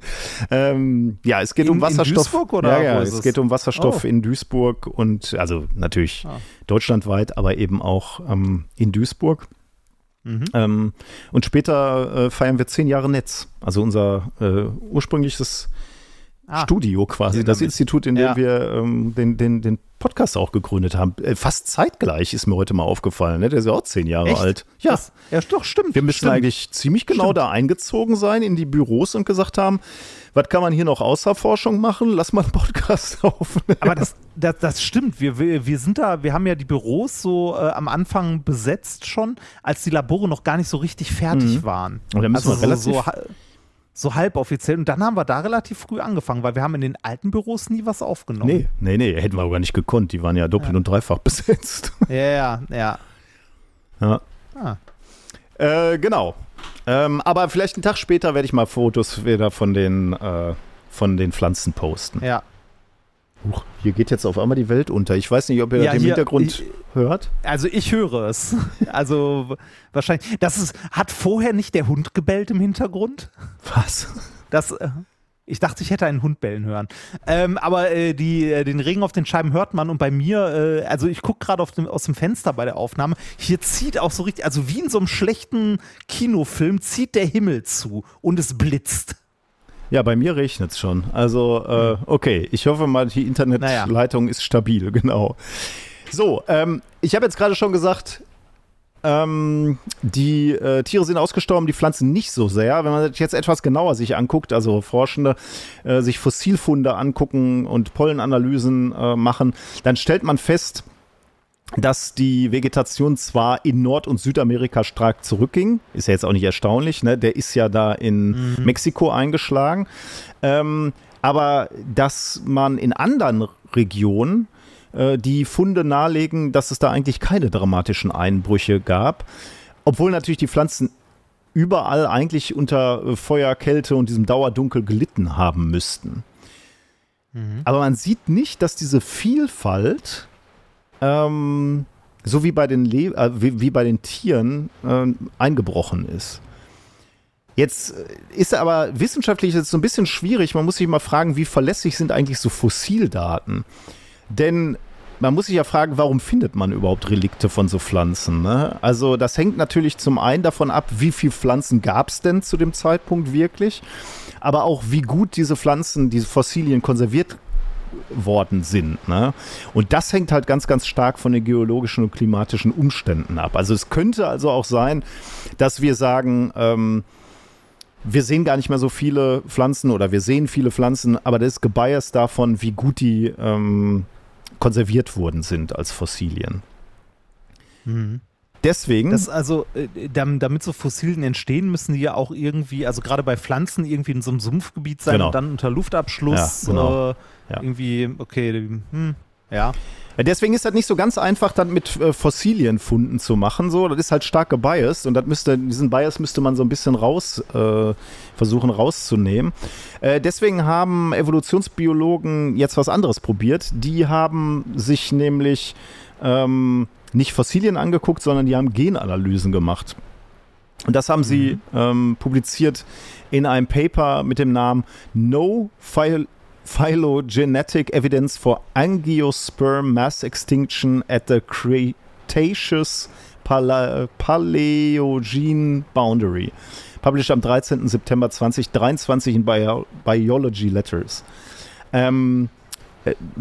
Ähm, ja, es geht in, um Wasserstoff. In Duisburg oder? Ja, ja, es, es geht um Wasserstoff oh. in Duisburg und also natürlich ah. deutschlandweit, aber eben auch ähm, in Duisburg. Mhm. Ähm, und später äh, feiern wir zehn Jahre Netz. Also unser äh, ursprüngliches ah. Studio quasi, das Institut, in dem ja. wir ähm, den, den, den Podcast auch gegründet haben. Äh, fast zeitgleich ist mir heute mal aufgefallen. Ne? Der ist ja auch zehn Jahre Echt? alt. Ja. Das, ja, doch, stimmt. Wir müssen stimmt. eigentlich ziemlich genau stimmt. da eingezogen sein in die Büros und gesagt haben, was kann man hier noch außer Forschung machen? Lass mal einen Podcast aufnehmen. Aber das, das, das stimmt. Wir, wir, wir sind da, wir haben ja die Büros so äh, am Anfang besetzt schon, als die Labore noch gar nicht so richtig fertig mhm. waren. Und dann müssen also wir relativ so, so so halboffiziell. Und dann haben wir da relativ früh angefangen, weil wir haben in den alten Büros nie was aufgenommen. Nee, nee, nee, hätten wir aber gar nicht gekonnt. Die waren ja doppelt ja. und dreifach besetzt. Ja, ja, ja. ja. Ah. Äh, genau. Ähm, aber vielleicht einen Tag später werde ich mal Fotos wieder von den, äh, von den Pflanzen posten. Ja, Huch, hier geht jetzt auf einmal die Welt unter. Ich weiß nicht, ob ihr ja, das im hier, Hintergrund ich, hört. Also ich höre es. Also wahrscheinlich. Das ist, hat vorher nicht der Hund gebellt im Hintergrund? Was? Das. Äh, Ich dachte, ich hätte einen Hund bellen hören. Ähm, aber äh, die, äh, den Regen auf den Scheiben hört man und bei mir, äh, also ich gucke gerade aus dem Fenster bei der Aufnahme, hier zieht auch so richtig, also wie in so einem schlechten Kinofilm, zieht der Himmel zu und es blitzt. Ja, bei mir regnet es schon. Also, äh, okay, ich hoffe mal, die Internetleitung naja. ist stabil, genau. So, ähm, ich habe jetzt gerade schon gesagt, ähm, die äh, Tiere sind ausgestorben, die Pflanzen nicht so sehr. Wenn man sich jetzt etwas genauer sich anguckt, also Forschende äh, sich Fossilfunde angucken und Pollenanalysen äh, machen, dann stellt man fest, dass die Vegetation zwar in Nord- und Südamerika stark zurückging, ist ja jetzt auch nicht erstaunlich, ne? der ist ja da in mhm. Mexiko eingeschlagen, ähm, aber dass man in anderen Regionen äh, die Funde nahelegen, dass es da eigentlich keine dramatischen Einbrüche gab. Obwohl natürlich die Pflanzen überall eigentlich unter äh, Feuer, Kälte und diesem Dauerdunkel gelitten haben müssten. Mhm. Aber man sieht nicht, dass diese Vielfalt, ähm, so wie bei den, Le äh, wie, wie, bei den Tieren, äh, eingebrochen ist. Jetzt äh, ist aber wissenschaftlich jetzt so ein bisschen schwierig. Man muss sich mal fragen, wie verlässlich sind eigentlich so Fossildaten? Denn man muss sich ja fragen, warum findet man überhaupt Relikte von so Pflanzen? Ne? Also das hängt natürlich zum einen davon ab, wie viele Pflanzen gab es denn zu dem Zeitpunkt wirklich, aber auch wie gut diese Pflanzen, diese Fossilien konserviert worden sind. Ne? Und das hängt halt ganz, ganz stark von den geologischen und klimatischen Umständen ab. Also es könnte also auch sein, dass wir sagen, ähm, wir sehen gar nicht mehr so viele Pflanzen oder wir sehen viele Pflanzen, aber das ist gebiased davon, wie gut die ähm, konserviert worden sind als Fossilien. Mhm. Deswegen. Das also, äh, damit so Fossilien entstehen, müssen die ja auch irgendwie, also gerade bei Pflanzen, irgendwie in so einem Sumpfgebiet sein genau. und dann unter Luftabschluss. Ja, genau. äh, ja. Irgendwie, okay, hm, ja. Deswegen ist das nicht so ganz einfach, dann mit äh, Fossilienfunden zu machen. So, das ist halt stark gebiased und das müsste, diesen Bias müsste man so ein bisschen raus äh, versuchen rauszunehmen. Äh, deswegen haben Evolutionsbiologen jetzt was anderes probiert. Die haben sich nämlich ähm, nicht Fossilien angeguckt, sondern die haben Genanalysen gemacht. Und das haben mhm. sie ähm, publiziert in einem Paper mit dem Namen No Phyl phylogenetic evidence for angiosperm mass extinction at the Cretaceous Paleogene boundary. Published am 13. September 2023 in Bio Biology Letters. Ähm, äh,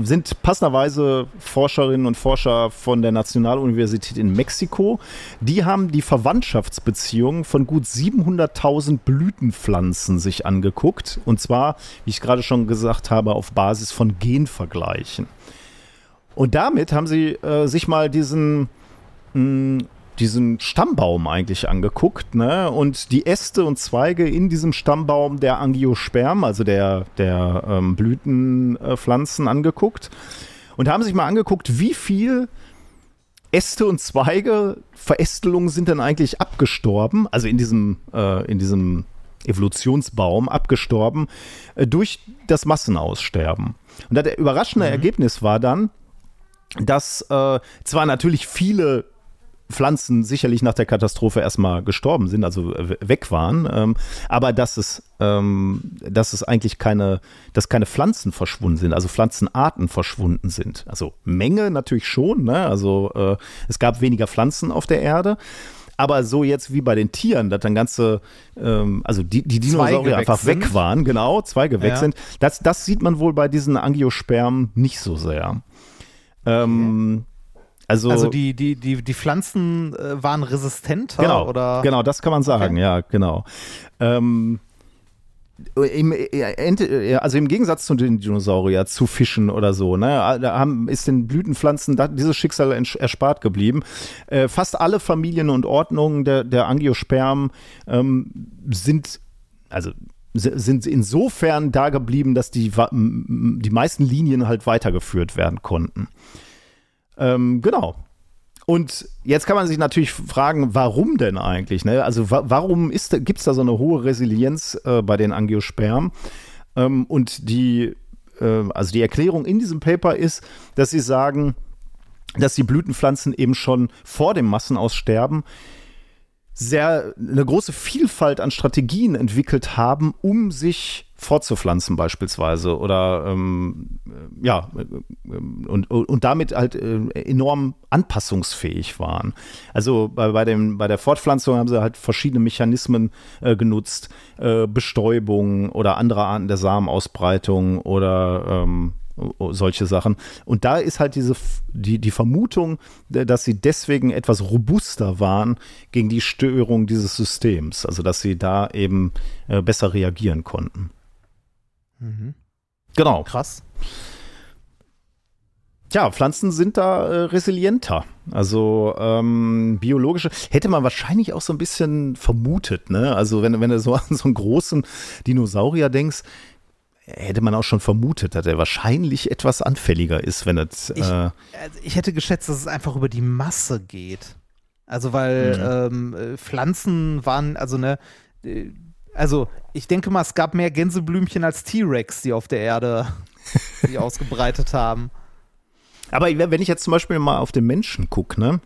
sind passenderweise Forscherinnen und Forscher von der Nationaluniversität in Mexiko. Die haben die Verwandtschaftsbeziehungen von gut 700.000 Blütenpflanzen sich angeguckt. Und zwar, wie ich gerade schon gesagt habe, auf Basis von Genvergleichen. Und damit haben sie äh, sich mal diesen mh, hm, diesen Stammbaum eigentlich angeguckt, ne? Und die Äste und Zweige in diesem Stammbaum der Angiosperm, also der, der ähm, Blütenpflanzen, äh, angeguckt. Und haben sich mal angeguckt, wie viel Äste und Zweige, Verästelungen sind denn eigentlich abgestorben, also in diesem, äh, in diesem Evolutionsbaum abgestorben, äh, durch das Massenaussterben. Und das überraschende mhm. Ergebnis war dann, dass äh, zwar natürlich viele Pflanzen sicherlich nach der Katastrophe erstmal gestorben sind, also weg waren, ähm, aber dass es, ähm, dass es eigentlich keine, dass keine Pflanzen verschwunden sind, also Pflanzenarten verschwunden sind. Also Menge natürlich schon, ne? also äh, es gab weniger Pflanzen auf der Erde. Aber so jetzt wie bei den Tieren, dass dann ganze, ähm, also die, die Dinosaurier einfach sind. weg waren, genau, Zweige weg ja. sind, das, das sieht man wohl bei diesen Angiospermen nicht so sehr. Ähm, also, also die, die, die, die Pflanzen äh, waren resistenter genau, oder? Genau, das kann man sagen, okay. ja, genau. Ähm, im, äh, also im Gegensatz zu den Dinosauriern, zu Fischen oder so, ne, da haben, ist den Blütenpflanzen dieses Schicksal erspart geblieben. Äh, fast alle Familien und Ordnungen der, der Angiospermen ähm, sind, also sind insofern da geblieben, dass die, die meisten Linien halt weitergeführt werden konnten. Ähm, genau. Und jetzt kann man sich natürlich fragen, warum denn eigentlich? Ne? Also wa warum gibt es da so eine hohe Resilienz äh, bei den Angiospermen? Ähm, und die, äh, also die Erklärung in diesem Paper ist, dass sie sagen, dass die Blütenpflanzen eben schon vor dem Massenaussterben sehr eine große Vielfalt an Strategien entwickelt haben, um sich fortzupflanzen beispielsweise oder ähm, äh, ja und, und damit halt äh, enorm anpassungsfähig waren. Also bei, bei, dem, bei der Fortpflanzung haben sie halt verschiedene Mechanismen äh, genutzt, äh, Bestäubung oder andere Arten der Samenausbreitung oder ähm, solche Sachen. Und da ist halt diese, die, die Vermutung, dass sie deswegen etwas robuster waren gegen die Störung dieses Systems. Also, dass sie da eben äh, besser reagieren konnten. Mhm. Genau. Krass. Tja, Pflanzen sind da äh, resilienter. Also ähm, biologische hätte man wahrscheinlich auch so ein bisschen vermutet. Ne? Also wenn, wenn du so an so einen großen Dinosaurier denkst, hätte man auch schon vermutet, dass er wahrscheinlich etwas anfälliger ist, wenn es. Äh ich, also ich hätte geschätzt, dass es einfach über die Masse geht. Also weil mhm. ähm, Pflanzen waren, also ne, äh, also ich denke mal, es gab mehr Gänseblümchen als T-Rex, die auf der Erde sich ausgebreitet haben. Aber wenn ich jetzt zum Beispiel mal auf den Menschen gucke, ne?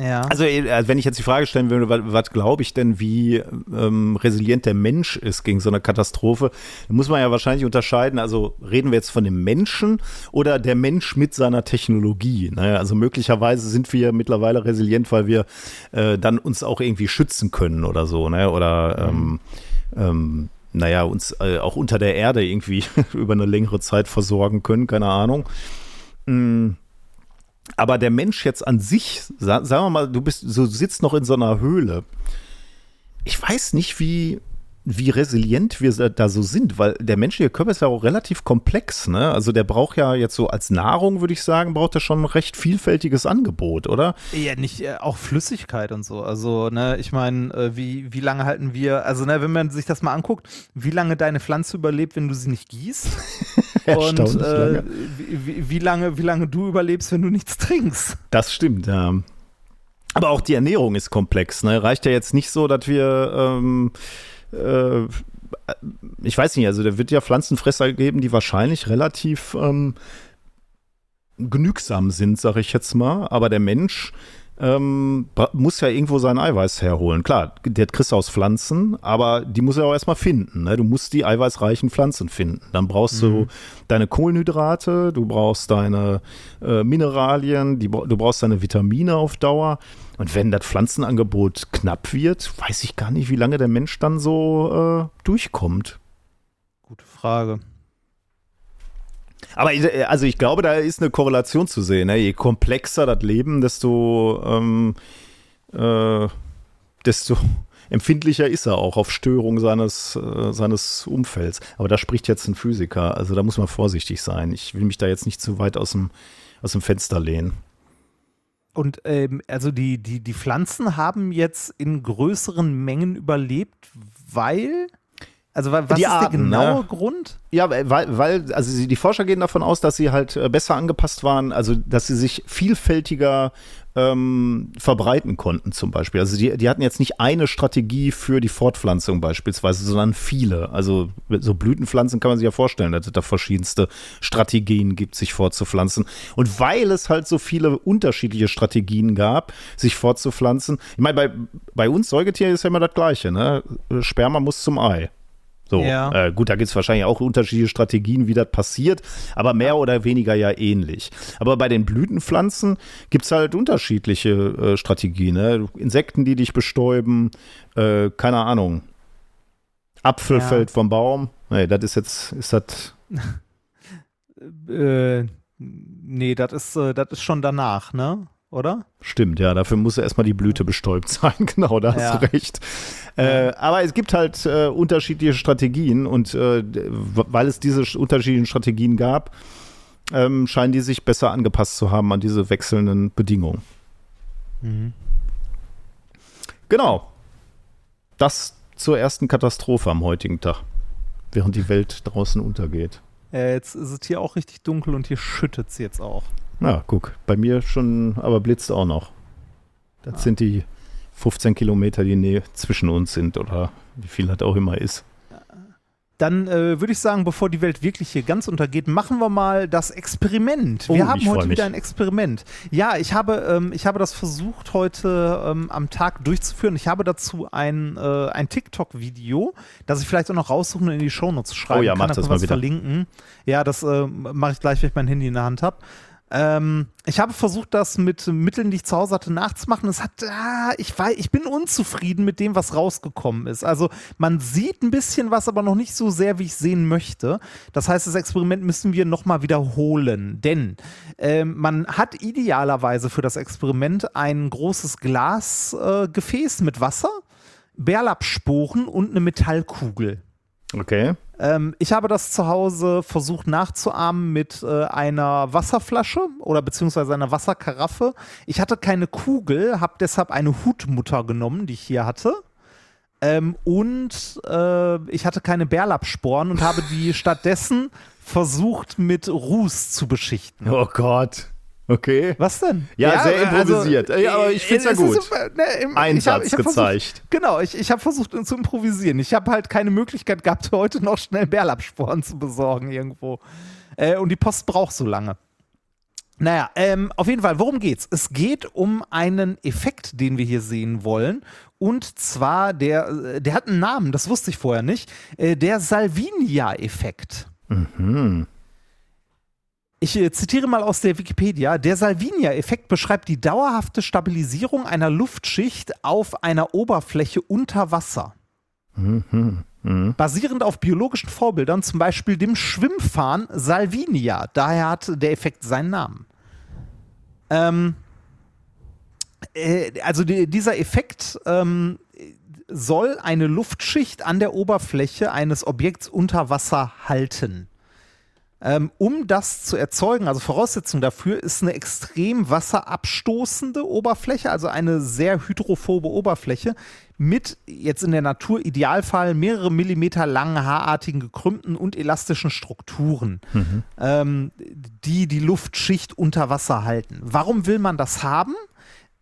Ja. Also, äh, wenn ich jetzt die Frage stellen würde, was, was glaube ich denn, wie ähm, resilient der Mensch ist gegen so eine Katastrophe, dann muss man ja wahrscheinlich unterscheiden, also reden wir jetzt von dem Menschen oder der Mensch mit seiner Technologie. Ne? Also möglicherweise sind wir mittlerweile resilient, weil wir äh, dann uns auch irgendwie schützen können oder so, ne? Oder mhm. Ähm, naja, uns äh, auch unter der Erde irgendwie über eine längere Zeit versorgen können, keine Ahnung. Mhm aber der Mensch jetzt an sich, sagen wir mal, du bist, du sitzt noch in so einer Höhle. Ich weiß nicht, wie, wie resilient wir da so sind, weil der menschliche Körper ist ja auch relativ komplex, ne? Also der braucht ja jetzt so als Nahrung, würde ich sagen, braucht er schon ein recht vielfältiges Angebot, oder? Ja, nicht äh, auch Flüssigkeit und so. Also, ne, ich meine, äh, wie, wie lange halten wir, also ne, wenn man sich das mal anguckt, wie lange deine Pflanze überlebt, wenn du sie nicht gießt? und äh, wie, wie, lange, wie lange du überlebst, wenn du nichts trinkst? Das stimmt, ja. Aber auch die Ernährung ist komplex, ne? Reicht ja jetzt nicht so, dass wir ähm, äh, ich weiß nicht, also da wird ja Pflanzenfresser geben, die wahrscheinlich relativ ähm, genügsam sind, sag ich jetzt mal. Aber der Mensch ähm, muss ja irgendwo sein Eiweiß herholen. Klar, der kriegst du aus Pflanzen, aber die muss er auch erstmal finden. Ne? Du musst die eiweißreichen Pflanzen finden. Dann brauchst mhm. du deine Kohlenhydrate, du brauchst deine äh, Mineralien, die, du brauchst deine Vitamine auf Dauer. Und wenn das Pflanzenangebot knapp wird, weiß ich gar nicht, wie lange der Mensch dann so äh, durchkommt. Gute Frage. Aber äh, also ich glaube, da ist eine Korrelation zu sehen. Ne? Je komplexer das Leben, desto, ähm, äh, desto empfindlicher ist er auch auf Störung seines, äh, seines Umfelds. Aber da spricht jetzt ein Physiker. Also da muss man vorsichtig sein. Ich will mich da jetzt nicht zu weit aus dem, aus dem Fenster lehnen. Und ähm, also die, die, die Pflanzen haben jetzt in größeren Mengen überlebt, weil also was die ist Arten, der genaue ne? Grund? Ja, weil, weil, also die Forscher gehen davon aus, dass sie halt äh, besser angepasst waren, also dass sie sich vielfältiger ähm, verbreiten konnten zum Beispiel. Also die, die hatten jetzt nicht eine Strategie für die Fortpflanzung beispielsweise, sondern viele. Also so Blütenpflanzen kann man sich ja vorstellen, dass es da verschiedenste Strategien gibt, sich fortzupflanzen. Und weil es halt so viele unterschiedliche Strategien gab, sich fortzupflanzen, ich meine, bei, bei uns Säugetieren ist ja immer das Gleiche, ne? Sperma muss zum Ei. So, ja. äh, gut, da gibt es wahrscheinlich auch unterschiedliche Strategien, wie das passiert, aber mehr oder weniger ja ähnlich. Aber bei den Blütenpflanzen gibt es halt unterschiedliche äh, Strategien. Ne? Insekten, die dich bestäuben, äh, keine Ahnung. Apfel ja. fällt vom Baum. Nee, das ist jetzt, ist das. äh, nee, das ist, äh, das ist schon danach, ne? Oder? Stimmt, ja, dafür muss erstmal die Blüte bestäubt sein. genau, da hast ja. du recht. Äh, aber es gibt halt äh, unterschiedliche Strategien und äh, weil es diese unterschiedlichen Strategien gab, ähm, scheinen die sich besser angepasst zu haben an diese wechselnden Bedingungen. Mhm. Genau. Das zur ersten Katastrophe am heutigen Tag, während die Welt draußen untergeht. Ja, jetzt ist es hier auch richtig dunkel und hier schüttet es jetzt auch. Na, guck, bei mir schon, aber blitzt auch noch. Das ah. sind die 15 Kilometer, die Nähe zwischen uns sind oder wie viel das auch immer ist. dann äh, würde ich sagen, bevor die Welt wirklich hier ganz untergeht, machen wir mal das Experiment. Wir Oh, haben heute wieder ein Experiment. Ja, ich habe, ähm, ich habe das versucht heute ähm, am Tag durchzuführen. Ich habe dazu ein, äh, ein TikTok-Video, das ich vielleicht auch noch raussuchen und in die Shownotes schreiben Oh ja, kann. mach Da das mal wieder. verlinken. Ja, das äh, mache ich gleich, wenn ich mein Handy in der Hand habe. Ähm, ich habe versucht, das mit Mitteln, die ich zu Hause hatte, nachzumachen. Es hat, ah, ich weiß, ich bin unzufrieden mit dem, was rausgekommen ist. Also man sieht ein bisschen was, aber noch nicht so sehr, wie ich sehen möchte. Das heißt, das Experiment müssen wir nochmal wiederholen, denn ähm, man hat idealerweise für das Experiment ein großes Glasgefäß äh, mit Wasser, Bärlappsporen und eine Metallkugel. Okay. Ähm, ich habe das zu Hause versucht nachzuahmen mit äh, einer Wasserflasche oder beziehungsweise einer Wasserkaraffe. Ich hatte keine Kugel, habe deshalb eine Hutmutter genommen, die ich hier hatte. Ähm, und äh, ich hatte keine Bärlappsporen und habe die stattdessen versucht mit Ruß zu beschichten. Oh Gott. Okay. Was denn? Ja, sehr improvisiert. Ja, aber ich find's ja es ist gut. ne, im- Einsatz ich hab- ich hab gezeigt. Versucht, genau, ich, ich habe versucht zu improvisieren. Ich habe halt keine Möglichkeit gehabt, heute noch schnell Bärlappsporen zu besorgen irgendwo. Äh, und die Post braucht so lange. Naja, ähm, auf jeden Fall, worum geht's? Es geht um einen Effekt, den wir hier sehen wollen. Und zwar, der, äh, der hat einen Namen, das wusste ich vorher nicht. Äh, der Salvinia-Effekt. Ich äh, zitiere mal aus der Wikipedia. Der Salvinia-Effekt beschreibt die dauerhafte Stabilisierung einer Luftschicht auf einer Oberfläche unter Wasser. Basierend auf biologischen Vorbildern, zum Beispiel dem Schwimmfarn Salvinia. Daher hat der Effekt seinen Namen. Ähm, äh, also die, dieser Effekt ähm, soll eine Luftschicht an der Oberfläche eines Objekts unter Wasser halten. Ähm, um das zu erzeugen, also Voraussetzung dafür ist eine extrem wasserabstoßende Oberfläche, also eine sehr hydrophobe Oberfläche mit jetzt in der Natur Idealfall mehrere Millimeter langen, haarartigen, gekrümmten und elastischen Strukturen, ähm, die die Luftschicht unter Wasser halten. Warum will man das haben?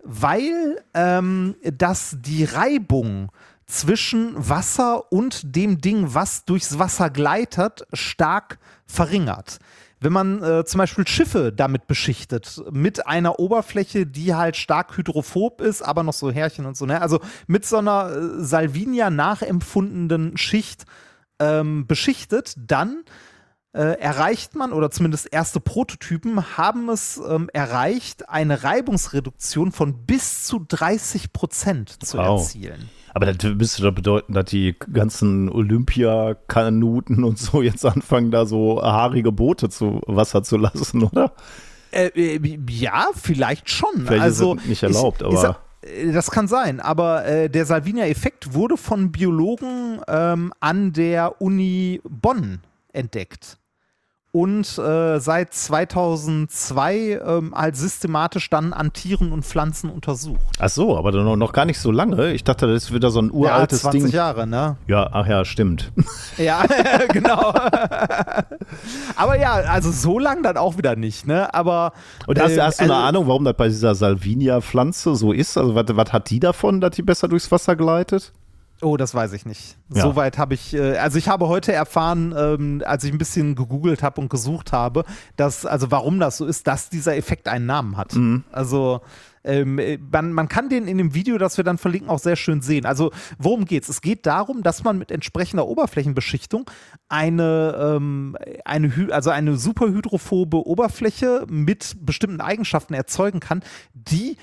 weil ähm, das die Reibung zwischen Wasser und dem Ding, was durchs Wasser gleitet, stark verringert. Wenn man äh, zum Beispiel Schiffe damit beschichtet, mit einer Oberfläche, die halt stark hydrophob ist, aber noch so Härchen und so, ne? also mit so einer äh, Salvinia nachempfundenen Schicht ähm, beschichtet, dann äh, erreicht man, oder zumindest erste Prototypen haben es ähm, erreicht, eine Reibungsreduktion von bis zu 30 Prozent zu Wow. erzielen. Aber das müsste doch bedeuten, dass die ganzen Olympiakanuten und so jetzt anfangen, da so haarige Boote zu Wasser zu lassen, oder? Äh, äh, ja, vielleicht schon. Vielleicht also, ist nicht erlaubt, ich, aber- Ich sag, äh, das kann sein, aber äh, der Salvinia-Effekt wurde von Biologen ähm, an der Uni Bonn entdeckt. Und äh, seit 2002 ähm, halt systematisch dann an Tieren und Pflanzen untersucht. Ach so, aber noch, noch gar nicht so lange. Ich dachte, das ist wieder so ein uraltes ja, 20 Ding. Jahre, ne? Ja, ach ja, stimmt. Ja, genau. Aber ja, also so lang dann auch wieder nicht, ne? Aber. Und hast, äh, hast du eine also- Ahnung, warum das bei dieser Salvinia-Pflanze so ist? Also, was, was hat die davon, dass die besser durchs Wasser gleitet? Oh, das weiß ich nicht. Ja. Soweit habe ich, äh, also ich habe heute erfahren, ähm, als ich ein bisschen gegoogelt habe und gesucht habe, dass, also warum das so ist, dass dieser Effekt einen Namen hat. Also ähm, äh, man, man kann den in dem Video, das wir dann verlinken, auch sehr schön sehen. Also worum geht's? Es geht darum, dass man mit entsprechender Oberflächenbeschichtung eine, ähm, eine, also eine superhydrophobe Oberfläche mit bestimmten Eigenschaften erzeugen kann, die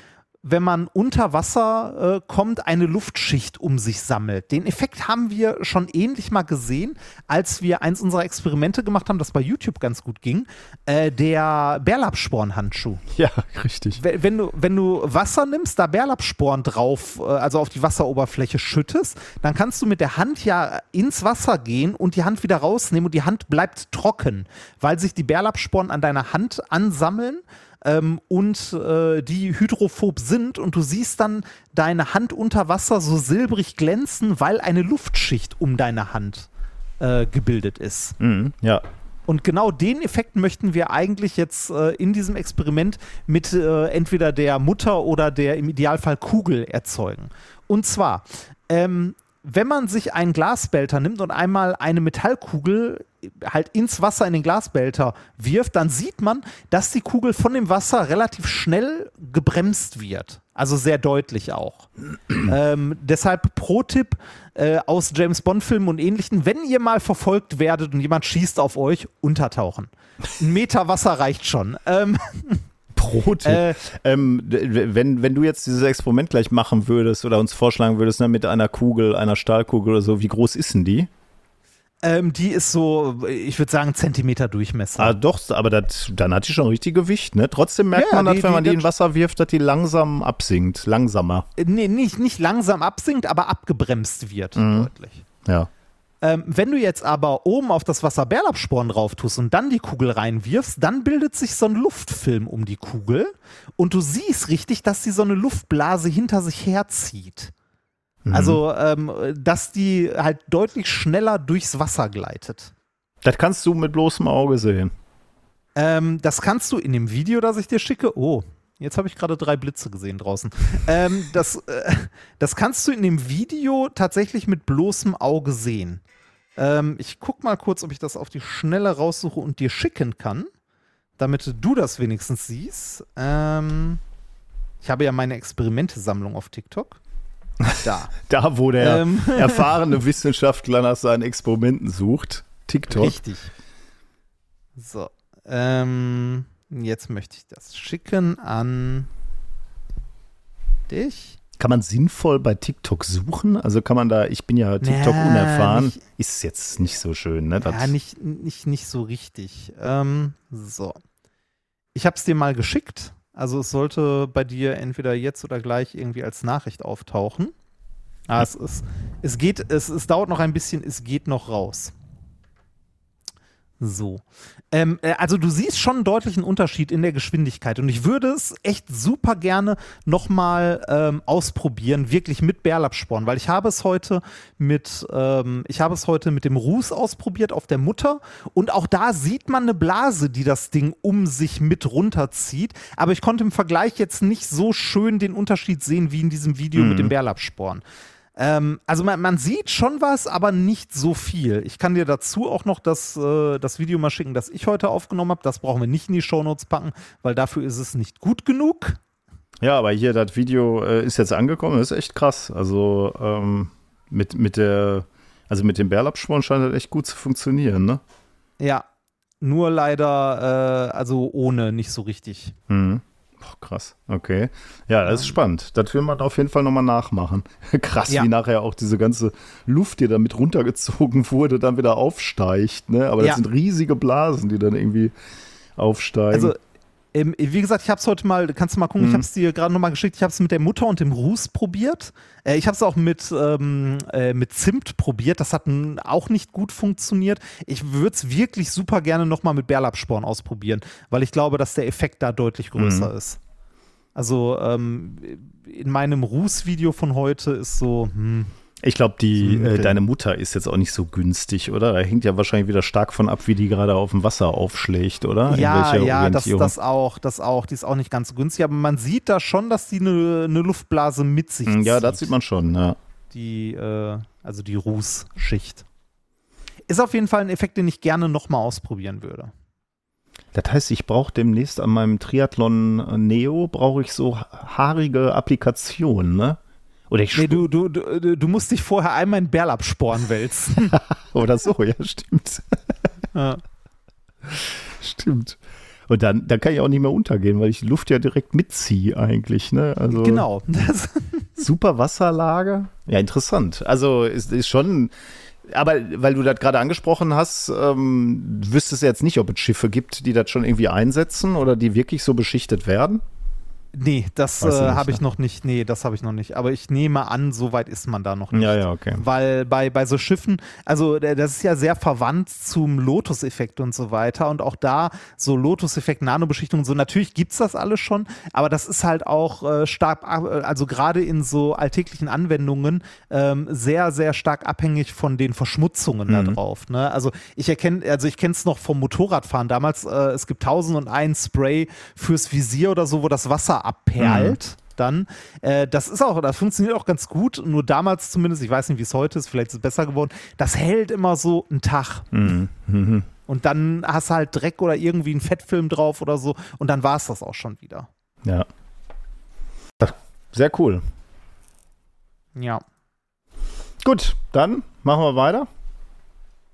wenn man unter Wasser äh, kommt, eine Luftschicht um sich sammelt. Den Effekt haben wir schon ähnlich mal gesehen, als wir eins unserer Experimente gemacht haben, das bei YouTube ganz gut ging, äh, der Bärlappsporenhandschuh. Ja, richtig. Wenn wenn du, wenn du Wasser nimmst, da Bärlappsporen drauf, äh, also auf die Wasseroberfläche schüttest, dann kannst du mit der Hand ja ins Wasser gehen und die Hand wieder rausnehmen und die Hand bleibt trocken, weil sich die Bärlappsporen an deiner Hand ansammeln ähm, und äh, die hydrophob sind und du siehst dann deine Hand unter Wasser so silbrig glänzen, weil eine Luftschicht um deine Hand äh, gebildet ist. Mhm, ja. Und genau den Effekt möchten wir eigentlich jetzt äh, in diesem Experiment mit äh, entweder der Mutter oder der im Idealfall Kugel erzeugen. Und zwar, ähm, wenn man sich einen Glasbehälter nimmt und einmal eine Metallkugel halt ins Wasser in den Glasbehälter wirft, dann sieht man, dass die Kugel von dem Wasser relativ schnell gebremst wird. Also sehr deutlich auch. ähm, deshalb Pro-Tipp äh, aus James Bond-Filmen und ähnlichen, wenn ihr mal verfolgt werdet und jemand schießt auf euch, untertauchen. Ein Meter Wasser reicht schon. Ähm, Pro-Tipp. Äh, ähm, wenn, wenn du jetzt dieses Experiment gleich machen würdest oder uns vorschlagen würdest, ne, mit einer Kugel, einer Stahlkugel oder so, wie groß ist denn die? Ähm, die ist so, ich würde sagen, Zentimeter Durchmesser. Ah, doch, aber das, dann hat die schon richtig Gewicht, ne? Trotzdem merkt ja, man, die, dass, wenn man die, die in Wasser wirft, dass die langsam absinkt. Langsamer. Äh, nee, nicht, nicht langsam absinkt, aber abgebremst wird. Mhm. Deutlich. Ja. Ähm, wenn du jetzt aber oben auf das Wasser Bärlapsporen drauf tust und dann die Kugel reinwirfst, dann bildet sich so ein Luftfilm um die Kugel und du siehst richtig, dass sie so eine Luftblase hinter sich herzieht. Mhm. Also, ähm, dass die halt deutlich schneller durchs Wasser gleitet. Das kannst du mit bloßem Auge sehen. Ähm, das kannst du in dem Video, das ich dir schicke. Oh, Jetzt habe ich gerade drei Blitze gesehen draußen. ähm, das, äh, das kannst du in dem Video tatsächlich mit bloßem Auge sehen. Ähm, ich guck mal kurz, ob ich das auf die Schnelle raussuche und dir schicken kann, damit du das wenigstens siehst. Ähm, ich habe ja meine Experimentesammlung auf TikTok. Da. da, wo der ähm. erfahrene Wissenschaftler nach seinen Experimenten sucht. TikTok. Richtig. So. Ähm, jetzt möchte ich das schicken an dich. Kann man sinnvoll bei TikTok suchen? Also kann man da, ich bin ja TikTok naja, unerfahren, nicht, ist jetzt nicht so schön, ne? Ja, nicht, nicht, nicht so richtig. Ähm, so. Ich habe es dir mal geschickt. Also es sollte bei dir entweder jetzt oder gleich irgendwie als Nachricht auftauchen. Ah, es, ist, es geht, es, es dauert noch ein bisschen, es geht noch raus. So. Ähm, äh, also du siehst schon einen deutlichen Unterschied in der Geschwindigkeit und ich würde es echt super gerne nochmal ähm, ausprobieren, wirklich mit Bärlapsporn, weil ich habe es heute mit, ähm, ich habe es heute mit dem Ruß ausprobiert auf der Mutter und auch da sieht man eine Blase, die das Ding um sich mit runterzieht, aber ich konnte im Vergleich jetzt nicht so schön den Unterschied sehen wie in diesem Video mhm. mit dem Bärlapsporn. Ähm, also man, man, sieht schon was, aber nicht so viel. Ich kann dir dazu auch noch das, äh, das Video mal schicken, das ich heute aufgenommen habe. Das brauchen wir nicht in die Shownotes packen, weil dafür ist es nicht gut genug. Ja, aber hier, das Video äh, ist jetzt angekommen, das ist echt krass. Also ähm, mit, mit der, also mit dem Bärlapsporn scheint das echt gut zu funktionieren, ne? Ja, nur leider, äh, also ohne nicht so richtig. Mhm. Boah, krass, okay. Ja, das ist spannend. Das will man auf jeden Fall nochmal nachmachen. krass, ja. wie nachher auch diese ganze Luft, die damit runtergezogen wurde, dann wieder aufsteigt. Ne? Aber das ja. sind riesige Blasen, die dann irgendwie aufsteigen. Also ähm, wie gesagt, ich habe es heute mal, kannst du mal gucken, mhm. ich habe es dir gerade nochmal geschickt, ich habe es mit der Mutter und dem Ruß probiert. Äh, ich habe es auch mit, ähm, äh, mit Zimt probiert, das hat auch nicht gut funktioniert. Ich würde es wirklich super gerne nochmal mit Bärlapsporn ausprobieren, weil ich glaube, dass der Effekt da deutlich größer mhm. ist. Also ähm, in meinem Ruß-Video von heute ist so, hm, ich glaube, die äh, deine Mutter ist jetzt auch nicht so günstig, oder? Da hängt ja wahrscheinlich wieder stark von ab, wie die gerade auf dem Wasser aufschlägt, oder? Ja, ja, das, das auch, das auch. Die ist auch nicht ganz so günstig, aber man sieht da schon, dass die eine ne Luftblase mit sich zieht. Ja, das sieht man schon, ja. Die, äh, also die Rußschicht. Ist auf jeden Fall ein Effekt, den ich gerne nochmal ausprobieren würde. Das heißt, ich brauche demnächst an meinem Triathlon Neo brauche ich so haarige Applikationen, ne? Oder ich nee, du, du, du, du musst dich vorher einmal in Bärlapsporen wälzen. Oder so, ja, stimmt. ja. Stimmt. Und dann, dann kann ich auch nicht mehr untergehen, weil ich die Luft ja direkt mitziehe eigentlich. Ne? Also, genau. super Wasserlage. Ja, interessant. Also ist, ist schon, aber weil du das gerade angesprochen hast, ähm, wüsstest du jetzt nicht, ob es Schiffe gibt, die das schon irgendwie einsetzen oder die wirklich so beschichtet werden? Nee, das äh, habe ich noch nicht. Nee, das habe ich noch nicht. Aber ich nehme an, so weit ist man da noch nicht. Ja, ja, okay. Weil bei, bei so Schiffen, also das ist ja sehr verwandt zum Lotus-Effekt und so weiter. Und auch da so Lotus-Effekt, Nanobeschichtung und so, natürlich gibt es das alles schon, aber das ist halt auch äh, stark, also gerade in so alltäglichen Anwendungen ähm, sehr, sehr stark abhängig von den Verschmutzungen mhm. da drauf. Ne? Also ich erkenne, also ich kenne es noch vom Motorradfahren damals, äh, es gibt tausend und ein Spray fürs Visier oder so, wo das Wasser abperlt. dann. Äh, das ist auch, das funktioniert auch ganz gut. Nur damals zumindest, ich weiß nicht, wie es heute ist, vielleicht ist es besser geworden. Das hält immer so einen Tag. Mhm. Mhm. Und dann hast du halt Dreck oder irgendwie einen Fettfilm drauf oder so. Und dann war es das auch schon wieder. Ja. Sehr cool. Ja. Gut, dann machen wir weiter.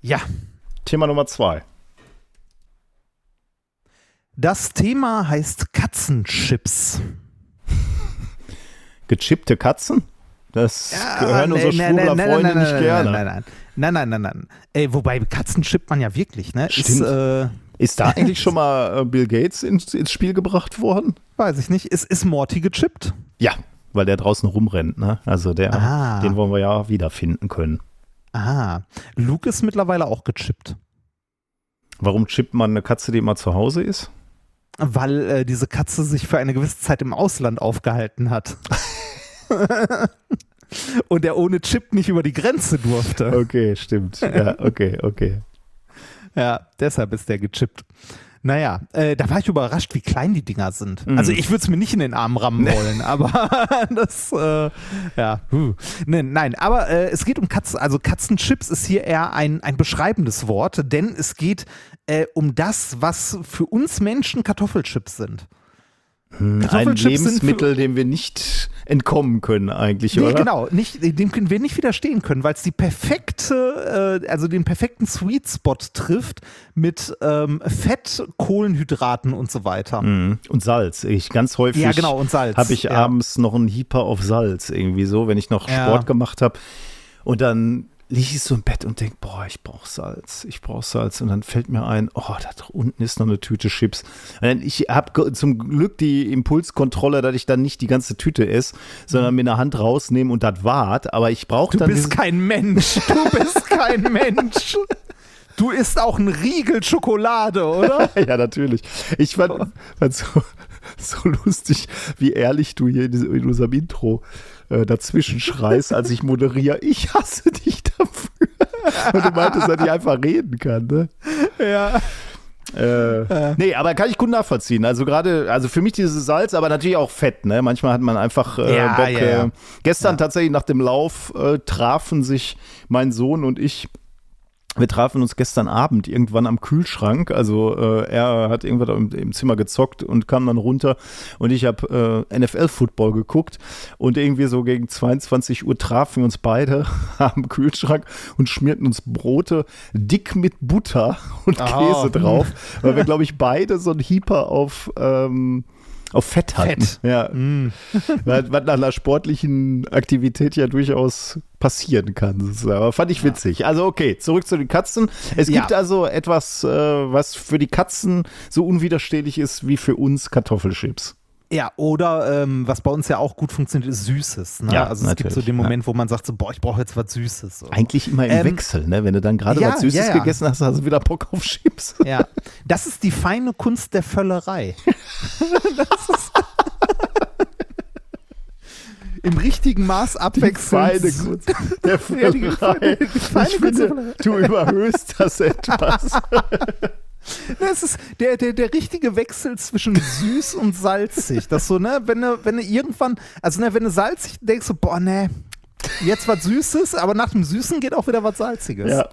Ja. Thema Nummer zwei. Das Thema heißt Katzenchips. Gechippte Katzen? Das ja, gehören nee, unsere schwuler nee, Freunde nicht gerne. Nein, nein, nein, nein, nein, nein. Ey, wobei Katzen chippt man ja wirklich, ne? Stimmt. Ist, äh, ist da eigentlich schon mal äh, Bill Gates ins, ins, Spiel gebracht worden? Weiß ich nicht. Ist, ist Morty gechippt? Ja, weil der draußen rumrennt, ne? Also der, ah. den wollen wir ja wiederfinden können. Ah, Luke ist mittlerweile auch gechippt. Warum chippt man eine Katze, die immer zu Hause ist? Weil äh, diese Katze sich für eine gewisse Zeit im Ausland aufgehalten hat. Und er ohne Chip nicht über die Grenze durfte. Okay, stimmt. Ja, okay, okay. Ja, deshalb ist der gechippt. Naja, äh, da war ich überrascht, wie klein die Dinger sind. Mhm. Also ich würde es mir nicht in den Arm rammen wollen, aber das, äh, ja, huh. nee, nein, aber äh, es geht um Katzen, also Katzenchips ist hier eher ein, ein beschreibendes Wort, denn es geht äh, um das, was für uns Menschen Kartoffelchips sind. Hm, ein Lebensmittel, dem wir nicht entkommen können eigentlich, nee, oder? Genau, nicht, dem können wir nicht widerstehen können, weil es die perfekte, äh, also den perfekten Sweet Spot trifft mit ähm, Fett, Kohlenhydraten und so weiter. Mhm. Und Salz. Ich ganz häufig ja, genau, und Salz. habe ich ja. abends noch einen Heaper auf Salz irgendwie so, wenn ich noch Sport ja. gemacht habe. Und dann liege ich so im Bett und denke, boah, ich brauche Salz, ich brauche Salz. Und dann fällt mir ein, oh, da unten ist noch eine Tüte Chips. Ich habe zum Glück die Impulskontrolle, dass ich dann nicht die ganze Tüte esse, sondern mir eine Hand rausnehme und das wart. Aber ich brauche dann. Du bist kein Mensch. Du bist kein Mensch. Du isst auch einen Riegel Schokolade, oder? ja, natürlich. Ich fand, fand so, so lustig, wie ehrlich du hier in, in unserem Intro äh, dazwischen schreist, als ich moderiere. Ich hasse dich dafür. Und du meintest, dass ich einfach reden kann, ne? Ja. Äh, ja. Nee, aber kann ich gut nachvollziehen. Also gerade, also für mich dieses Salz, aber natürlich auch Fett, ne? Manchmal hat man einfach äh, ja, Bock. Ja, äh, gestern tatsächlich nach dem Lauf äh, trafen sich mein Sohn und ich wir trafen uns gestern Abend irgendwann am Kühlschrank. Also äh, er hat irgendwann im, im, Zimmer gezockt und kam dann runter und ich habe äh, NFL-Football geguckt und irgendwie so gegen 22 Uhr trafen wir uns beide am Kühlschrank und schmierten uns Brote dick mit Butter und oh. Käse drauf, weil wir glaube ich beide so ein Heeper auf ähm, auf Fett hatten. Fett. Ja. Mm. was, nach einer sportlichen Aktivität ja durchaus passieren kann. Aber fand ich witzig. Ja. Also okay, zurück zu den Katzen. Es ja. gibt also etwas, äh, was für die Katzen so unwiderstehlich ist wie für uns Kartoffelchips. Ja, oder ähm, was bei uns ja auch gut funktioniert, ist Süßes. Ne? Ja, also es natürlich. gibt so den Moment, ja. wo man sagt so, boah, ich brauche jetzt was Süßes. So. Eigentlich immer im ähm, Wechsel, ne? Wenn du dann gerade ja, was Süßes ja, gegessen hast, hast du wieder Bock auf Chips. Ja, das ist die feine Kunst der Völlerei. Im richtigen Maß abwechselnd. Die feine Kunst der Völlerei. ich finde, du überhöhst das etwas. Das ist der, der, der richtige Wechsel zwischen süß und salzig. Das so, ne, wenn du, wenn du irgendwann, also ne, wenn du salzig denkst, so, boah, ne, jetzt was Süßes, aber nach dem Süßen geht auch wieder was Salziges. Ja.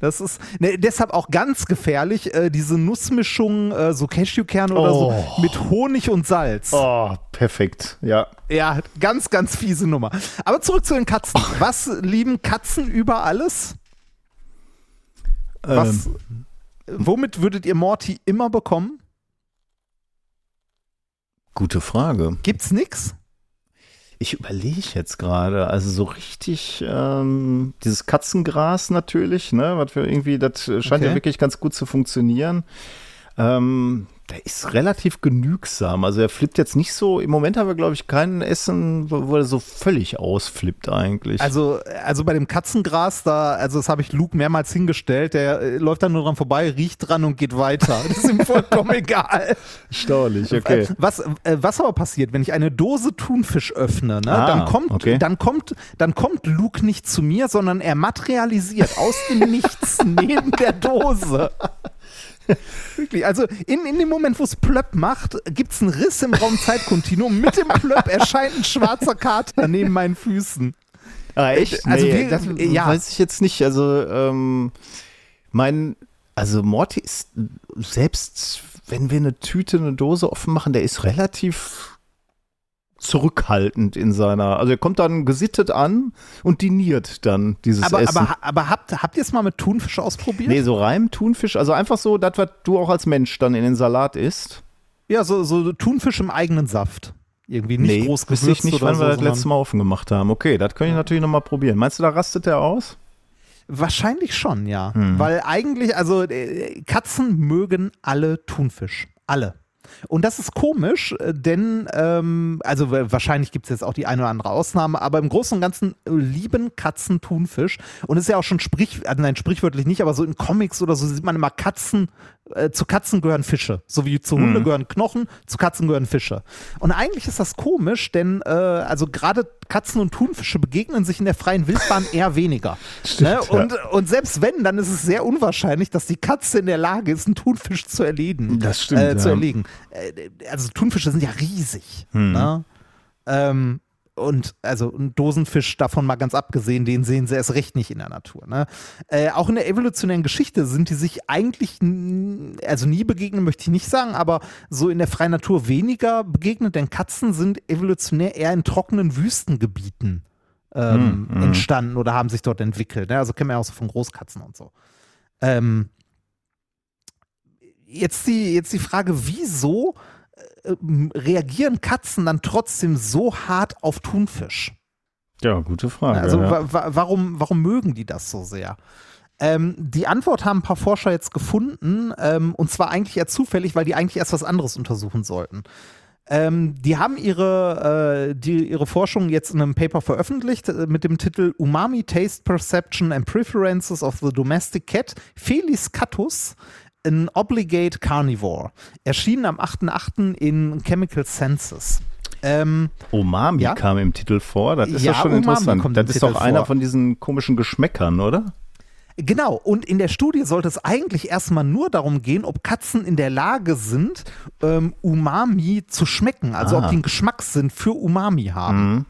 Das ist ne, deshalb auch ganz gefährlich, äh, diese Nussmischung, äh, so Cashewkerne oder oh. so, mit Honig und Salz. Oh, perfekt, ja. Ja, ganz, ganz fiese Nummer. Aber zurück zu den Katzen. Oh. Was lieben Katzen über alles? Was, ähm, womit würdet ihr Morty immer bekommen? Gute Frage. Gibt's nix? Ich überlege jetzt gerade, also so richtig ähm, dieses Katzengras natürlich, ne, was für irgendwie, das scheint okay. ja wirklich ganz gut zu funktionieren. Ähm, der ist relativ genügsam. Also er flippt jetzt nicht so. Im Moment haben wir, glaube ich, kein Essen, wo er so völlig ausflippt eigentlich. Also, also bei dem Katzengras, da, also das habe ich Luke mehrmals hingestellt, der äh, läuft dann nur dran vorbei, riecht dran und geht weiter. Das ist ihm vollkommen egal. Staulich, okay. Was, äh, was aber passiert, wenn ich eine Dose Thunfisch öffne, ne, ah, dann, kommt, okay. dann, kommt, dann kommt Luke nicht zu mir, sondern er materialisiert aus dem Nichts neben der Dose. Wirklich, also in, in dem Moment, wo es Plöpp macht, gibt es einen Riss im Raum-Zeitkontinuum. Mit dem Plöpp erscheint ein schwarzer Kater neben meinen Füßen. Ah, echt? Also nee, wir- das ja. weiß ich jetzt nicht. Also, ähm, mein, also Morty ist, selbst wenn wir eine Tüte, eine Dose offen machen, der ist relativ zurückhaltend in seiner, also er kommt dann gesittet an und diniert dann dieses Aber, Essen. aber, aber habt, habt ihr es mal mit Thunfisch ausprobiert? nee, so Reim, Thunfisch, also einfach so, das, was du auch als Mensch dann in den Salat isst. Ja, so, so Thunfisch im eigenen Saft. Irgendwie nicht groß wüsste gewürzt ich nicht, wann so, wir das letzte Mal offen gemacht haben. Okay, das kann ich natürlich nochmal probieren. Meinst du, da rastet er aus? Wahrscheinlich schon, ja. Hm. Weil eigentlich, also äh, Katzen mögen alle Thunfisch. Alle. Und das ist komisch, äh, denn, ähm, also wa- wahrscheinlich gibt es jetzt auch die eine oder andere Ausnahme, aber im Großen und Ganzen äh, lieben Katzen Thunfisch. Und es ist ja auch schon sprich, also nein, sprichwörtlich nicht, aber so in Comics oder so sieht man immer Katzen, äh, zu Katzen gehören Fische. So wie zu Hunde gehören Knochen, zu Katzen gehören Fische. Und eigentlich ist das komisch, denn äh, also gerade Katzen und Thunfische begegnen sich in der freien Wildbahn eher weniger. ne? und, und selbst wenn, dann ist es sehr unwahrscheinlich, dass die Katze in der Lage ist, einen Thunfisch zu erledigen. Das stimmt, Äh, zu ja. erlegen. Äh, also Thunfische sind ja riesig. Hm. Ne? Ähm, und also ein Dosenfisch davon mal ganz abgesehen, den sehen sie erst recht nicht in der Natur. Ne? Äh, auch in der evolutionären Geschichte sind die sich eigentlich, also nie begegnen, möchte ich nicht sagen, aber so in der freien Natur weniger begegnet, denn Katzen sind evolutionär eher in trockenen Wüstengebieten ähm, Hm, hm. entstanden oder haben sich dort entwickelt. Ne? Also kennen wir ja auch so von Großkatzen und so. Ähm, jetzt, die, jetzt die Frage, wieso äh, reagieren Katzen dann trotzdem so hart auf Thunfisch? Ja, gute Frage. Also ja. wa warum, warum mögen die das so sehr? Ähm, die Antwort haben ein paar Forscher jetzt gefunden, ähm, und zwar eigentlich eher zufällig, weil die eigentlich erst was anderes untersuchen sollten. Ähm, die haben ihre, äh, die, ihre Forschung jetzt in einem Paper veröffentlicht äh, mit dem Titel Umami Taste Perception and Preferences of the Domestic Cat Felis catus, an Obligate Carnivore. Erschienen am 8.8. in Chemical Senses. Ähm, Umami Ja? kam im Titel vor. Das ist ja, schon Umami interessant. Das ist Titel doch einer von diesen komischen Geschmäckern, oder? Genau, und in der Studie sollte es eigentlich erstmal nur darum gehen, ob Katzen in der Lage sind, ähm, Umami zu schmecken, also Ah. ob die einen Geschmackssinn für Umami haben. Mhm.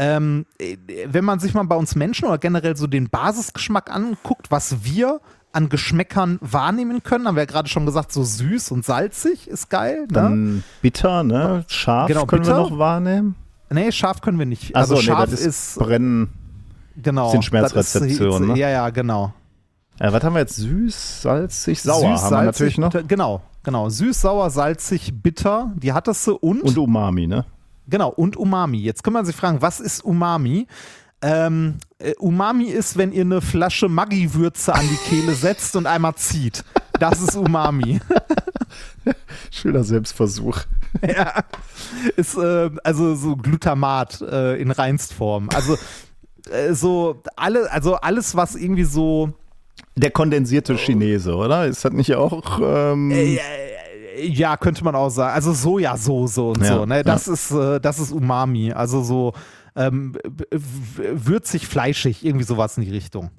Ähm, äh, wenn man sich mal bei uns Menschen oder generell so den Basisgeschmack anguckt, was wir an Geschmäckern wahrnehmen können, haben wir ja gerade schon gesagt, so süß und salzig ist geil. Ne? Dann bitter, ne? Scharf Genau, können bitter. wir noch wahrnehmen. Nee, scharf können wir nicht. Achso, also nee, scharf das ist, ist, Brennen. genau. sind Schmerzrezeptionen, ne? Ja, ja, genau. Äh, was haben wir jetzt? Süß, salzig, sauer Süß, haben wir salzig, natürlich noch. Genau, genau. Süß, sauer, salzig, bitter, die hattest du und, Und Umami, ne? genau, und Umami. Jetzt kann man sich fragen, was ist Umami? Ähm, äh, Umami ist, wenn ihr eine Flasche Maggi-Würze an die Kehle setzt und einmal zieht. Das ist Umami. Schöner Selbstversuch. ja. Ist äh, also so Glutamat äh, in Reinstform. Also äh, so alle, also alles, was irgendwie so Der kondensierte Chinese, oder? Ist das nicht auch. Ähm, Äh, ja, könnte man auch sagen. Also Sojasauce und Ja, so, ne? Das ist, äh, das ist Umami. Also so ähm, würzig, fleischig, irgendwie sowas in die Richtung.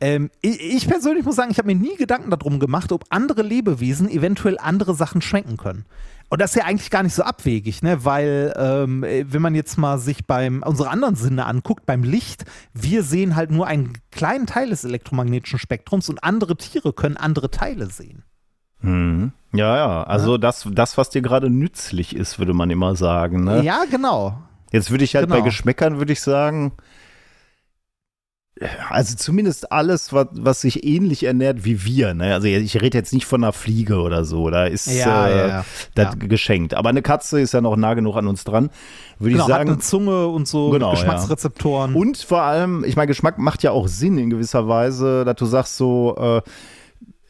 Ähm, ich, ich persönlich muss sagen, ich habe mir nie Gedanken darum gemacht, ob andere Lebewesen eventuell andere Sachen schmecken können. Und das ist ja eigentlich gar nicht so abwegig, ne? Weil, ähm, äh, wenn man jetzt mal sich beim unsere anderen Sinne anguckt, beim Licht, wir sehen halt nur einen kleinen Teil des elektromagnetischen Spektrums und andere Tiere können andere Teile sehen. mhm. Ja, ja. Also Das, das, was dir gerade nützlich ist, würde man immer sagen. Ne? Ja, genau. Jetzt würde ich halt bei Genau. Geschmäckern, würde ich sagen, also zumindest alles, was, was sich ähnlich ernährt wie wir. Ne? Also ich rede jetzt nicht von einer Fliege oder so, da ist Ja, äh, ja, ja. das geschenkt. Aber eine Katze ist ja noch nah genug an uns dran, würde Genau, ich hat eine sagen. Zunge und so Genau, Geschmacksrezeptoren. Und vor allem, ich meine, Geschmack macht ja auch Sinn in gewisser Weise, dass du sagst so, äh,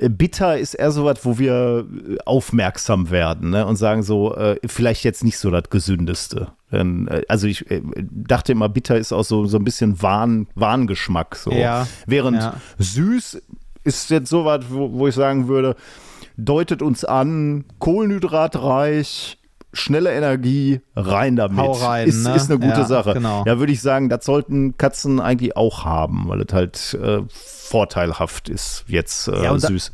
bitter ist eher so was, wo wir äh, aufmerksam werden ne? und sagen so, äh, vielleicht jetzt nicht so das Gesündeste. Denn, äh, also ich äh, dachte immer, bitter ist auch so, so ein bisschen Wahn, Wahngeschmack. So. Ja, Während ja. süß ist jetzt so was, wo, wo ich sagen würde, deutet uns an, kohlenhydratreich, schnelle Energie, rein damit. Hau rein, ist, ne? ist eine gute Ja, Sache. genau. Ja, würde ich sagen, das sollten Katzen eigentlich auch haben, weil es halt äh, vorteilhaft ist, jetzt äh, Ja, und da- süß.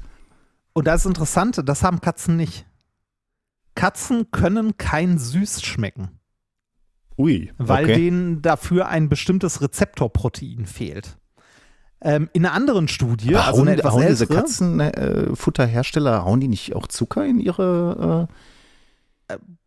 Und das ist interessant, das haben Katzen nicht. Katzen können kein Süß schmecken. Ui. Weil okay. denen dafür ein bestimmtes Rezeptorprotein fehlt. Ähm, in einer anderen Studie, Aber also hauen, eine etwas hauen diese Katzenfutterhersteller, hauen die nicht auch Zucker in ihre.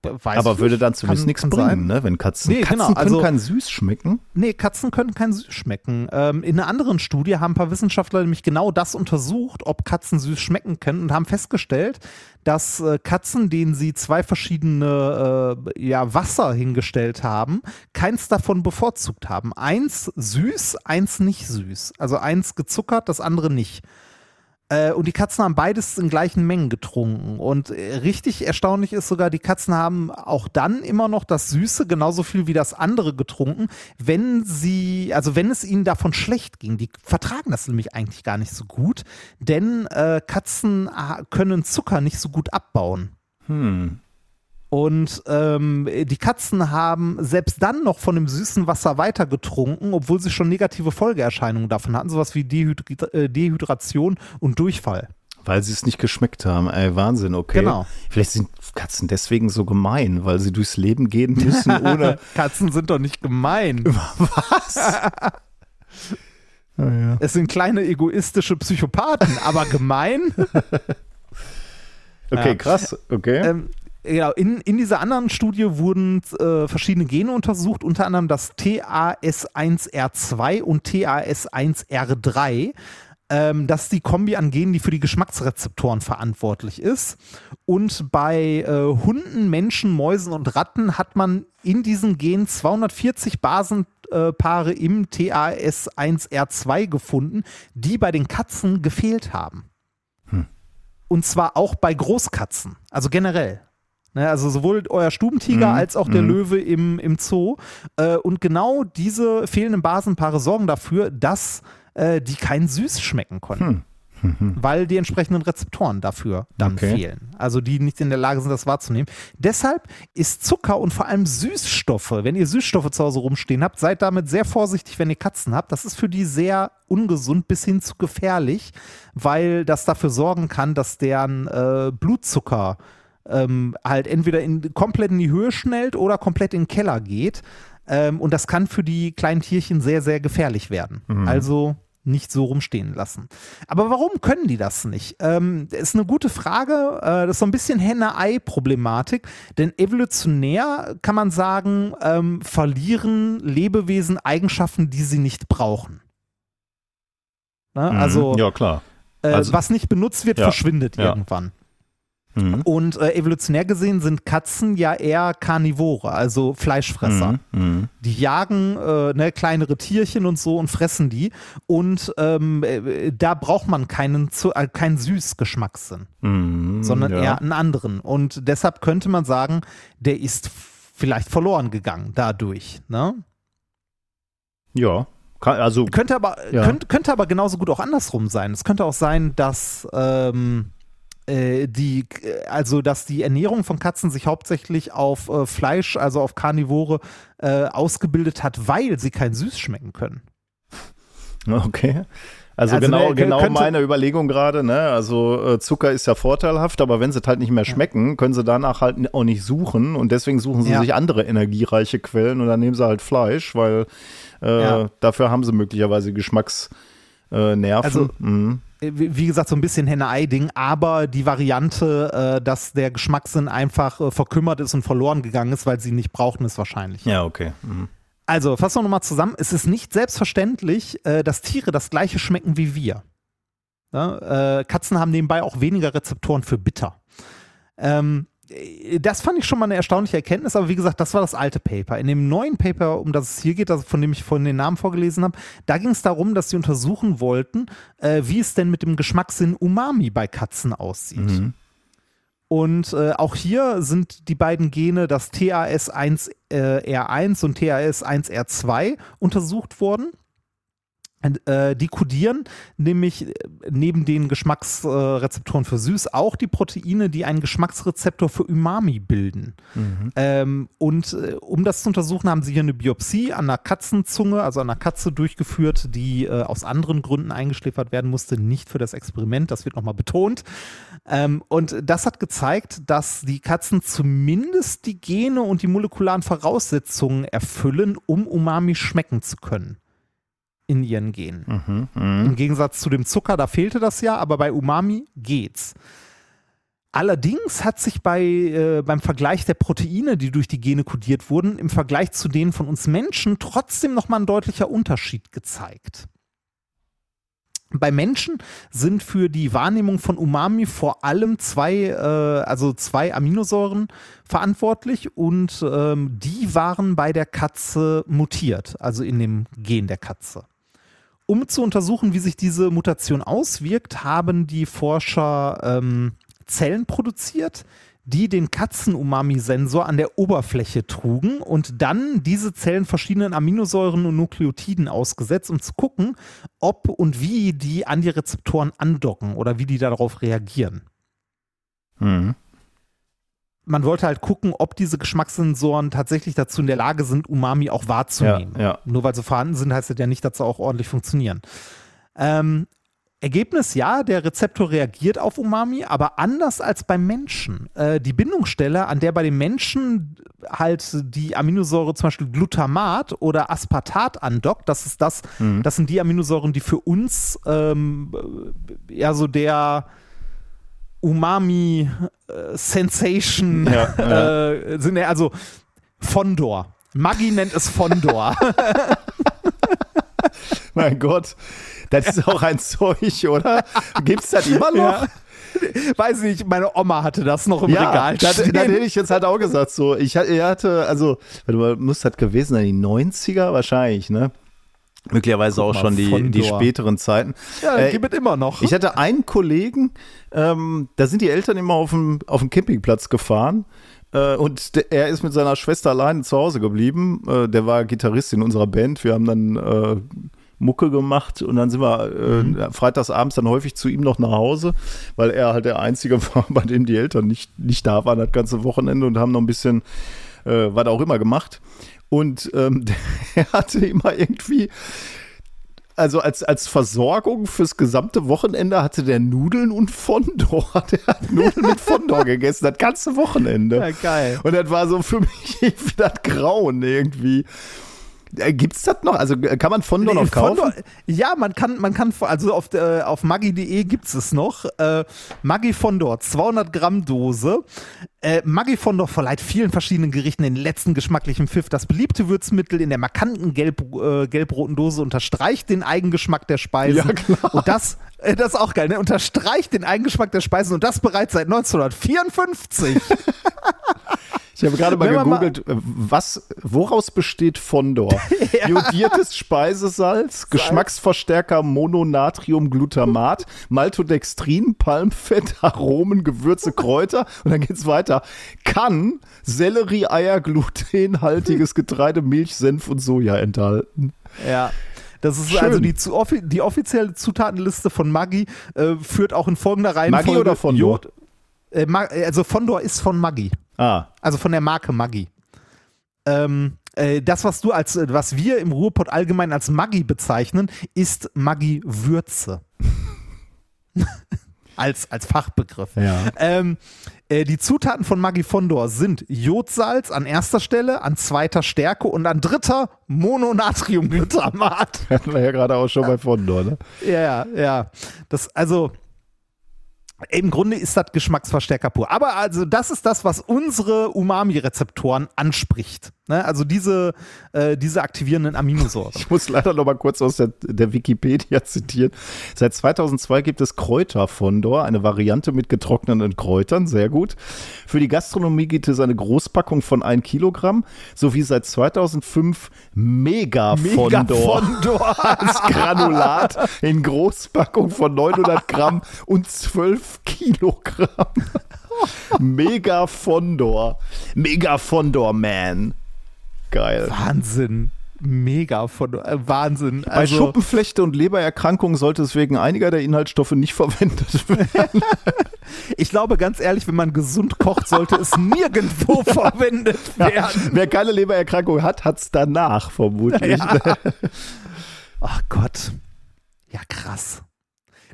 Weiß Äh, aber ich würde dann zumindest kann- nichts kann bringen, ne? Wenn Katzen. Nee, Katzen genau, können also- kein Süß schmecken. Nee, Katzen können kein Süß schmecken. Ähm, in einer anderen Studie haben ein paar Wissenschaftler nämlich genau das untersucht, ob Katzen süß schmecken können und haben festgestellt, dass äh, Katzen, denen sie zwei verschiedene äh, ja, Wasser hingestellt haben, keins davon bevorzugt haben. Eins süß, eins nicht süß. Also eins gezuckert, das andere nicht. Äh, und die Katzen haben beides in gleichen Mengen getrunken. Und äh, richtig erstaunlich ist sogar, die Katzen haben auch dann immer noch das Süße genauso viel wie das andere getrunken, wenn sie, also wenn es ihnen davon schlecht ging. Die vertragen das nämlich eigentlich gar nicht so gut, denn äh, Katzen ah, können Zucker nicht so gut abbauen. Hm. Und ähm, die Katzen haben selbst dann noch von dem süßen Wasser weiter getrunken, obwohl sie schon negative Folgeerscheinungen davon hatten, sowas wie Dehydri äh, Dehydration und Durchfall. Weil sie es nicht geschmeckt haben. Ey, Wahnsinn, okay. Genau. Vielleicht sind Katzen deswegen so gemein, weil sie durchs Leben gehen müssen, ohne. Katzen sind doch nicht gemein. Was? Ah, ja. Es sind kleine egoistische Psychopathen, aber gemein. Okay, Ja. krass. Okay. ähm, genau, in, in dieser anderen Studie wurden äh, verschiedene Gene untersucht, unter anderem das TAS1R2 und TAS1R3. Ähm, das ist die Kombi an Genen, die für die Geschmacksrezeptoren verantwortlich ist. Und bei äh, Hunden, Menschen, Mäusen und Ratten hat man in diesen Genen 240 Basenpaare im TAS1R2 gefunden, die bei den Katzen gefehlt haben. Und zwar auch bei Großkatzen, also generell. Ne, also sowohl euer Stubentiger Mhm, als auch der mhm. Löwe im, im Zoo. Äh, und genau diese fehlenden Basenpaare sorgen dafür, dass äh, die kein Süß schmecken konnten. Weil die entsprechenden Rezeptoren dafür dann Okay. fehlen. Also die nicht in der Lage sind, das wahrzunehmen. Deshalb ist Zucker und vor allem Süßstoffe, wenn ihr Süßstoffe zu Hause rumstehen habt, seid damit sehr vorsichtig, wenn ihr Katzen habt. Das ist für die sehr ungesund bis hin zu gefährlich, weil das dafür sorgen kann, dass deren äh, Blutzucker ähm, halt entweder in, komplett in die Höhe schnellt oder komplett in den Keller geht. Ähm, und das kann für die kleinen Tierchen sehr, sehr gefährlich werden. Also nicht so rumstehen lassen. Aber warum können die das nicht? Ähm, das ist eine gute Frage. Äh, das ist so ein bisschen Henne-Ei-Problematik. Denn evolutionär kann man sagen, ähm, verlieren Lebewesen Eigenschaften, die sie nicht brauchen. Ne? Also, Mhm. ja, klar. äh, also- was nicht benutzt wird, Ja, verschwindet ja. irgendwann. Mhm. Und äh, evolutionär gesehen sind Katzen ja eher Karnivore, also Fleischfresser. Mhm. Mhm. Die jagen äh, ne, kleinere Tierchen und so und fressen die. Und ähm, äh, da braucht man keinen, äh, keinen Süßgeschmackssinn, Mhm. sondern ja. eher einen anderen. Und deshalb könnte man sagen, der ist vielleicht verloren gegangen dadurch. Ne? Ja. Also, Könnte aber, Ja. könnte, könnte aber genauso gut auch andersrum sein. Es könnte auch sein, dass ähm, äh, die, also dass die Ernährung von Katzen sich hauptsächlich auf äh, Fleisch, also auf Karnivore, äh, ausgebildet hat, weil sie kein Süß schmecken können. okay. Also, Also genau, der genau meine Überlegung gerade, ne? Also äh, Zucker ist ja vorteilhaft, aber wenn sie es halt nicht mehr schmecken, können sie danach halt auch nicht suchen und deswegen suchen sie Ja. sich andere energiereiche Quellen und dann nehmen sie halt Fleisch, weil äh, Ja. dafür haben sie möglicherweise Geschmacksnerven. Äh, Nerven. Also- mhm. Wie gesagt, so ein bisschen Henne-Ei-Ding, aber die Variante, äh, dass der Geschmackssinn einfach äh, verkümmert ist und verloren gegangen ist, weil sie ihn nicht brauchten, ist wahrscheinlich. Ja, okay. Mhm. Also, fassen wir nochmal zusammen. Es ist nicht selbstverständlich, äh, dass Tiere das gleiche schmecken wie wir. Ja, äh, Katzen haben nebenbei auch weniger Rezeptoren für bitter. Ähm, äh, das fand ich schon mal eine erstaunliche Erkenntnis, aber wie gesagt, das war das alte Paper. In dem neuen Paper, um das es hier geht, von dem ich vorhin den Namen vorgelesen habe, da ging es darum, dass sie untersuchen wollten, äh, wie es denn mit dem Geschmackssinn Umami bei Katzen aussieht. Mhm. Und äh, auch hier sind die beiden Gene, das TAS1R1 äh, und TAS1R2, untersucht worden. Äh, die kodieren nämlich äh, neben den Geschmacksrezeptoren für süß auch die Proteine, die einen Geschmacksrezeptor für Umami bilden. Ähm, und äh, um das zu untersuchen, haben sie hier eine Biopsie an einer Katzenzunge, also an einer Katze durchgeführt, die äh, aus anderen Gründen eingeschläfert werden musste, nicht für das Experiment, das wird nochmal betont. Ähm, und das hat gezeigt, dass die Katzen zumindest die Gene und die molekularen Voraussetzungen erfüllen, um Umami schmecken zu können in ihren Genen. Mhm, mh. Im Gegensatz zu dem Zucker, da fehlte das ja, aber bei Umami geht's. Allerdings hat sich bei, äh, beim Vergleich der Proteine, die durch die Gene kodiert wurden, im Vergleich zu denen von uns Menschen trotzdem nochmal ein deutlicher Unterschied gezeigt. Bei Menschen sind für die Wahrnehmung von Umami vor allem zwei, äh, also zwei Aminosäuren verantwortlich und ähm, die waren bei der Katze mutiert, also in dem Gen der Katze. Um zu untersuchen, wie sich diese Mutation auswirkt, haben die Forscher ähm, Zellen produziert, die den Katzen-Umami-Sensor an der Oberfläche trugen und dann diese Zellen verschiedenen Aminosäuren und Nukleotiden ausgesetzt, um zu gucken, ob und wie die an die Rezeptoren andocken oder wie die darauf reagieren. Mhm. Man wollte halt gucken, ob diese Geschmackssensoren tatsächlich dazu in der Lage sind, Umami auch wahrzunehmen. Ja, ja. Nur weil sie vorhanden sind, heißt das ja nicht, dass sie auch ordentlich funktionieren. Ähm, Ergebnis, ja, der Rezeptor reagiert auf Umami, aber anders als beim Menschen. Äh, die Bindungsstelle, an der bei den Menschen halt die Aminosäure zum Beispiel Glutamat oder Aspartat andockt, das ist das, mhm. das sind die Aminosäuren, die für uns ähm, ja so der Umami-Sensation äh, ja, ja. äh, sind, also Fondor. Maggi nennt es Fondor. mein Gott. Das ist auch ein Zeug, oder? Gibt es das immer noch? Ja. Weiß nicht, meine Oma hatte das noch im ja, Regal. Das, das hätte ich jetzt halt auch gesagt. So, ich hatte, also, du muss das gewesen sein, die 90er wahrscheinlich, ne? Möglicherweise auch schon die, die späteren Zeiten. Ja, äh, gibt es immer noch. Ich hatte einen Kollegen, ähm, da sind die Eltern immer auf dem, auf dem Campingplatz gefahren. Äh, und er ist mit seiner Schwester allein zu Hause geblieben. Äh, der war Gitarrist in unserer Band. Wir haben dann äh, Mucke gemacht und dann sind wir äh, mhm. freitagsabends dann häufig zu ihm noch nach Hause, weil er halt der Einzige war, bei dem die Eltern nicht, nicht da waren das ganze Wochenende und haben noch ein bisschen äh, was auch immer gemacht. Und ähm, der hatte immer irgendwie also als, als Versorgung fürs gesamte Wochenende hatte der Nudeln und Fondor. Der hat Nudeln mit Fondor gegessen, das ganze Wochenende. Ja, geil. Und das war so für mich wie das Grauen irgendwie. Äh, Gibt es das noch? Also äh, kann man Fondor noch kaufen? Fondor, ja, man kann, man kann, also auf, äh, auf maggi.de gibt es es noch. Äh, Maggi Fondor, 200 Gramm Dose. Äh, Maggi Fondor verleiht vielen verschiedenen Gerichten den letzten geschmacklichen Pfiff. Das beliebte Würzmittel in der markanten gelb, äh, gelb-roten Dose unterstreicht den Eigengeschmack der Speisen. Ja, klar. Und das, äh, das ist auch geil, ne? Unterstreicht den Eigengeschmack der Speisen und das bereits seit 1954. Ich habe gerade mal gegoogelt, mal was, woraus besteht Fondor? ja. Jodiertes Speisesalz, Salz. Geschmacksverstärker Mononatriumglutamat, Maltodextrin, Palmfett, Aromen, Gewürze, Kräuter und dann geht's weiter. Kann Sellerie, Eier, glutenhaltiges Getreide, Milch, Senf und Soja enthalten. Ja. Das ist Schön. also die, die, offizielle Zutatenliste von Maggi äh, führt auch in folgender Reihenfolge. Maggi oder Fondor? Jod, äh, also Fondor ist von Maggi. Ah. Also von der Marke Maggi. Ähm, äh, das, was du als, was wir im Ruhrpott allgemein als Maggi bezeichnen, ist Maggi-Würze. als, als Fachbegriff. Ja. Ähm, äh, die Zutaten von Maggi Fondor sind Jodsalz an erster Stelle, an zweiter Stärke und an dritter Mononatriumglutamat. Hatten wir ja gerade auch schon bei Fondor, ne? Ja, ja. Das, also, im Grunde ist das Geschmacksverstärker pur. Aber also das ist das, was unsere Umami-Rezeptoren anspricht. Ne? Also diese, äh, diese aktivierenden Aminosäuren. Ich muss leider noch mal kurz aus der, der Wikipedia zitieren. Seit 2002 gibt es Kräuterfondor, eine Variante mit getrockneten Kräutern, sehr gut. Für die Gastronomie gibt es eine Großpackung von 1 Kilogramm, sowie seit 2005 Megafondor, Megafondor. als Granulat in Großpackung von 900 Gramm und 12 Kilogramm. Megafondor. Megafondor Man. Geil. Wahnsinn. Mega von äh, Wahnsinn. Bei also, Schuppenflechte und Lebererkrankungen sollte es wegen einiger der Inhaltsstoffe nicht verwendet werden. ich glaube ganz ehrlich, wenn man gesund kocht, sollte es nirgendwo verwendet werden. Ja, wer keine Lebererkrankung hat, hat es danach vermutlich. Ja. Ach Gott. Ja, krass.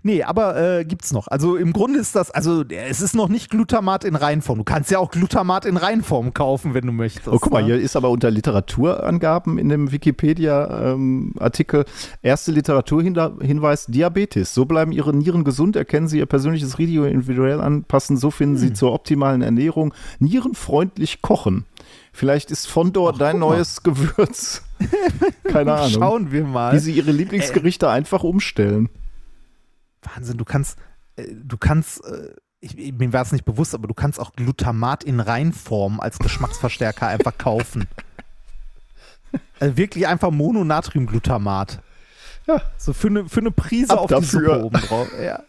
Nee, aber äh, gibt's noch. Also im Grunde ist das, also es ist noch nicht Glutamat in Reinform. Du kannst ja auch Glutamat in Reinform kaufen, wenn du möchtest. Oh, guck mal, ne? hier ist aber unter Literaturangaben in dem Wikipedia-Artikel ähm, erste Literaturhinweis Diabetes. So bleiben ihre Nieren gesund, erkennen sie ihr persönliches Risiko individuell anpassen, so finden sie Hm. zur optimalen Ernährung nierenfreundlich kochen. Vielleicht ist Fondor Ach, dein neues Gewürz. Keine Ahnung. Schauen wir mal. Wie sie ihre Lieblingsgerichte einfach umstellen. Wahnsinn, du kannst, äh, du kannst, äh, ich, mir war es nicht bewusst, aber du kannst auch Glutamat in Reinform als Geschmacksverstärker einfach kaufen. Also wirklich einfach Mononatriumglutamat. Ja. So für eine, für eine Prise Ab auf die dafür. Suppe oben drauf. Ja.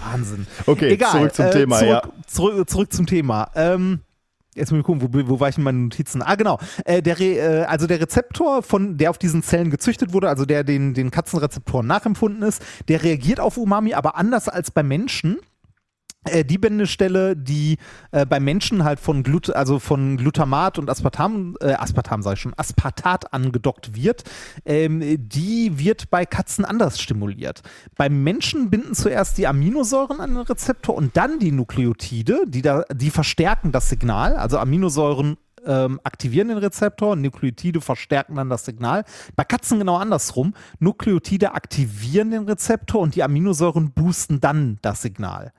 Wahnsinn. Okay, Egal, zurück zum äh, Thema, zurück, ja. Zurück, zurück zum Thema. Ähm, jetzt mal gucken, wo, wo war ich in meinen Notizen? Ah, genau. Äh, der Re, äh, also der Rezeptor, von, der auf diesen Zellen gezüchtet wurde, also der den, den Katzenrezeptoren nachempfunden ist, der reagiert auf Umami, aber anders als bei Menschen. Äh, die Bindestelle, die äh, bei Menschen halt von Glut also von Glutamat und Aspartam, äh, Aspartam sage ich schon, Aspartat angedockt wird, ähm, die wird bei Katzen anders stimuliert. Beim Menschen binden zuerst die Aminosäuren an den Rezeptor und dann die Nukleotide, die da, die verstärken das Signal. Also Aminosäuren ähm, aktivieren den Rezeptor, Nukleotide verstärken dann das Signal. Bei Katzen genau andersrum. Nukleotide aktivieren den Rezeptor und die Aminosäuren boosten dann das Signal.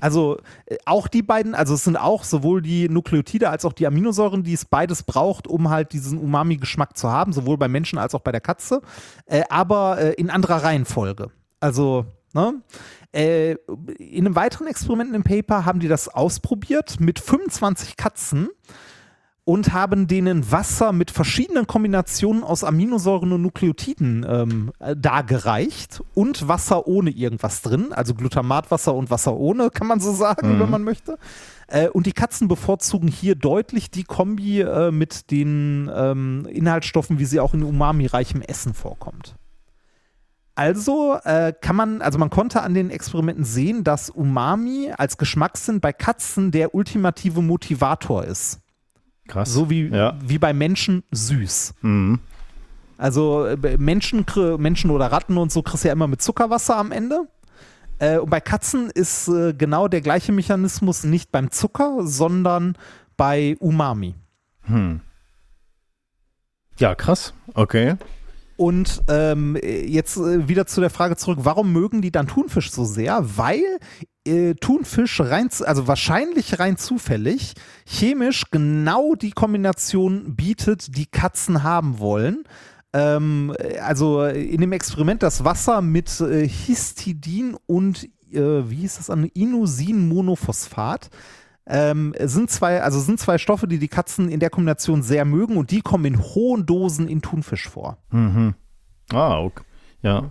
Also äh, auch die beiden, also es sind auch sowohl die Nukleotide als auch die Aminosäuren, die es beides braucht, um halt diesen Umami-Geschmack zu haben, sowohl bei Menschen als auch bei der Katze, äh, aber äh, in anderer Reihenfolge. Also, ne? Äh, in einem weiteren Experiment im Paper haben die das ausprobiert mit 25 Katzen und haben denen Wasser mit verschiedenen Kombinationen aus Aminosäuren und Nukleotiden ähm, äh, dargereicht und Wasser ohne irgendwas drin, also Glutamatwasser und Wasser ohne, kann man so sagen, wenn man möchte. Äh, und die Katzen bevorzugen hier deutlich die Kombi äh, mit den ähm, Inhaltsstoffen, wie sie auch in umami-reichem Essen vorkommt. Also äh, kann man, also man konnte an den Experimenten sehen, dass Umami als Geschmackssinn bei Katzen der ultimative Motivator ist. Krass. So wie, Ja. wie bei Menschen süß. Mhm. Also äh, Menschen, Menschen oder Ratten und so kriegst du ja immer mit Zuckerwasser am Ende. Äh, und bei Katzen ist äh, genau der gleiche Mechanismus nicht beim Zucker, sondern bei Umami. Ja, krass. Okay. Und ähm, jetzt äh, wieder zu der Frage zurück, warum mögen die dann Thunfisch so sehr? Weil äh, Thunfisch rein, also wahrscheinlich rein zufällig, chemisch genau die Kombination bietet, die Katzen haben wollen. Ähm, äh, also in dem Experiment das Wasser mit äh, Histidin und äh, wie hieß das an Inusinmonophosphat ähm, sind zwei, also sind zwei Stoffe, die die Katzen in der Kombination sehr mögen und die kommen in hohen Dosen in Thunfisch vor. Ah, okay. Ja.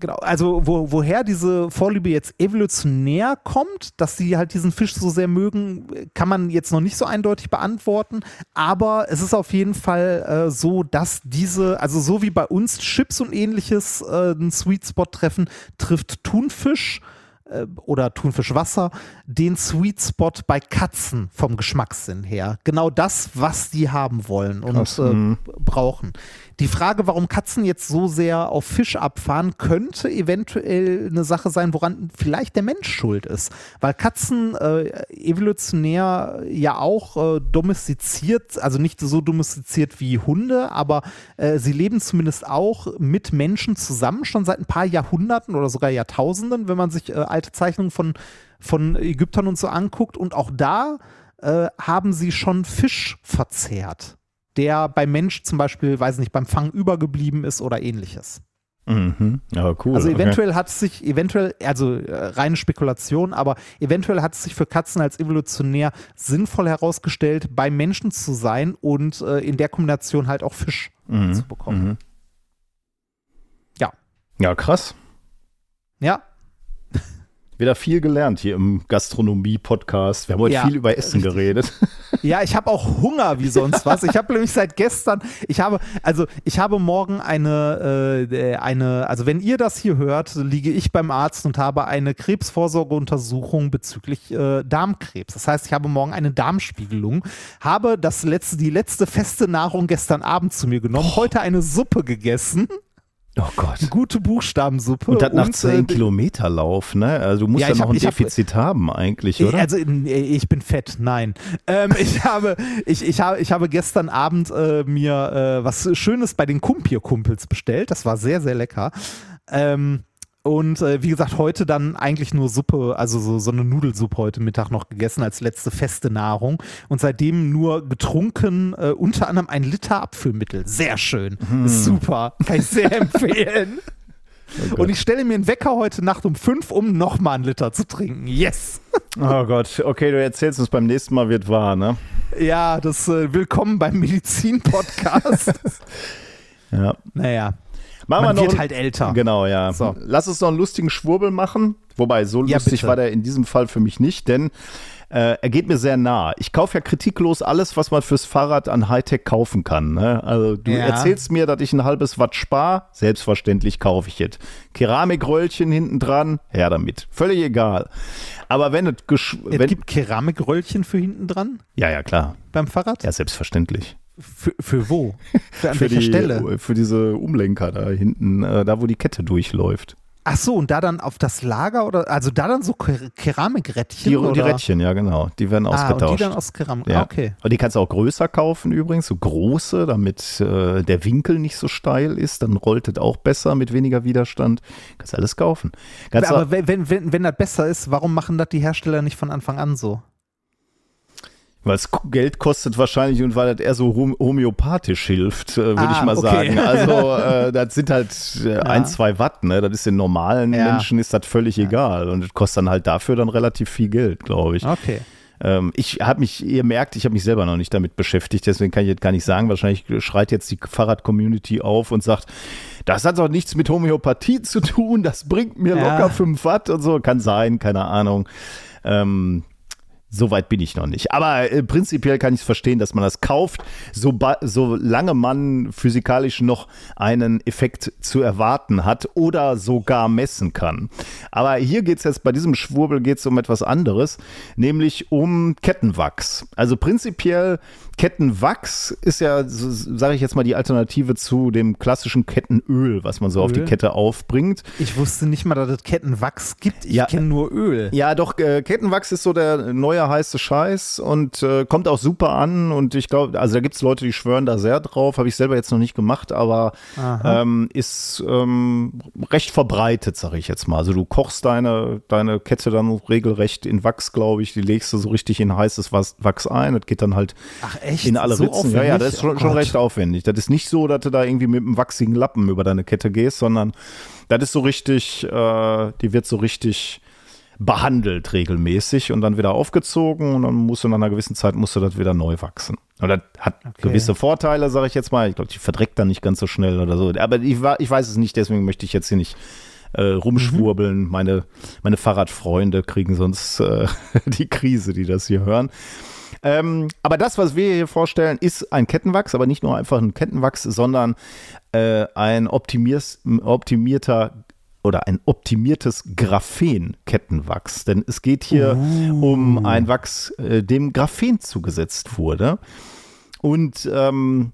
Genau, also wo, woher diese Vorliebe jetzt evolutionär kommt, dass sie halt diesen Fisch so sehr mögen, kann man jetzt noch nicht so eindeutig beantworten, aber es ist auf jeden Fall äh, so, dass diese, also so wie bei uns Chips und ähnliches äh, einen Sweet Spot treffen, trifft Thunfisch äh, oder Thunfischwasser den Sweet Spot bei Katzen vom Geschmackssinn her. Genau das, was die haben wollen und äh, mhm. brauchen. Die Frage, warum Katzen jetzt so sehr auf Fisch abfahren, könnte eventuell eine Sache sein, woran vielleicht der Mensch schuld ist. Weil Katzen äh, evolutionär ja auch äh, domestiziert, also nicht so domestiziert wie Hunde, aber äh, sie leben zumindest auch mit Menschen zusammen, schon seit ein paar Jahrhunderten oder sogar Jahrtausenden, wenn man sich äh, alte Zeichnungen von, von Ägyptern und so anguckt. Und auch da äh, haben sie schon Fisch verzehrt der beim Mensch zum Beispiel, weiß nicht, beim Fang übergeblieben ist oder ähnliches. Mhm. Ja, cool. Also okay. eventuell hat es sich, eventuell, also äh, reine Spekulation, aber eventuell hat es sich für Katzen als evolutionär sinnvoll herausgestellt, bei Menschen zu sein und äh, in der Kombination halt auch Fisch Mhm. zu bekommen. Mhm. Ja. Ja, krass. Ja, Wieder viel gelernt hier im Gastronomie-Podcast. Wir haben heute Ja, viel über Essen geredet. Ja, ich habe auch Hunger wie sonst was. Ich habe nämlich seit gestern, ich habe, also ich habe morgen eine, äh, eine, also wenn ihr das hier hört, liege ich beim Arzt und habe eine Krebsvorsorgeuntersuchung bezüglich äh, Darmkrebs. Das heißt, ich habe morgen eine Darmspiegelung, habe das letzte, die letzte feste Nahrung gestern Abend zu mir genommen, heute eine Suppe gegessen. Oh Gott. Eine gute Buchstabensuppe. Und das nach 10 äh, Kilometer Lauf, ne? Also du musst ja, ja noch hab, ein Defizit hab, haben eigentlich, oder? Also ich bin fett, nein. Ähm, ich, habe, ich, ich, habe, ich habe gestern Abend äh, mir äh, was Schönes bei den Kumpir-Kumpels bestellt. Das war sehr, sehr lecker. Ähm, und äh, wie gesagt, heute dann eigentlich nur Suppe, also so, so eine Nudelsuppe heute Mittag noch gegessen als letzte feste Nahrung. Und seitdem nur getrunken, äh, unter anderem ein Liter Abfüllmittel. Sehr schön. Hm. Super. Kann ich sehr empfehlen. Oh und ich stelle mir einen Wecker heute Nacht um fünf, um nochmal einen Liter zu trinken. Yes! Oh Gott, okay, du erzählst uns beim nächsten Mal wird wahr, ne? Ja, das äh, Willkommen beim Medizin-Podcast. ja. Naja. Machen Man wir noch wird halt älter. Genau, ja. So. Lass uns noch einen lustigen Schwurbel machen. Wobei, so ja, lustig bitte. war der in diesem Fall für mich nicht, denn äh, er geht mir sehr nah. Ich kaufe ja kritiklos alles, was man fürs Fahrrad an Hightech kaufen kann. Ne? Also du ja. erzählst mir, dass ich ein halbes Watt spare, selbstverständlich kaufe ich es. Keramikröllchen hinten dran, her damit. Völlig egal. Aber wenn es... Es wenn, gibt Keramikröllchen für hinten dran? Ja, ja, klar. Beim Fahrrad? Ja, selbstverständlich. Für, für wo? Für an für welcher die, Stelle? Für diese Umlenker da hinten, äh, da wo die Kette durchläuft. Ach so, und da dann auf das Lager oder also da dann so Keramikrädchen? Die, die Rädchen, ja genau. Die werden ausgetauscht. Ah, und die dann aus Keramik. Ja. Ah, okay. Und die kannst du auch größer kaufen übrigens, so große, damit äh, der Winkel nicht so steil ist. Dann rollt es auch besser mit weniger Widerstand. Kannst alles kaufen. Kannst Aber wenn, wenn, wenn, wenn das besser ist, warum machen das die Hersteller nicht von Anfang an so? Weil es Geld kostet wahrscheinlich und weil das eher so homöopathisch hilft, äh, würde ah, ich mal okay. sagen. Also äh, das sind halt äh, ja. ein, zwei Watt, ne? Das ist den normalen ja. Menschen ist das völlig ja. egal. Und das kostet dann halt dafür dann relativ viel Geld, glaube ich. Okay. Ähm, ich habe mich, ihr merkt, ich habe mich selber noch nicht damit beschäftigt, deswegen kann ich jetzt gar nicht sagen. Wahrscheinlich schreit jetzt die Fahrrad-Community auf und sagt, das hat doch nichts mit Homöopathie zu tun, das bringt mir locker 5 Watt und so. Kann sein, keine Ahnung. Ähm, so weit bin ich noch nicht. Aber äh, prinzipiell kann ich es verstehen, dass man das kauft, so solange man physikalisch noch einen Effekt zu erwarten hat oder sogar messen kann. Aber hier geht es jetzt bei diesem Schwurbel geht's um etwas anderes, nämlich um Kettenwachs. Also prinzipiell Kettenwachs ist ja, sage ich jetzt mal, die Alternative zu dem klassischen Kettenöl, was man so Öl? auf die Kette aufbringt. Ich wusste nicht mal, dass es Kettenwachs gibt. Ich ja, kenne nur Öl. Ja, doch, äh, Kettenwachs ist so der neue heiße Scheiß und äh, kommt auch super an. Und ich glaube, also da gibt es Leute, die schwören da sehr drauf. Habe ich selber jetzt noch nicht gemacht, aber ähm, ist ähm, recht verbreitet, sage ich jetzt mal. Also du kochst deine, deine Kette dann regelrecht in Wachs, glaube ich. Die legst du so richtig in heißes Wachs ein. Das geht dann halt. Ach, echt? In alle so Ritzen. Aufwendig? Ja, ja, das ist schon, oh schon recht aufwendig. Das ist nicht so, dass du da irgendwie mit einem wachsigen Lappen über deine Kette gehst, sondern das ist so richtig, äh, die wird so richtig behandelt regelmäßig und dann wieder aufgezogen und dann musst du nach einer gewissen Zeit musst du das wieder neu wachsen. Und das hat okay. gewisse Vorteile, sage ich jetzt mal. Ich glaube, die verdreckt dann nicht ganz so schnell oder so. Aber ich, ich weiß es nicht, deswegen möchte ich jetzt hier nicht äh, rumschwurbeln. Mhm. Meine, meine Fahrradfreunde kriegen sonst äh, die Krise, die das hier hören. Ähm, aber das, was wir hier vorstellen, ist ein Kettenwachs, aber nicht nur einfach ein Kettenwachs, sondern äh, ein optimierter oder ein optimiertes Graphen-Kettenwachs. Denn es geht hier uh. um ein Wachs, äh, dem Graphen zugesetzt wurde. Und ähm,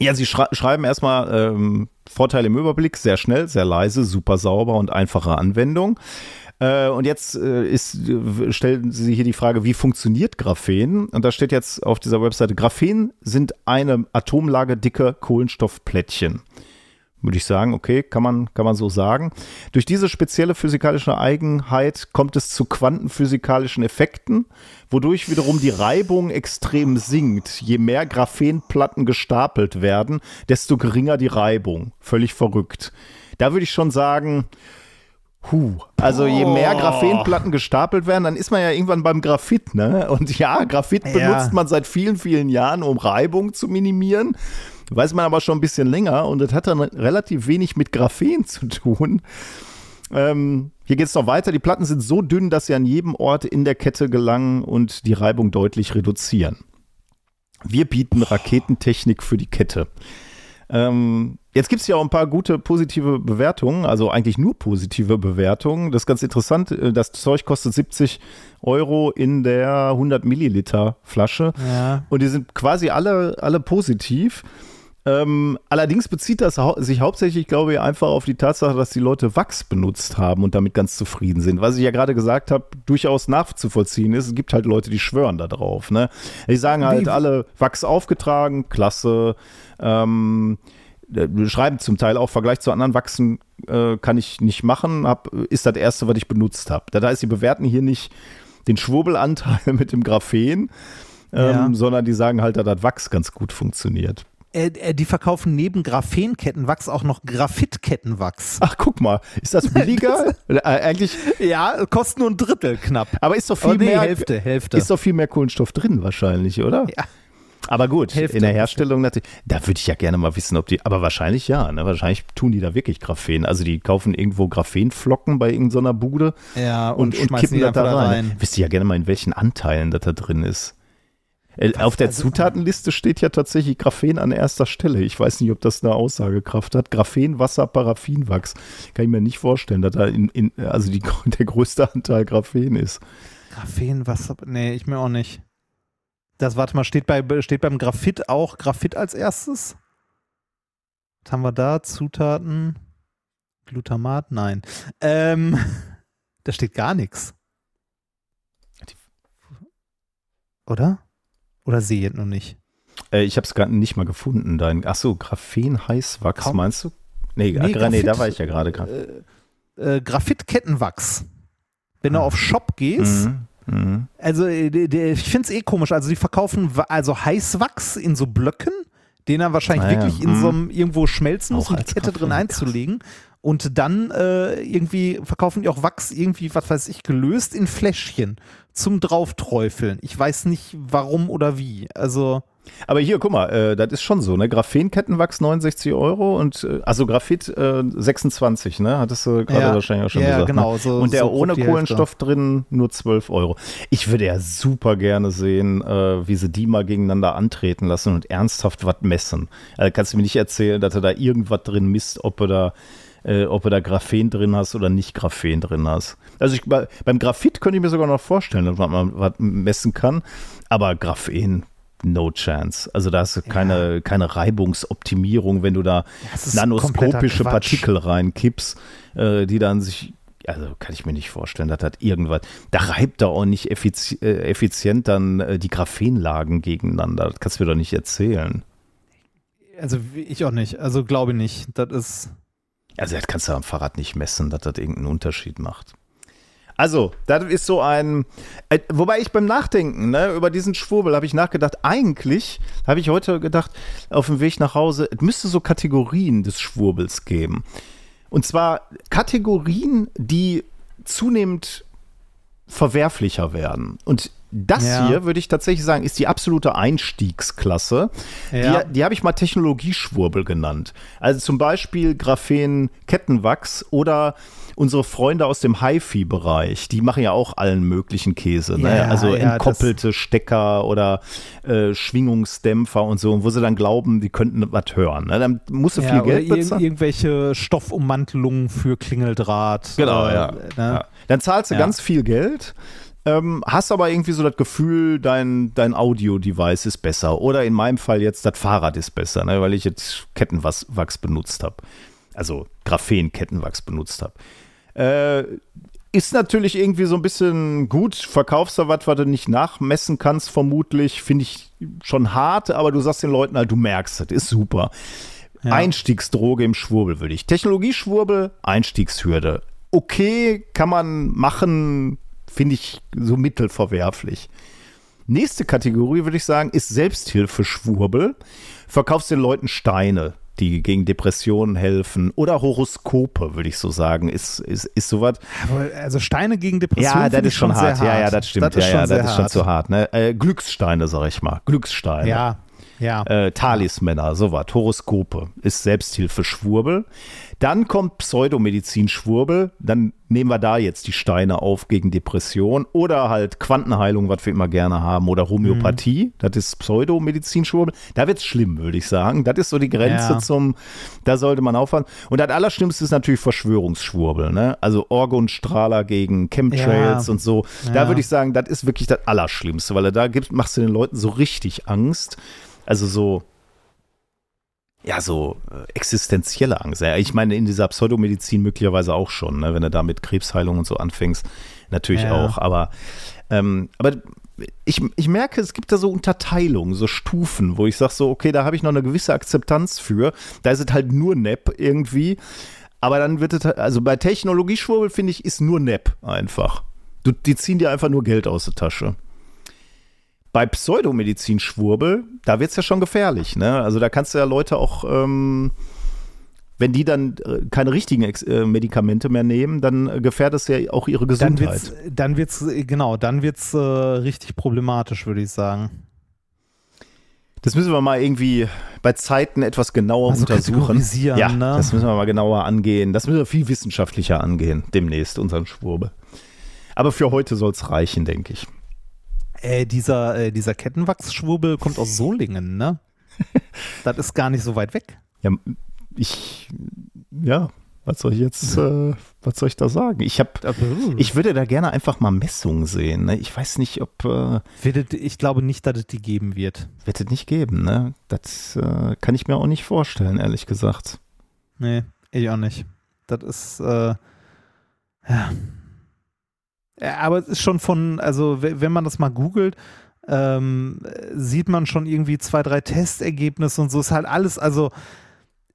ja, sie schrei schreiben erstmal ähm, Vorteile im Überblick, sehr schnell, sehr leise, super sauber und einfache Anwendung. Äh, und jetzt äh, ist, stellen Sie hier die Frage, wie funktioniert Graphen? Und da steht jetzt auf dieser Webseite, Graphen sind eine Atomlage dicke Kohlenstoffplättchen würde ich sagen, okay, kann man, kann man so sagen. Durch diese spezielle physikalische Eigenheit kommt es zu quantenphysikalischen Effekten, wodurch wiederum die Reibung extrem sinkt. Je mehr Graphenplatten gestapelt werden, desto geringer die Reibung. Völlig verrückt. Da würde ich schon sagen, Huh. Also je mehr Graphenplatten gestapelt werden, dann ist man ja irgendwann beim Graphit, ne? Und ja, Graphit ja. benutzt man seit vielen, vielen Jahren, um Reibung zu minimieren. Weiß man aber schon ein bisschen länger und das hat dann relativ wenig mit Graphen zu tun. Ähm, hier geht es noch weiter. Die Platten sind so dünn, dass sie an jedem Ort in der Kette gelangen und die Reibung deutlich reduzieren. Wir bieten Raketentechnik für die Kette. Ähm, jetzt gibt es ja auch ein paar gute positive Bewertungen, also eigentlich nur positive Bewertungen. Das ist ganz interessant. Äh, das Zeug kostet 70 Euro in der 100 Milliliter Flasche. Ja. Und die sind quasi alle, alle positiv. Ähm, allerdings bezieht das hau sich hauptsächlich, glaube ich, einfach auf die Tatsache, dass die Leute Wachs benutzt haben und damit ganz zufrieden sind. Was ich ja gerade gesagt habe, durchaus nachzuvollziehen ist. Es gibt halt Leute, die schwören da drauf. Ne? Die sagen halt Wie? alle Wachs aufgetragen, klasse. Ähm, schreiben zum Teil auch Vergleich zu anderen Wachsen äh, kann ich nicht machen, hab, ist das erste, was ich benutzt habe. Das heißt, sie bewerten hier nicht den Schwurbelanteil mit dem Graphen, ähm, ja. sondern die sagen halt, dass das Wachs ganz gut funktioniert. Äh, äh, die verkaufen neben Graphenkettenwachs auch noch Graphitkettenwachs. Ach, guck mal, ist das billiger? äh, eigentlich. Ja, kostet nur ein Drittel knapp. Aber ist doch viel nee, mehr. Hälfte, Hälfte. Ist doch viel mehr Kohlenstoff drin wahrscheinlich, oder? Ja. Aber gut, Hälfte in der Herstellung natürlich. Da würde ich ja gerne mal wissen, ob die, aber wahrscheinlich ja, ne? Wahrscheinlich tun die da wirklich Graphen. Also die kaufen irgendwo Graphenflocken bei irgendeiner Bude ja, und, und, und kippen das da rein. rein. Wisst ihr ja gerne mal, in welchen Anteilen das da drin ist. Äh, Was, Auf der also, Zutatenliste steht ja tatsächlich Graphen an erster Stelle. Ich weiß nicht, ob das eine Aussagekraft hat. Graphen, Wasser, Paraffinwachs. Kann ich mir nicht vorstellen, dass da in, in also die, der größte Anteil Graphen ist. Graphen, Wasser, nee, ich mir auch nicht. Das, warte mal, steht, bei, steht beim Graphit auch Graphit als erstes? Was haben wir da? Zutaten? Glutamat? Nein. Ähm, da steht gar nichts. Oder? Oder sehe ich jetzt noch nicht? Äh, ich habe es gerade nicht mal gefunden. Dein, achso, Graphen-Heißwachs, Kaum. meinst du? Nee, nee, Grafit, nee, da war ich ja gerade. Äh, äh, Graphit-Kettenwachs. Wenn ah. du auf Shop gehst, mhm. Mhm. Also äh, ich finde es eh komisch. Also die verkaufen also Heißwachs in so Blöcken, den er wahrscheinlich ah, wirklich ja. in so einem mhm. irgendwo schmelzen muss, um die Kette drin einzulegen. Und dann äh, irgendwie verkaufen die auch Wachs irgendwie, was weiß ich, gelöst in Fläschchen zum Draufträufeln. Ich weiß nicht warum oder wie. Also aber hier, guck mal, äh, das ist schon so, ne? Graphenkettenwachs 69 Euro und äh, also Graphit äh, 26, ne? Hattest du gerade ja, wahrscheinlich auch schon ja, gesagt. Ne? Genau, ne? so, und der so ohne Kohlenstoff drin nur 12 Euro. Ich würde ja super gerne sehen, äh, wie sie die mal gegeneinander antreten lassen und ernsthaft was messen. Also kannst du mir nicht erzählen, dass du da irgendwas drin misst, ob du da äh, ob du da Graphen drin hast oder nicht Graphen drin hast. Also ich, beim Graphit könnte ich mir sogar noch vorstellen, dass man was messen kann, aber Graphen no chance. Also da hast du keine, ja. keine Reibungsoptimierung, wenn du da nanoskopische Partikel reinkippst, äh, die dann sich also kann ich mir nicht vorstellen, das irgendwas. Da reibt da auch nicht effizi äh, effizient dann äh, die Graphenlagen gegeneinander. Das kannst du mir doch nicht erzählen. Also ich auch nicht. Also glaube ich nicht. Das ist. Also das kannst du am Fahrrad nicht messen, dass das irgendeinen Unterschied macht. Also, das ist so ein. Äh, wobei ich beim Nachdenken ne, über diesen Schwurbel habe ich nachgedacht, eigentlich habe ich heute gedacht, auf dem Weg nach Hause, es müsste so Kategorien des Schwurbels geben. Und zwar Kategorien, die zunehmend verwerflicher werden. Und das ja. hier, würde ich tatsächlich sagen, ist die absolute Einstiegsklasse. Ja. Die, die habe ich mal Technologieschwurbel genannt. Also zum Beispiel Graphen-Kettenwachs oder unsere Freunde aus dem HiFi-Bereich, die machen ja auch allen möglichen Käse. Ne? Ja, also ja, entkoppelte Stecker oder äh, Schwingungsdämpfer und so, wo sie dann glauben, die könnten was hören. Ne? Dann musst du ja, viel Geld bezahlen. Ir irgendwelche Stoffummantelungen für Klingeldraht. Genau, äh, ja. Ne? Dann zahlst du ganz viel Geld. Ähm, hast aber irgendwie so das Gefühl, dein, dein Audio-Device ist besser. Oder in meinem Fall jetzt, das Fahrrad ist besser, ne? weil ich jetzt Kettenwachs benutzt habe. Also Graphen-Kettenwachs benutzt habe. Äh, ist natürlich irgendwie so ein bisschen gut. Verkaufst du was, was du nicht nachmessen kannst, vermutlich. Finde ich schon hart, aber du sagst den Leuten halt, du merkst, das ist super. Ja. Einstiegsdroge im Schwurbel würde ich. Technologieschwurbel, Einstiegshürde. Okay, kann man machen, finde ich so mittelverwerflich. Nächste Kategorie würde ich sagen, ist Selbsthilfeschwurbel. Verkaufst den Leuten Steine die gegen Depressionen helfen oder Horoskope, würde ich so sagen, ist, ist, ist sowas. Also Steine gegen Depressionen. Ja, das ist schon hart. hart. Ja, ja, das stimmt. Das ja, ja, das ist schon zu hart. Ne? Äh, Glückssteine, sag ich mal. Glückssteine. Ja, ja. Äh, Talismänner, sowas. Horoskope ist Selbsthilfe Schwurbel. Dann kommt Pseudomedizin-Schwurbel. Dann nehmen wir da jetzt die Steine auf gegen Depression oder halt Quantenheilung, was wir immer gerne haben, oder Homöopathie. Mhm. Das ist Pseudomedizin-Schwurbel. Da wird es schlimm, würde ich sagen. Das ist so die Grenze ja. zum, da sollte man aufhören. Und das Allerschlimmste ist natürlich Verschwörungsschwurbel. Ne? Also Orgonstrahler gegen Chemtrails ja. und so. Da würde ich sagen, das ist wirklich das Allerschlimmste, weil da gibt, machst du den Leuten so richtig Angst. Also so ja, so äh, existenzielle Angst. Ja, ich meine, in dieser Pseudomedizin möglicherweise auch schon, ne? wenn du da mit Krebsheilung und so anfängst, natürlich ja. auch. Aber, ähm, aber ich, ich merke, es gibt da so Unterteilungen, so Stufen, wo ich sage so, okay, da habe ich noch eine gewisse Akzeptanz für. Da ist es halt nur Nepp irgendwie. Aber dann wird es, halt, also bei Technologieschwurbel finde ich, ist nur Nepp einfach. Du, die ziehen dir einfach nur Geld aus der Tasche. Bei Pseudomedizin-Schwurbel, da wird es ja schon gefährlich. Ne? Also da kannst du ja Leute auch, ähm, wenn die dann äh, keine richtigen äh, Medikamente mehr nehmen, dann äh, gefährdet es ja auch ihre Gesundheit. Dann wird es, genau, dann wird es äh, richtig problematisch, würde ich sagen. Das müssen wir mal irgendwie bei Zeiten etwas genauer also untersuchen. Ja, ne? das müssen wir mal genauer angehen. Das müssen wir viel wissenschaftlicher angehen, demnächst, unseren Schwurbel. Aber für heute soll es reichen, denke ich. Äh, dieser, äh, dieser Kettenwachsschwurbel kommt aus Solingen, ne? das ist gar nicht so weit weg. Ja, ich, ja, was soll ich jetzt, äh, was soll ich da sagen? Ich habe, ich würde da gerne einfach mal Messungen sehen. Ne? Ich weiß nicht, ob. Äh, ich glaube nicht, dass es die geben wird. Wird es nicht geben, ne? Das äh, kann ich mir auch nicht vorstellen, ehrlich gesagt. Nee, ich auch nicht. Das ist, äh, ja. Ja, aber es ist schon von, also wenn man das mal googelt, ähm, sieht man schon irgendwie zwei, drei Testergebnisse und so. Ist halt alles, also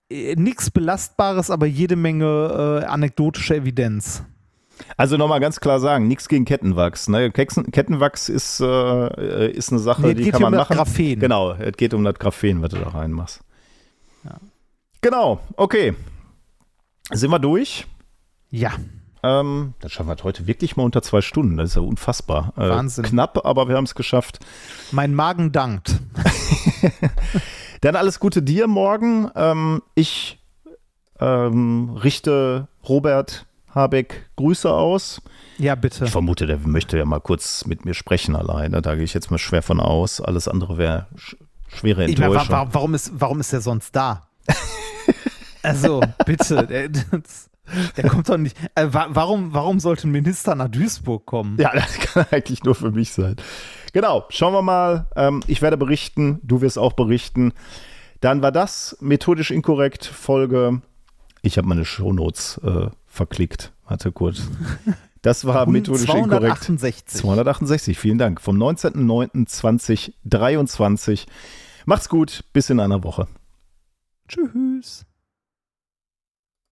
äh, nichts Belastbares, aber jede Menge äh, anekdotische Evidenz. Also nochmal ganz klar sagen, nichts gegen Kettenwachs. Ne? Kettenwachs ist, äh, ist eine Sache, nee, die kann man um machen. Graphen. Genau, es geht um das Graphen, was du da reinmachst. Ja. Genau, okay. Sind wir durch? Ja. Ähm, das schaffen wir heute wirklich mal unter zwei Stunden. Das ist ja unfassbar. Äh, Wahnsinn. Knapp, aber wir haben es geschafft. Mein Magen dankt. Dann alles Gute dir morgen. Ähm, ich ähm, richte Robert Habeck Grüße aus. Ja, bitte. Ich vermute, der möchte ja mal kurz mit mir sprechen alleine. Da gehe ich jetzt mal schwer von aus. Alles andere wäre sch schwere Enttäuschung. Ich mein, warum, ist, warum ist er sonst da? also, bitte. Der kommt doch nicht. Äh, warum, warum sollte ein Minister nach Duisburg kommen? Ja, das kann eigentlich nur für mich sein. Genau, schauen wir mal. Ähm, ich werde berichten, du wirst auch berichten. Dann war das methodisch inkorrekt Folge. Ich habe meine Shownotes äh, verklickt. Warte kurz. Das war methodisch 268. inkorrekt. 268, vielen Dank. Vom 19.09.2023. Macht's gut, bis in einer Woche. Tschüss.